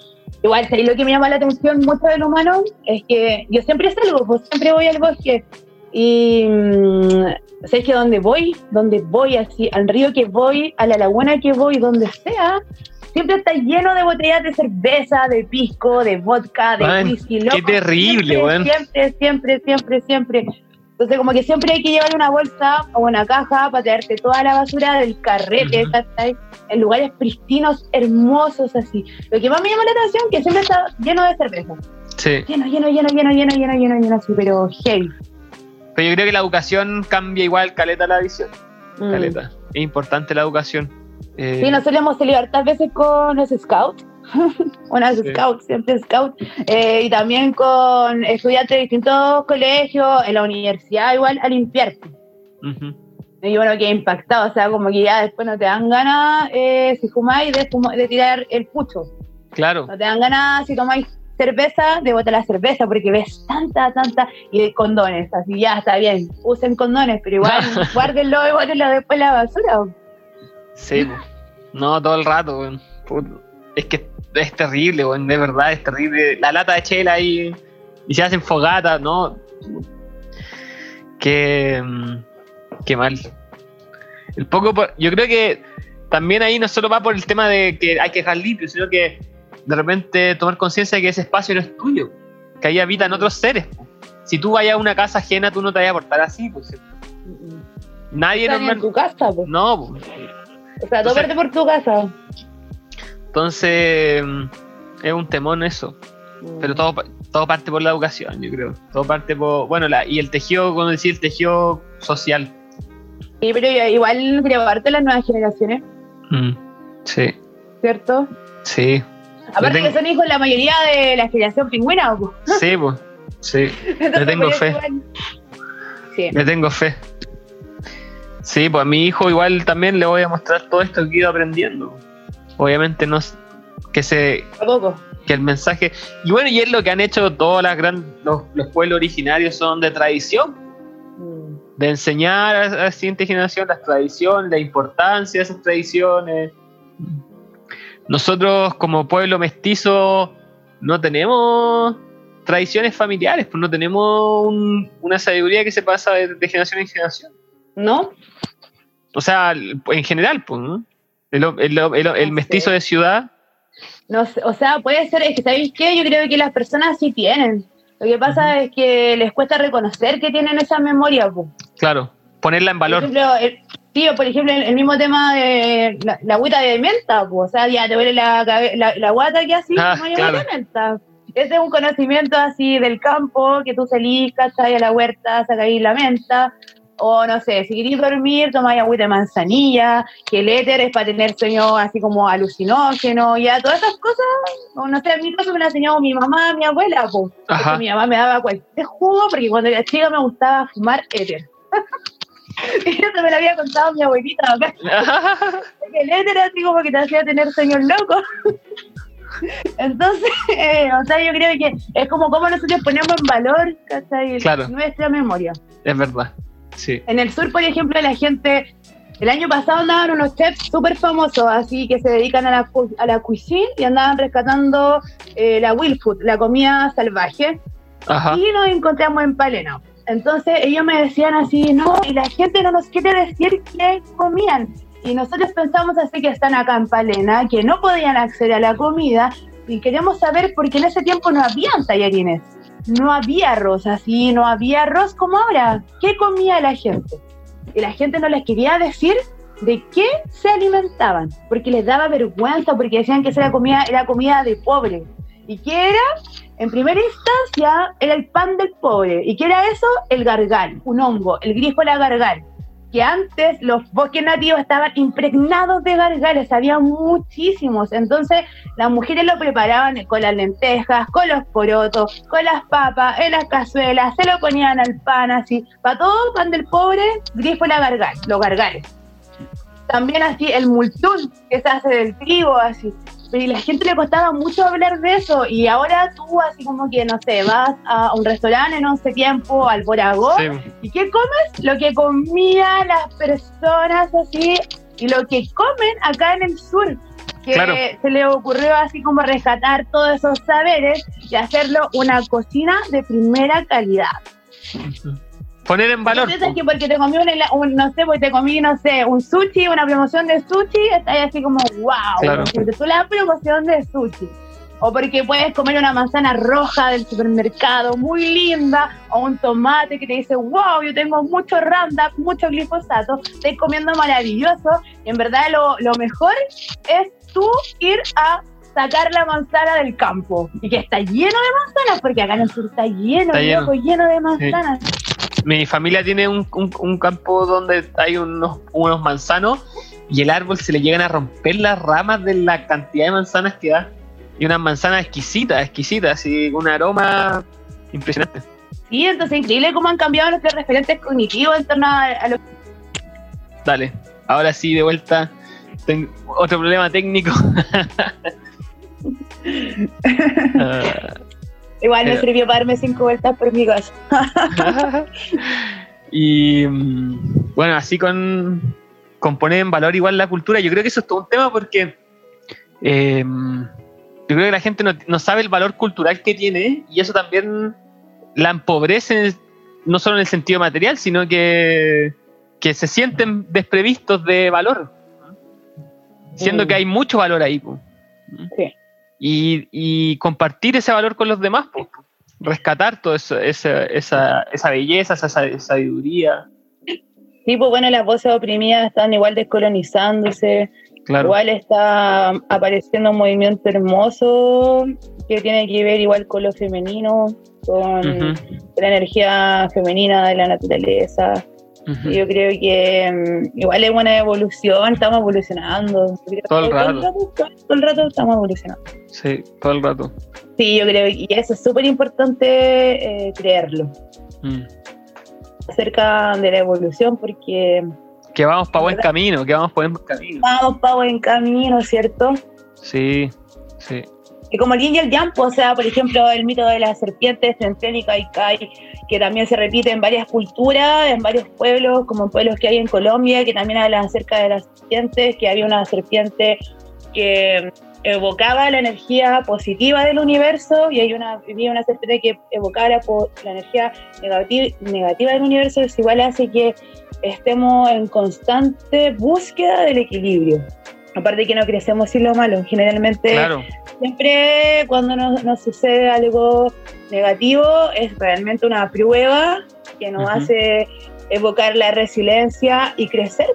Igual, ¿sabes lo que me llama la atención mucho del humano? Es que yo siempre salgo, pues siempre voy al bosque. Y mm, sabes que donde voy, donde voy, así, al río que voy, a la laguna que voy, donde sea, siempre está lleno de botellas de cerveza, de pisco, de vodka, de Man, whisky. qué loco, terrible, siempre, weón. Siempre, siempre, siempre, siempre. Entonces, como que siempre hay que llevar una bolsa o una caja para traerte toda la basura del carrete. En lugares pristinos, hermosos, así. Lo que más me llama la atención es que siempre está lleno de cerveza. Sí. Lleno, lleno, lleno, lleno, lleno, lleno, lleno, lleno, así, pero heavy. Pero yo creo que la educación cambia igual caleta la visión. Mm. Caleta. Es importante la educación. Eh, Sí, nosotros hemos salido hartas veces con los scouts, *laughs* unas Sí. scouts, siempre scouts, eh, y también con estudiantes de distintos colegios, en la universidad igual, a limpiar. ujú. Y bueno, que impactado, o sea, como que ya después no te dan ganas, eh, si fumáis, de, fuma- de tirar el pucho. Claro. No te dan ganas, si tomáis cerveza, de botar la cerveza, porque ves tanta, tanta, y de condones, así ya está bien, usen condones, pero igual *laughs* guárdenlo y bótenlo después en la basura. Sí, no todo el rato. Es que es terrible, weón, de verdad es terrible. La lata de chela ahí y se hacen fogatas, ¿no? Qué, mm, qué mal. El poco, por- yo creo que también ahí no solo va por el tema de que hay que dejar limpio, sino que de repente tomar conciencia de que ese espacio no es tuyo, que ahí habitan otros seres. Si tú vayas a una casa ajena, tú no te vas a portar así, pues. Nadie Están en normal. tu casa, pues. No. O sea, todo Entonces- por tu casa. Entonces, mm, es un temón eso. Pero todo, pa- todo parte por la educación, yo creo. Todo parte por. Bueno, la, y el tejido, como decir, el tejido social. Sí, pero igual creo harto las nuevas generaciones, Mm, Sí, ¿cierto? sí. Aparte tengo- que son hijos la mayoría de la generación pingüina, pues. Sí, pues. Sí, *laughs* Entonces, tengo fe. Sí. le tengo fe. Sí, pues a mi hijo igual también le voy a mostrar todo esto que he ido aprendiendo. Obviamente no que se que el mensaje y bueno y es lo que han hecho todas las grandes los, los pueblos originarios son de tradición Mm. de enseñar a, a la siguiente generación las tradiciones, la importancia de esas tradiciones. Nosotros como pueblo mestizo no tenemos tradiciones familiares, pues no tenemos un- una sabiduría que se pasa de, de generación en generación. ¿No? O sea, en general, pues, ¿no? El, el- el- el No mestizo sé. de ciudad, No sé, o sea, puede ser, es que ¿sabéis qué? Yo creo que las personas sí tienen. Lo que pasa es que les cuesta reconocer que tienen esa memoria. pues. claro, ponerla en Por valor. ejemplo, el, sí, o por ejemplo, el, mismo tema de la, la agüita de menta, pues, o sea, ya te duele la, la, la guata que así, Ah, no claro. de menta. Ese es un conocimiento así del campo, que tú salís, cachai, a la huerta, sacáis la menta, o no sé, si queréis dormir, tomáis agüita de manzanilla, que el éter es para tener sueño así como alucinógeno, ya, todas esas cosas, o no sé, a mí eso me lo ha enseñado mi mamá, mi abuela, pues. Mi mamá me daba cualquier jugo porque cuando era chica me gustaba fumar éter. *laughs* y eso me lo había contado mi abuelita. acá. *laughs* Que el éter era así como que te hacía tener sueños locos. *laughs* Entonces, eh, o sea, yo creo que es como como nosotros ponemos en valor ¿cachai? Claro. nuestra memoria. es verdad. Sí. En el sur, por ejemplo, la gente, el año pasado andaban unos chefs súper famosos, así que se dedican a la, a la cuisine y andaban rescatando eh, la wild food, la comida salvaje Ajá. y nos encontramos en Palena. Entonces ellos me decían así, no, y la gente no nos quiere decir qué comían. Y nosotros pensamos así que están acá en Palena, que no podían acceder a la comida, y queremos saber porque en ese tiempo no habían tallarines, no había arroz así, no había arroz como ahora. ¿Qué comía la gente? Y la gente no les quería decir de qué se alimentaban, porque les daba vergüenza, porque decían que esa era comida, era comida de pobre. ¿Y qué era? En primera instancia era el pan del pobre. ¿Y qué era eso? El gargal, un hongo, el grifo era gargal. Que antes los bosques nativos estaban impregnados de gargales, había muchísimos. Entonces las mujeres lo preparaban con las lentejas, con los porotos, con las papas, en las cazuelas, se lo ponían al pan así. Para todo pan del pobre, grifo la gargal, los gargales. También así el multún que se hace del trigo, así. Y la gente le costaba mucho hablar de eso. Y ahora tú, así como que, no sé, vas a un restaurante en ese tiempo, al Boragó, Sí. ¿y qué comes? Lo que comían las personas así, y lo que comen acá en el sur. Que Claro. se le ocurrió así como rescatar todos esos saberes y hacerlo una cocina de primera calidad. Poner en valor. Piensas po. que porque te comí un, un- no sé, porque te comí, no sé, un sushi, una promoción de sushi, estás así como, wow, Claro. porque tú la promoción de sushi. O porque puedes comer una manzana roja del supermercado, muy linda, o un tomate que te dice, wow, yo tengo mucho Roundup, mucho glifosato, estoy comiendo maravilloso. Y en verdad lo, lo mejor es tú ir a sacar la manzana del campo. Y que está lleno de manzanas, porque acá en el sur está lleno, Está lleno. loco, lleno de manzanas. Mi familia tiene un, un- un campo donde hay unos, unos manzanos y el árbol se le llegan a romper las ramas de la cantidad de manzanas que da. Y unas manzanas exquisitas, exquisitas, así un aroma impresionante. Sí, entonces increíble cómo han cambiado nuestros referentes cognitivos en torno a, a lo Dale, ahora sí, de vuelta. Ten- otro problema técnico. *laughs* Ah, Igual me sirvió para darme cinco vueltas por mi casa. *laughs* y mm, bueno, así con, con poner en valor igual la cultura, yo creo que eso es todo un tema porque eh, yo creo que la gente no, no sabe el valor cultural que tiene y eso también la empobrece, no solo en el sentido material, sino que, que se sienten desprevistos de valor, siendo Mm. que hay mucho valor ahí. Sí. Y, y compartir ese valor con los demás, po. rescatar toda esa, esa, esa, belleza, esa, esa sabiduría. Sí, pues bueno, las voces oprimidas están igual descolonizándose, Claro. igual está apareciendo un movimiento hermoso que tiene que ver igual con lo femenino, con la energía femenina de la naturaleza. Yo creo que mm, igual es una evolución, estamos evolucionando. Todo el Todo el rato, todo el rato estamos evolucionando. Sí, todo el rato. Sí, yo creo que eso es súper importante eh, creerlo Mm. acerca de la evolución porque Que vamos para buen camino, que vamos por buen camino. vamos para buen camino, ¿cierto? Sí, sí. Y como el yin y el yang, pues, o sea, por ejemplo, el mito de la serpiente Centel y Kaikai, que también se repite en varias culturas, en varios pueblos, como en pueblos que hay en Colombia, que también hablan acerca de las serpientes, que había una serpiente que evocaba la energía positiva del universo y hay una, había una serpiente que evocaba la, la energía negati- negativa del universo, eso igual hace que estemos en constante búsqueda del equilibrio. Aparte que no crecemos sin lo malo, generalmente Claro. Siempre cuando nos, nos sucede algo negativo es realmente una prueba que nos hace evocar la resiliencia y crecer.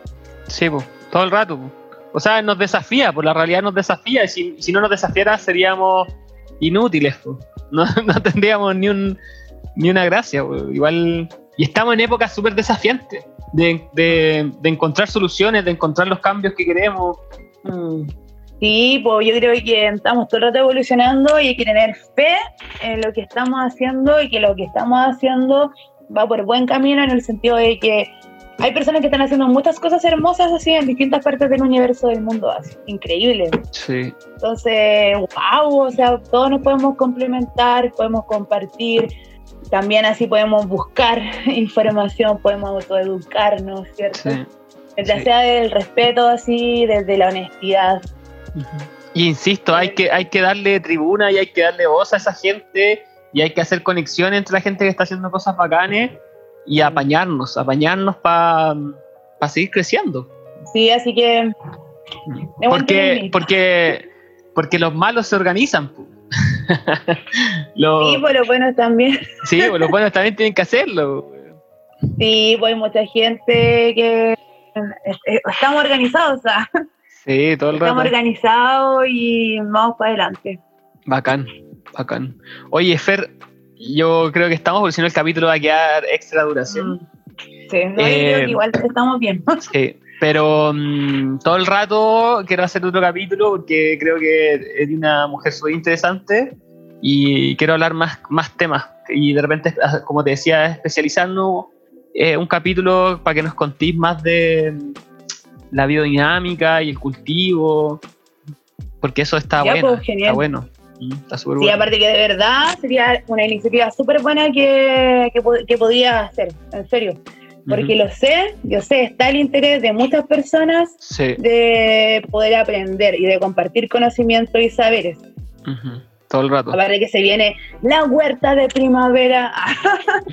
Sí, po, todo el rato. po. O sea, nos desafía, por la realidad nos desafía. Y si, si no nos desafiara, seríamos inútiles. po. No, *laughs* no tendríamos ni, un, ni una gracia. Igual. Y estamos en épocas súper desafiantes de, de- de encontrar soluciones, de encontrar los cambios que queremos. Sí, pues yo creo que estamos todo el rato evolucionando y hay que tener fe en lo que estamos haciendo y que lo que estamos haciendo va por buen camino en el sentido de que hay personas que están haciendo muchas cosas hermosas así en distintas partes del universo del mundo, así, increíble. Sí. Entonces, wow, o sea, todos nos podemos complementar, podemos compartir, también así podemos buscar *laughs* información, podemos autoeducarnos, ¿cierto? sí. Mientras sí. sea del respeto, así, desde la honestidad. Y insisto, hay que, hay que darle tribuna y hay que darle voz a esa gente y hay que hacer conexión entre la gente que está haciendo cosas bacanes y apañarnos, apañarnos para seguir creciendo. Sí, así que... Porque, porque, porque los malos se organizan. *laughs* Los- Sí, pues lo bueno también. sí, pues los buenos también tienen que hacerlo. Sí, pues hay mucha gente que... eh, Estamos organizados, o sea, Sí, todo el estamos rato. organizados y vamos para adelante. Bacán, bacán. Oye, Fer, yo creo que estamos, porque si no el capítulo va a quedar extra duración. Mm. Sí, no, yo Eh, creo que igual estamos bien. *laughs* Sí, pero mm, todo el rato quiero hacer otro capítulo porque creo que es una mujer súper interesante y quiero hablar más, más temas. Y de repente, ah, como te decía, especializarnos eh, un capítulo para que nos contéis más de la biodinámica y el cultivo, porque eso está Ya, bueno. pues. Está bueno. Mm, Está súper Sí, bueno. aparte que de verdad sería una iniciativa súper buena que, que, pod- que podía hacer, en serio. Porque lo sé, yo sé, está el interés de muchas personas Sí. de poder aprender y de compartir conocimientos y saberes. Ujú. Todo el rato. Aparte que se viene la huerta de primavera.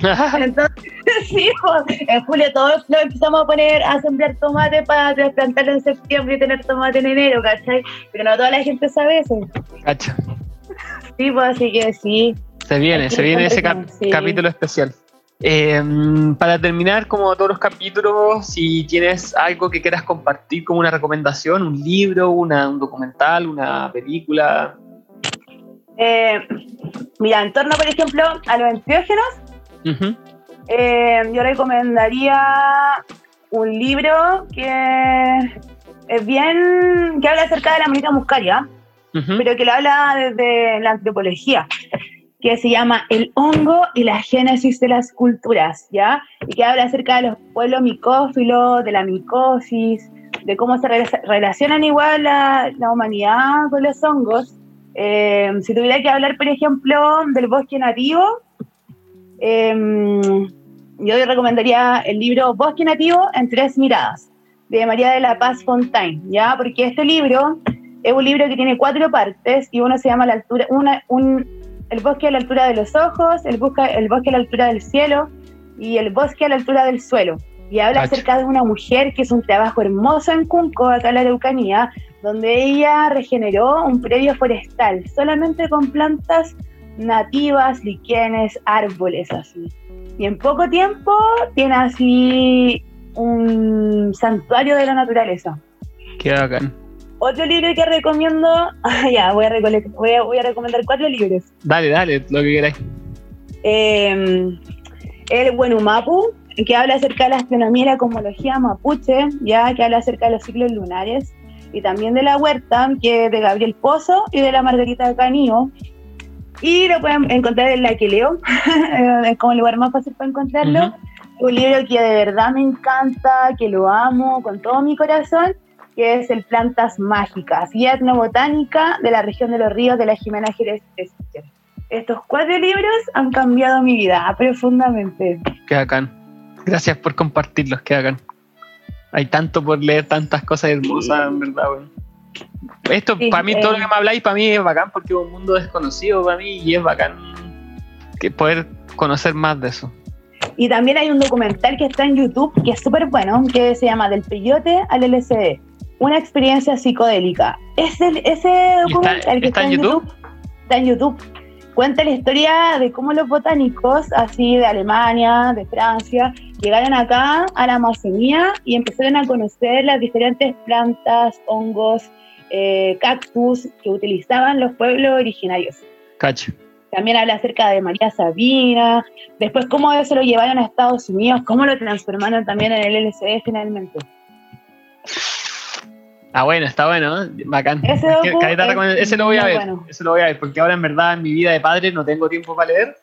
*laughs* Entonces, *laughs* sí, pues, en julio todos nos empezamos a poner a sembrar tomate para trasplantarlo en septiembre y tener tomate en enero, ¿cachai? Pero no toda la gente sabe eso. Cacha. Sí, pues así que sí. Se viene, se viene ese cap- conversar, sí. capítulo especial. Eh, para terminar, como todos los capítulos, si tienes algo que quieras compartir como una recomendación, un libro, una, un documental, una película. Eh, mira, en torno, por ejemplo, a los enteógenos, eh, yo recomendaría un libro que es bien, que habla acerca de la monita muscaria, pero que lo habla desde la antropología, que se llama El hongo y la génesis de las culturas, ¿ya? Y que habla acerca de los pueblos micófilos, de la micosis, de cómo se rela- relacionan igual la, la humanidad con los hongos. Eh, si tuviera que hablar, por ejemplo, del bosque nativo, eh, yo recomendaría el libro Bosque Nativo en tres miradas, de María de la Paz Fontaine, ¿ya? Porque este libro es un libro que tiene cuatro partes y uno se llama la altura, una, un, el bosque a la altura de los ojos, el, busca, el bosque a la altura del cielo y el bosque a la altura del suelo. Y habla Cacha. acerca de una mujer que es un trabajo hermoso en Cunco, acá en la Araucanía, donde ella regeneró un predio forestal solamente con plantas nativas, liquenes, árboles así. Y en poco tiempo tiene así un santuario de la naturaleza. Qué bacán. Otro libro que recomiendo, ah, *laughs* ya, voy a, voy, a, voy a recomendar cuatro libros. Dale, dale, lo que queráis. Eh, el Buenumapu, que habla acerca de la astronomía y la cosmología mapuche, ya que habla acerca de los ciclos lunares, y también de la huerta, que es de Gabriel Pozo y de la Margarita Canío. Y lo pueden encontrar en la que leo, *laughs* es como el lugar más fácil para encontrarlo. Ujú. Un libro que de verdad me encanta, que lo amo con todo mi corazón, que es el Plantas Mágicas, Guía Etnobotánica de la región de los ríos de la Jimena Jerez. Estos cuatro libros han cambiado mi vida profundamente. Qué bacán. Gracias por compartirlos, qué bacán. Hay tanto por leer, tantas cosas hermosas, en verdad, weón. Esto, Sí, para mí, eh. todo lo que me habláis, para mí es bacán porque es un mundo desconocido para mí y es bacán que poder conocer más de eso. Y también hay un documental que está en YouTube, que es súper bueno, que se llama Del peyote al LSD. Una experiencia psicodélica. Ese, ese documental que está en YouTube? está en YouTube. Cuenta la historia de cómo los botánicos, así de Alemania, de Francia, llegaron acá a la Amazonía y empezaron a conocer las diferentes plantas, hongos, eh, cactus que utilizaban los pueblos originarios. Cacho. También habla acerca de María Sabina, después cómo se lo llevaron a Estados Unidos, cómo lo transformaron también en el LCD finalmente. Ah, bueno, está bueno, bacán. Ese docu es lo voy a ver, bueno. ese lo voy a ver, porque ahora en verdad en mi vida de padre no tengo tiempo para leer.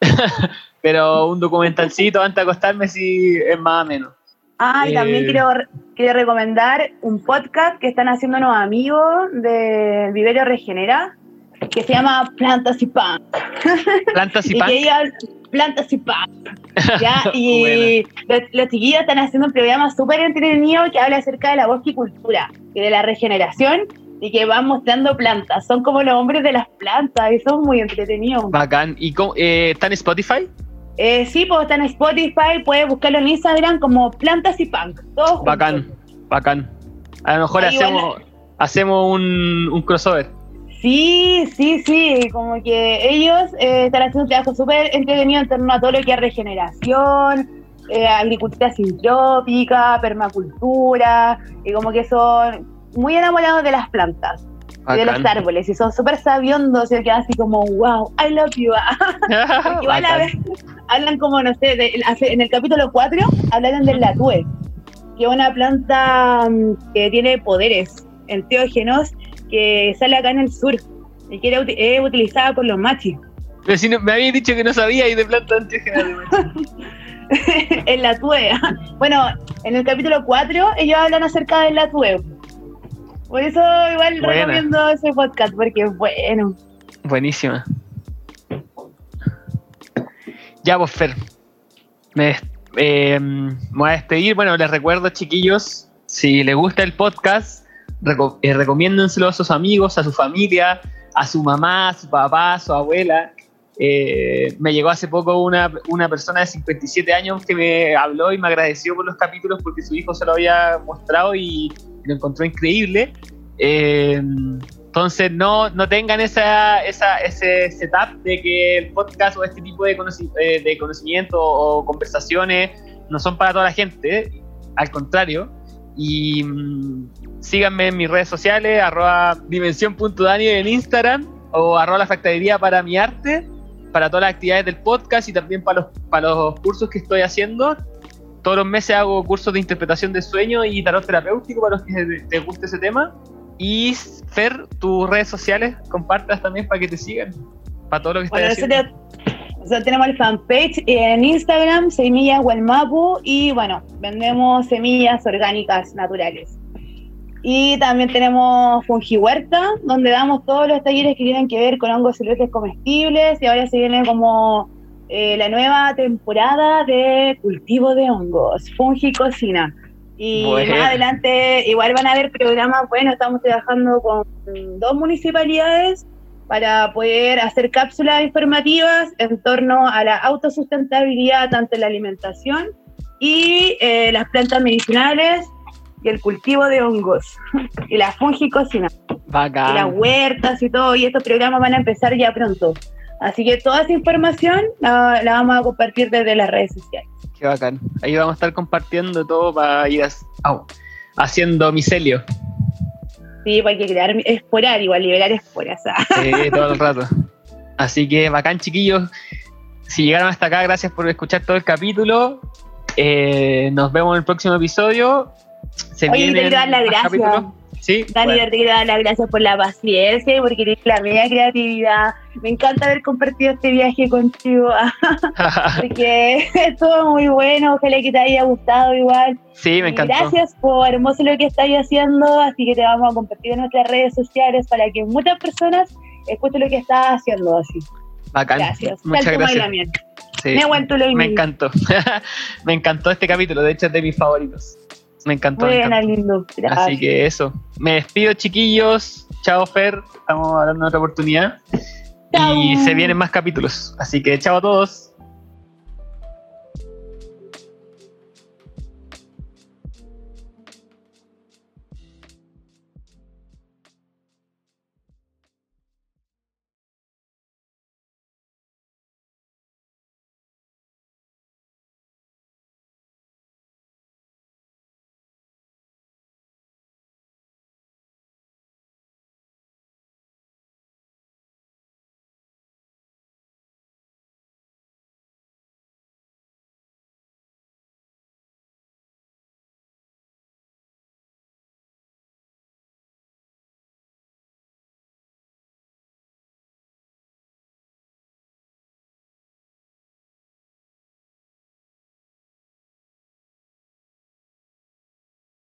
*laughs* Pero un documentalcito antes de acostarme sí es más o menos. Ah, y también Eh. quiero, quiero recomendar un podcast que están haciendo unos amigos de Viverio Regenera, que se llama Plantas y Pan. Plantas y *laughs* Y hablan- Plantas y Pan. *laughs* ¿ya? Y los, los chiquillos están haciendo un programa súper entretenido que habla acerca de la bosquicultura y de la regeneración y que van mostrando plantas. Son como los hombres de las plantas y son muy entretenidos. Bacán. ¿Y cómo- eh, está en Spotify? Eh, sí, pues está en Spotify, puedes buscarlo en Instagram como Plantas y Punk. Todos juntos. Bacán, bacán. A lo mejor Ahí hacemos, hacemos un, un crossover. Sí, sí, sí, como que ellos eh, están haciendo un trabajo súper entretenido en torno a todo lo que es regeneración, eh, agricultura sintrópica, permacultura, y como que son muy enamorados de las plantas y de los árboles, y son súper sabiondos y quedan así como, wow, I love you. *laughs* *laughs* Igual a, veces, hablan como, no sé, de- en el capítulo 4 hablan del latúe, que es una planta mm, que tiene poderes enteógenos que sale acá en el sur y que era es utilizada por los machis. Pero si no- me habías dicho que no sabía y de planta de macho. el latúe. *laughs* Bueno, en el capítulo 4 ellos hablan acerca del latúe. Por eso igual Buena. recomiendo ese podcast porque es bueno. Buenísima. Ya, pues, Fer. Me, eh, me voy a despedir. Bueno, les recuerdo, chiquillos, si les gusta el podcast, reco eh, recomiéndenselo a sus amigos, a su familia, a su mamá, a su papá, a su abuela. Eh, me llegó hace poco una, una persona de 57 años que me habló y me agradeció por los capítulos porque su hijo se lo había mostrado y lo encontró increíble. Eh, entonces no, no tengan esa, esa, ese setup de que el podcast o este tipo de, conoci- eh, de conocimiento o conversaciones no son para toda la gente, al contrario. Y mm, síganme en mis redes sociales, arroba dimensión.dani en Instagram o arroba la factoría para mi arte, para todas las actividades del podcast y también para los, para los cursos que estoy haciendo. Todos los meses hago cursos de interpretación de sueños y tarot terapéutico para los que les guste ese tema. Y Fer, tus redes sociales, compartas también para que te sigan. Para todo lo que estás Bueno, haciendo. nosotros, nosotros tenemos el fanpage en Instagram, Semillas Gualmapu, y bueno, vendemos semillas orgánicas naturales. Y también tenemos Fungi Huerta, donde damos todos los talleres que tienen que ver con hongos silvestres comestibles, y ahora se viene como eh, la nueva temporada de cultivo de hongos, Fungi Cocina. Y Bueno. más adelante igual van a haber programas, bueno, estamos trabajando con dos municipalidades para poder hacer cápsulas informativas en torno a la autosustentabilidad tanto en la alimentación y eh, las plantas medicinales y el cultivo de hongos y la fungicocina y las Bacán. huertas y todo y estos programas van a empezar ya pronto así que toda esa información la, la vamos a compartir desde las redes sociales Qué bacán. Ahí vamos a estar compartiendo todo para ir as- haciendo micelio. sí hay que crear esporar igual liberar esporas ah. Sí, todo el rato. Así que bacán, chiquillos. Si llegaron hasta acá, gracias por escuchar todo el capítulo. Eh, nos vemos en el próximo episodio. Se Oye, te quiero dar las gracias. Sí, Dani, bueno. te quiero dar las gracias por la paciencia y porque tienes la media creatividad. Me encanta haber compartido este viaje contigo, *laughs* porque *laughs* estuvo muy bueno. Ojalá que te haya gustado igual. sí, me Y encantó. Gracias por hermoso lo que estáis haciendo. Así que te vamos a compartir en nuestras redes sociales para que muchas personas escuchen lo que estás haciendo. Así. Bacán. Gracias. Muchas Tal gracias. Sí, Me encantó. *laughs* me encantó este capítulo. De hecho, es de mis favoritos. Me encantó. Buena, lindo. Así que eso. Me despido, chiquillos. Chao, Fer. Estamos hablando en otra oportunidad. Chao. Y se vienen más capítulos. Así que chao a todos.